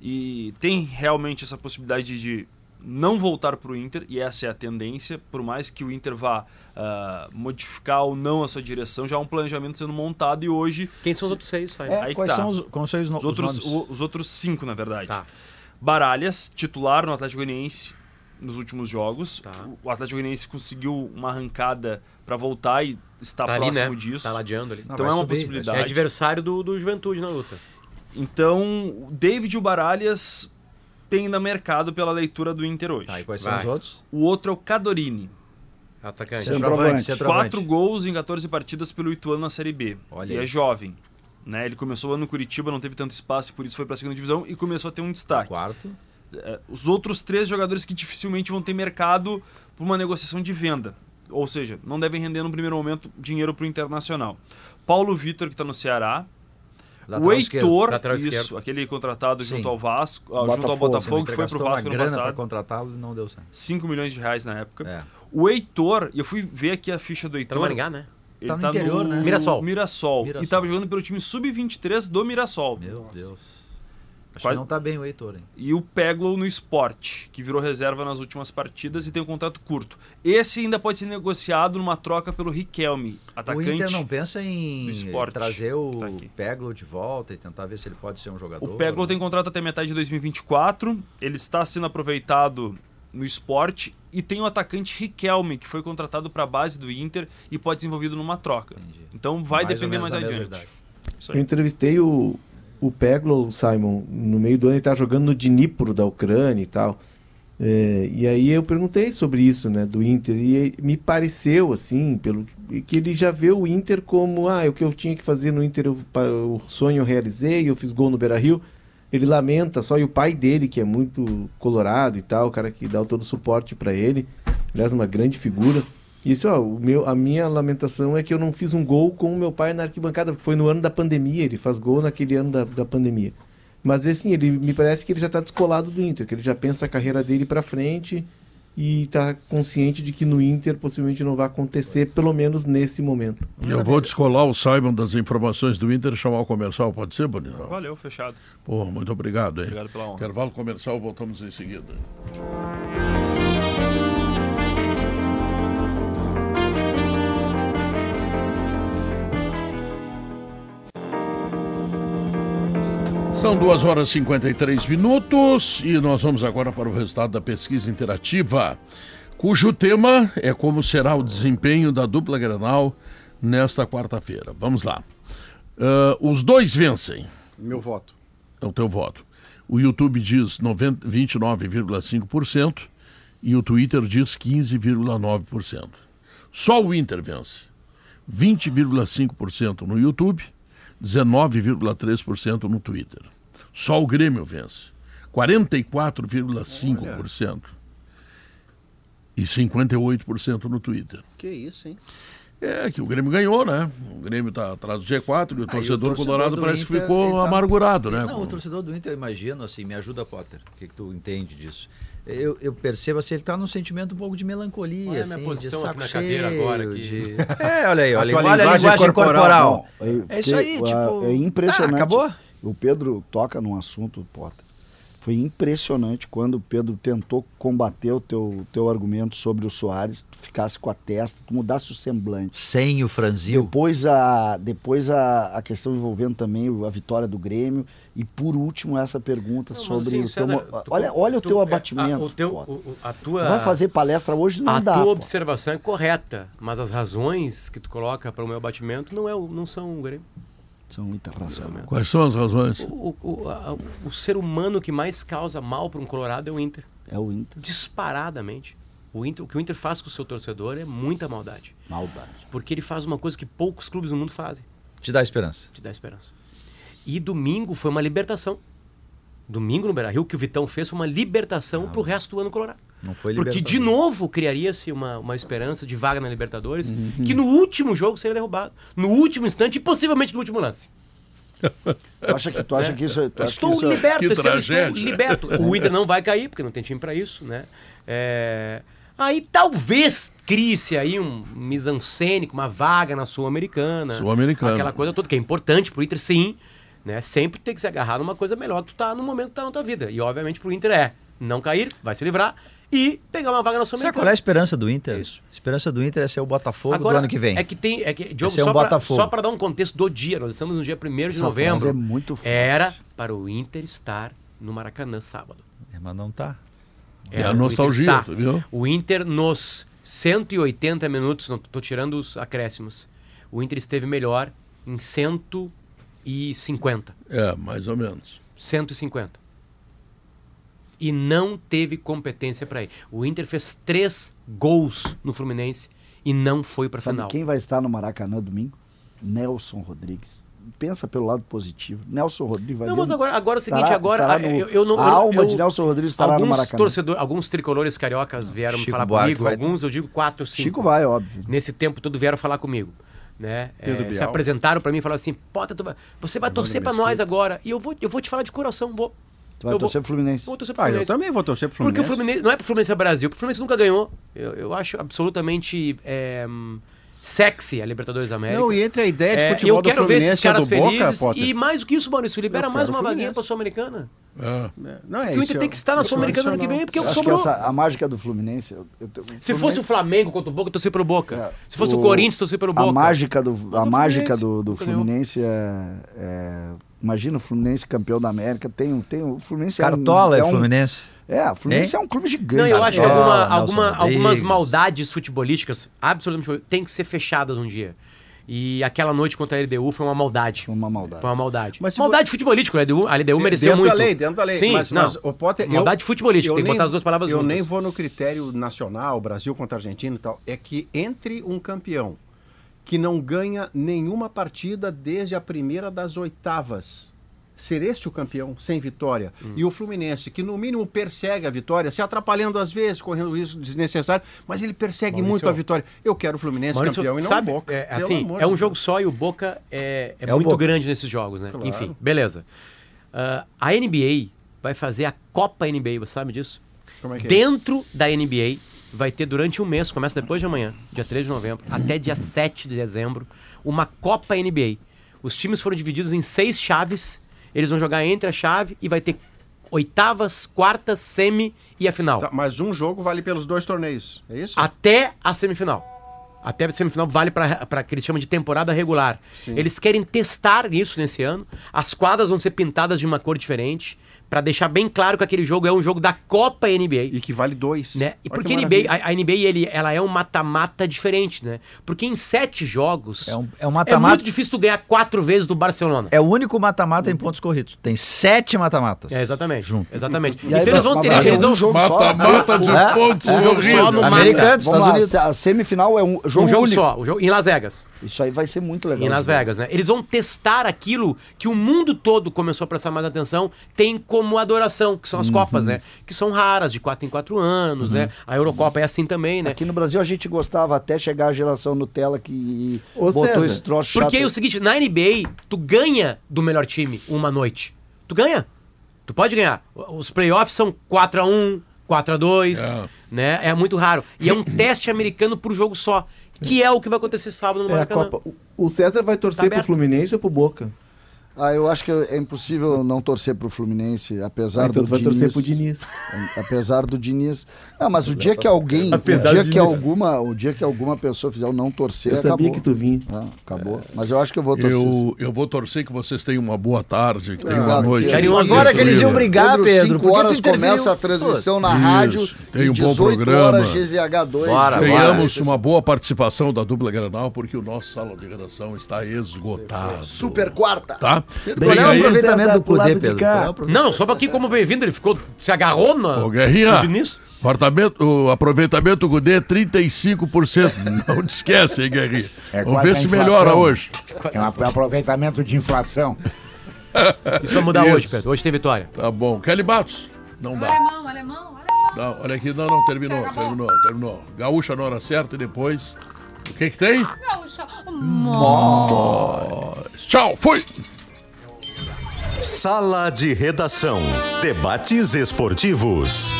E tem realmente essa possibilidade de não voltar para o Inter, e essa é a tendência, por mais que o Inter vá ah, modificar ou não a sua direção, já há um planejamento sendo montado e hoje Quem são os outros seis, sai? É, Aí que quais tá. são os, quais são os, no- os os outros, nomes? o- os outros cinco, na verdade. Tá. Baralhas, titular no Atlético Goianiense nos últimos jogos. Tá. O Atlético Goianiense conseguiu uma arrancada para voltar e está Tá ali, próximo né? disso. Tá ladeando ali. Não, então é uma subir, vai É possibilidade. adversário do, do Juventude na luta. Então, o David e o Baralhas têm ainda mercado pela leitura do Inter hoje. Tá, e quais são Vai. os outros? O outro é o Cadorini. Atacante. Centroavante. centroavante. Quatro gols em 14 partidas pelo Ituano na Série B. Olha e aí. é jovem. Né? Ele começou o ano no Curitiba, não teve tanto espaço, por isso foi para a segunda divisão e começou a ter um destaque. Quarto. É, os outros três jogadores que dificilmente vão ter mercado por uma negociação de venda. Ou seja, não devem render no primeiro momento dinheiro para o Internacional. Paulo Vitor, que está no Ceará. Lateral o. Heitor, isso, esquerdo. aqule contratado Sim. junto ao Vasco, ah, junto ao Botafogo. Botafogo, que foi pro Vasco ano grana para passado. contratá-lo e não deu certo. 5 milhões de reais na época. É. O Heitor, e eu fui ver aqui a ficha do Tá Heitor. no Maringá, né? Ele Tá no interior, né? Mirassol. Mirassol. Mirassol. E estava jogando pelo time sub-23 do Mirassol. Meu Deus. Acho Quase- que não tá bem o Heitor, hein? E o Peglow no esporte, que virou reserva nas últimas partidas e tem um contrato curto. Esse ainda pode ser negociado numa troca pelo Riquelme, atacante. O Inter não pensa em trazer o Tá aqui. Peglo de volta e tentar ver se ele pode ser um jogador. O Peglow tem contrato até metade de 2024. Ele está sendo aproveitado no esporte. E tem o atacante Riquelme, que foi contratado para a base do Inter e pode ser envolvido numa troca. Entendi. Então vai Mais depender mais adiante. Eu entrevistei o, o Peglo, Simon, no meio do ano ele tá jogando no Dnipro da Ucrânia e tal. É, e aí eu perguntei sobre isso, né, do Inter, e me pareceu, assim, pelo que ele já vê o Inter como, ah, o que eu tinha que fazer no Inter, o sonho eu realizei, eu fiz gol no Beira-Rio. Ele lamenta só, e o pai dele, que é muito colorado e tal, o cara que dá todo o suporte para ele, aliás, uma grande figura. Isso, ó, o meu, a minha lamentação é que eu não fiz um gol com o meu pai na arquibancada, porque foi no ano da pandemia, ele faz gol naquele ano da, da pandemia. Mas assim, ele me parece que ele já está descolado do Inter, que ele já pensa a carreira dele para frente e está consciente de que no Inter possivelmente não vai acontecer, pelo menos nesse momento. E eu vou descolar o Simon das informações do Inter e chamar o comercial, pode ser, Bonitão? Valeu, fechado. Pô, muito obrigado, hein? Obrigado pela honra. Intervalo comercial, voltamos em seguida. São 2 horas e 53 minutos e nós vamos agora para o resultado da pesquisa interativa. cujo tema é como será o desempenho da dupla Grenal nesta quarta-feira. Vamos lá. Uh, os dois vencem. Meu voto. É o teu voto. O YouTube diz 29,5% e o Twitter diz 15,9%. Só o Inter vence. 20,5% no YouTube, 19,3% no Twitter. Só o Grêmio vence. 44,5% e 58% no Twitter. Que isso, hein? É, que o Grêmio ganhou, né? O Grêmio está atrás do G4 e o, torcedor, o torcedor colorado parece Inter, que ficou tá... amargurado, né? Não, o torcedor do Inter, eu imagino, assim, me ajuda, Potter. O que, que tu entende disso? Eu, eu percebo assim, ele está num sentimento um pouco de melancolia, olha assim, minha posição de saco aqui na cadeira agora. Aqui. De... <laughs> É, olha aí, olha, olha a linguagem, linguagem corporal. corporal. Não, é isso aí, tipo... É impressionante. Tá, acabou? O Pedro toca num assunto, Potter, foi impressionante quando o Pedro tentou combater o teu, teu argumento sobre o Soares, tu ficasse com a testa, tu mudasse o semblante. Sem o franzil. Depois a, depois a, a questão envolvendo também a vitória do Grêmio. E por último, essa pergunta não, sobre assim, o teu. César, olha, olha tu, o teu abatimento. A, o teu, o, a tua, tu vai fazer palestra hoje, não a dá. A tua pô. observação é correta, mas as razões que tu coloca para o meu abatimento não, é, não são o Grêmio. São muitas razões. Quais são as razões? O, o, a, o ser humano que mais causa mal para um Colorado é o Inter. É o Inter. Disparadamente. O, Inter, o que o Inter faz com o seu torcedor é muita maldade. Maldade. Porque ele faz uma coisa que poucos clubes no mundo fazem. Te dá esperança. Te dá esperança. E domingo foi uma libertação. Domingo no Beira-Rio, o que o Vitão fez foi uma libertação para o resto do ano colorado. Não foi Porque de novo criaria-se uma, uma esperança de vaga na Libertadores, uhum. que no último jogo seria derrubado. No último instante e possivelmente no último lance. <laughs> Tu acha que, tu acha é. que isso, tu estou isso liberto, esse ano estou liberto. O Inter não vai cair, porque não tem time para isso, né? É... Aí talvez crie-se aí um misancênico, uma vaga na Sul-Americana. Sul-Americana. Aquela coisa toda que é importante pro Inter, sim. Né? Sempre tem que se agarrar numa coisa melhor que tu tá no momento que tá na tua vida. E obviamente pro Inter é não cair, vai se livrar e pegar uma vaga na Sul-Americana. Sabe qual é a esperança do Inter? Isso. A esperança do Inter é ser o Botafogo Agora, do ano que vem. É que tem. É que, Diogo, é um só para dar um contexto do dia, nós estamos no dia 1 de Essa novembro. É muito forte. Era para o Inter estar no Maracanã sábado. É, mas não tá. É a nostalgia, tu viu? O Inter nos 180 minutos, não estou tirando os acréscimos. O Inter esteve melhor em 150. É, mais ou menos. 150 e não teve competência para ir. O Inter fez três gols no Fluminense e não foi para final. quem vai estar no Maracanã domingo? Nelson Rodrigues. Pensa pelo lado positivo. Nelson Rodrigues vai Não, mas agora, agora é o seguinte, estará, agora estará no, eu, eu não, a eu, alma eu, de Nelson Rodrigues estará alguns no Maracanã. Torcedor, alguns tricolores cariocas vieram Chico falar Buarque comigo, vai- alguns eu digo quatro, cinco. Chico vai, óbvio. Nesse tempo todo vieram falar comigo. Né? É, se apresentaram para mim e falaram assim: Pota, tu vai- você vai torcer para nós agora. E eu vou, eu vou te falar de coração. Vou, Tu vai eu torcer vou, pro Fluminense. vou torcer pro Ah, eu Fluminense. também vou torcer pro Porque Fluminense. o Fluminense não é pro Fluminense é Brasil, porque o Fluminense nunca ganhou. Eu, eu acho absolutamente é, sexy a Libertadores da América. Não, e entre a ideia de É, futebol eu do quero ver Fluminense esses caras Boca, felizes. Potter. e mais do que isso, Maurício, libera Eu mais uma vaguinha Fluminense. pra Sul-Americana. É. Não, é Porque o isso. Inter tem que estar na Sul-Americana ano que vem, porque é o Eu que acho que sobrou. essa, a mágica do Fluminense. eu- eu- o Se Fluminense- fosse o Flamengo contra o Boca, eu torcia pelo Boca. É, Se fosse o, o- Corinthians, torcia pelo Boca. A mágica do, a mágica Fluminense do, do. Fluminense é, é- Imagina o Fluminense campeão da América. Tem, um- tem, o Fluminense Cartola é é um, Fluminense. É, o Fluminense é um clube gigante. Não, eu acho que Cartola, alguma- Nelson alguma- Rodrigues. algumas maldades futebolísticas, absolutamente, tem que ser fechadas um dia. E aquela noite contra a LDU foi uma maldade. Foi uma maldade. Foi uma maldade. Mas maldade futebolística, a LDU, a LDU mereceu dentro muito. da lei, dentro da lei. Sim, mas, não. mas o Potter, Maldade futebolística, tem que nem- botar as duas palavras Eu juntas. nem vou no critério nacional, Brasil contra Argentina e tal. É que entre um campeão que não ganha nenhuma partida desde a primeira das oitavas, ser este o campeão sem vitória, Hum. e o Fluminense, que no mínimo persegue a vitória, se atrapalhando às vezes, correndo risco desnecessário, mas ele persegue Maurício, muito a vitória. Eu quero o Fluminense Maurício, campeão e não sabe, o Boca. é, assim, é um jogo só e o Boca é, é É muito Boca. grande nesses jogos, né? Claro. Enfim, beleza. Ah, a NBA vai fazer a Copa NBA, você sabe disso? É é Dentro da NBA vai ter durante um mês, começa depois de amanhã, dia 3 de novembro, até dia 7 de dezembro, uma Copa NBA. Os times foram divididos em seis chaves, eles vão jogar entre a chave e vai ter oitavas, quartas, semi e a final. Tá, mas um jogo vale pelos dois torneios, é isso? Até a semifinal. Até a semifinal vale para que eles chamam de temporada regular. Sim. Eles querem testar isso nesse ano. As quadras vão ser pintadas de uma cor diferente Pra deixar bem claro que aquele jogo é um jogo da Copa NBA. E que vale dois. Né? E Olha porque NBA, a, a NBA ele, ela é um mata-mata diferente, né? Porque em sete jogos É um, é um é mata-mata. muito difícil tu ganhar quatro vezes do Barcelona. É o único mata-mata em pontos corridos. Tem sete mata-matas. É, exatamente. Junto. Exatamente. E aí, então eles vão ter. Eles é um vão, jogo só. Mata-mata de É, pontos um jogo só no corridos. Americanos, Estados lá, Unidos. a semifinal é um jogo, um jogo único. só, o jogo, em Las Vegas. Isso aí vai ser muito legal. Em Las Vegas, né? Eles vão testar aquilo que o mundo todo começou a prestar mais atenção, tem como adoração, que são as Copas, né? Que são raras, de 4 em 4 anos, né? A Eurocopa é assim também, né? Aqui no Brasil a gente gostava até chegar a geração Nutella que Ô, botou César, esse troço Porque é chato. o seguinte, na NBA, tu ganha do melhor time uma noite. Tu ganha. Tu pode ganhar. Os playoffs são 4x1, 4x2, É. né? É muito raro. E é um <coughs> teste americano por jogo só, que é o que vai acontecer sábado no É a Maracanã. Copa. O- César vai torcer Tá pro. Fluminense ou pro Boca? Ah, eu acho que é impossível não torcer pro Fluminense, apesar então do vai Diniz. torcer pro Diniz. Apesar do Diniz. Não, mas o dia que alguém, o Apesar dia do que Diniz. alguma, o dia que alguma pessoa fizer o não torcer, Eu sabia acabou. que tu vinha. Ah, acabou. Mas eu acho que eu vou torcer. Eu, eu vou torcer que vocês tenham uma boa tarde, que tenham uma Claro, noite. Agora que eles iam brigar, Pedro, Pedro. 5 por que tu horas começa a transmissão na Isso, rádio tem e um bom 18 programa. horas GZH2. Bora, Tenhamos uma boa participação da dupla Granal, porque o nosso salão de redação está esgotado. Super quarta. Tá? Qual é o aproveitamento do Cudê, Pedro? é? Não, só aqui como bem-vindo, ele ficou. Se agarrou na. Ô, Guerrinha, o aproveitamento do Gudê é 35%. <laughs> Não te esquece, hein, Guerrinha? É Vamos ver se inflação. melhora hoje. É um aproveitamento de inflação. <laughs> Isso vai mudar Isso. hoje, Pedro. Hoje tem vitória. Tá bom. Kelly Matos? Não dá. Alemão, alemão, alemão. Não, olha aqui, não, não, terminou, terminou, terminou. Gaúcha na hora certa e depois. O que que tem? Gaúcha. Tchau, fui! Sala de Redação. Debates esportivos.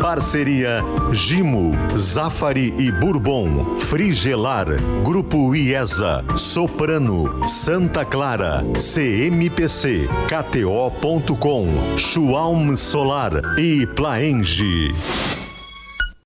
Parceria Gimo, Zafari e Bourbon, Frigelar, Grupo IESA, Soprano, Santa Clara, CMPC, KTO.com, Schwalm Solar e Plaenge.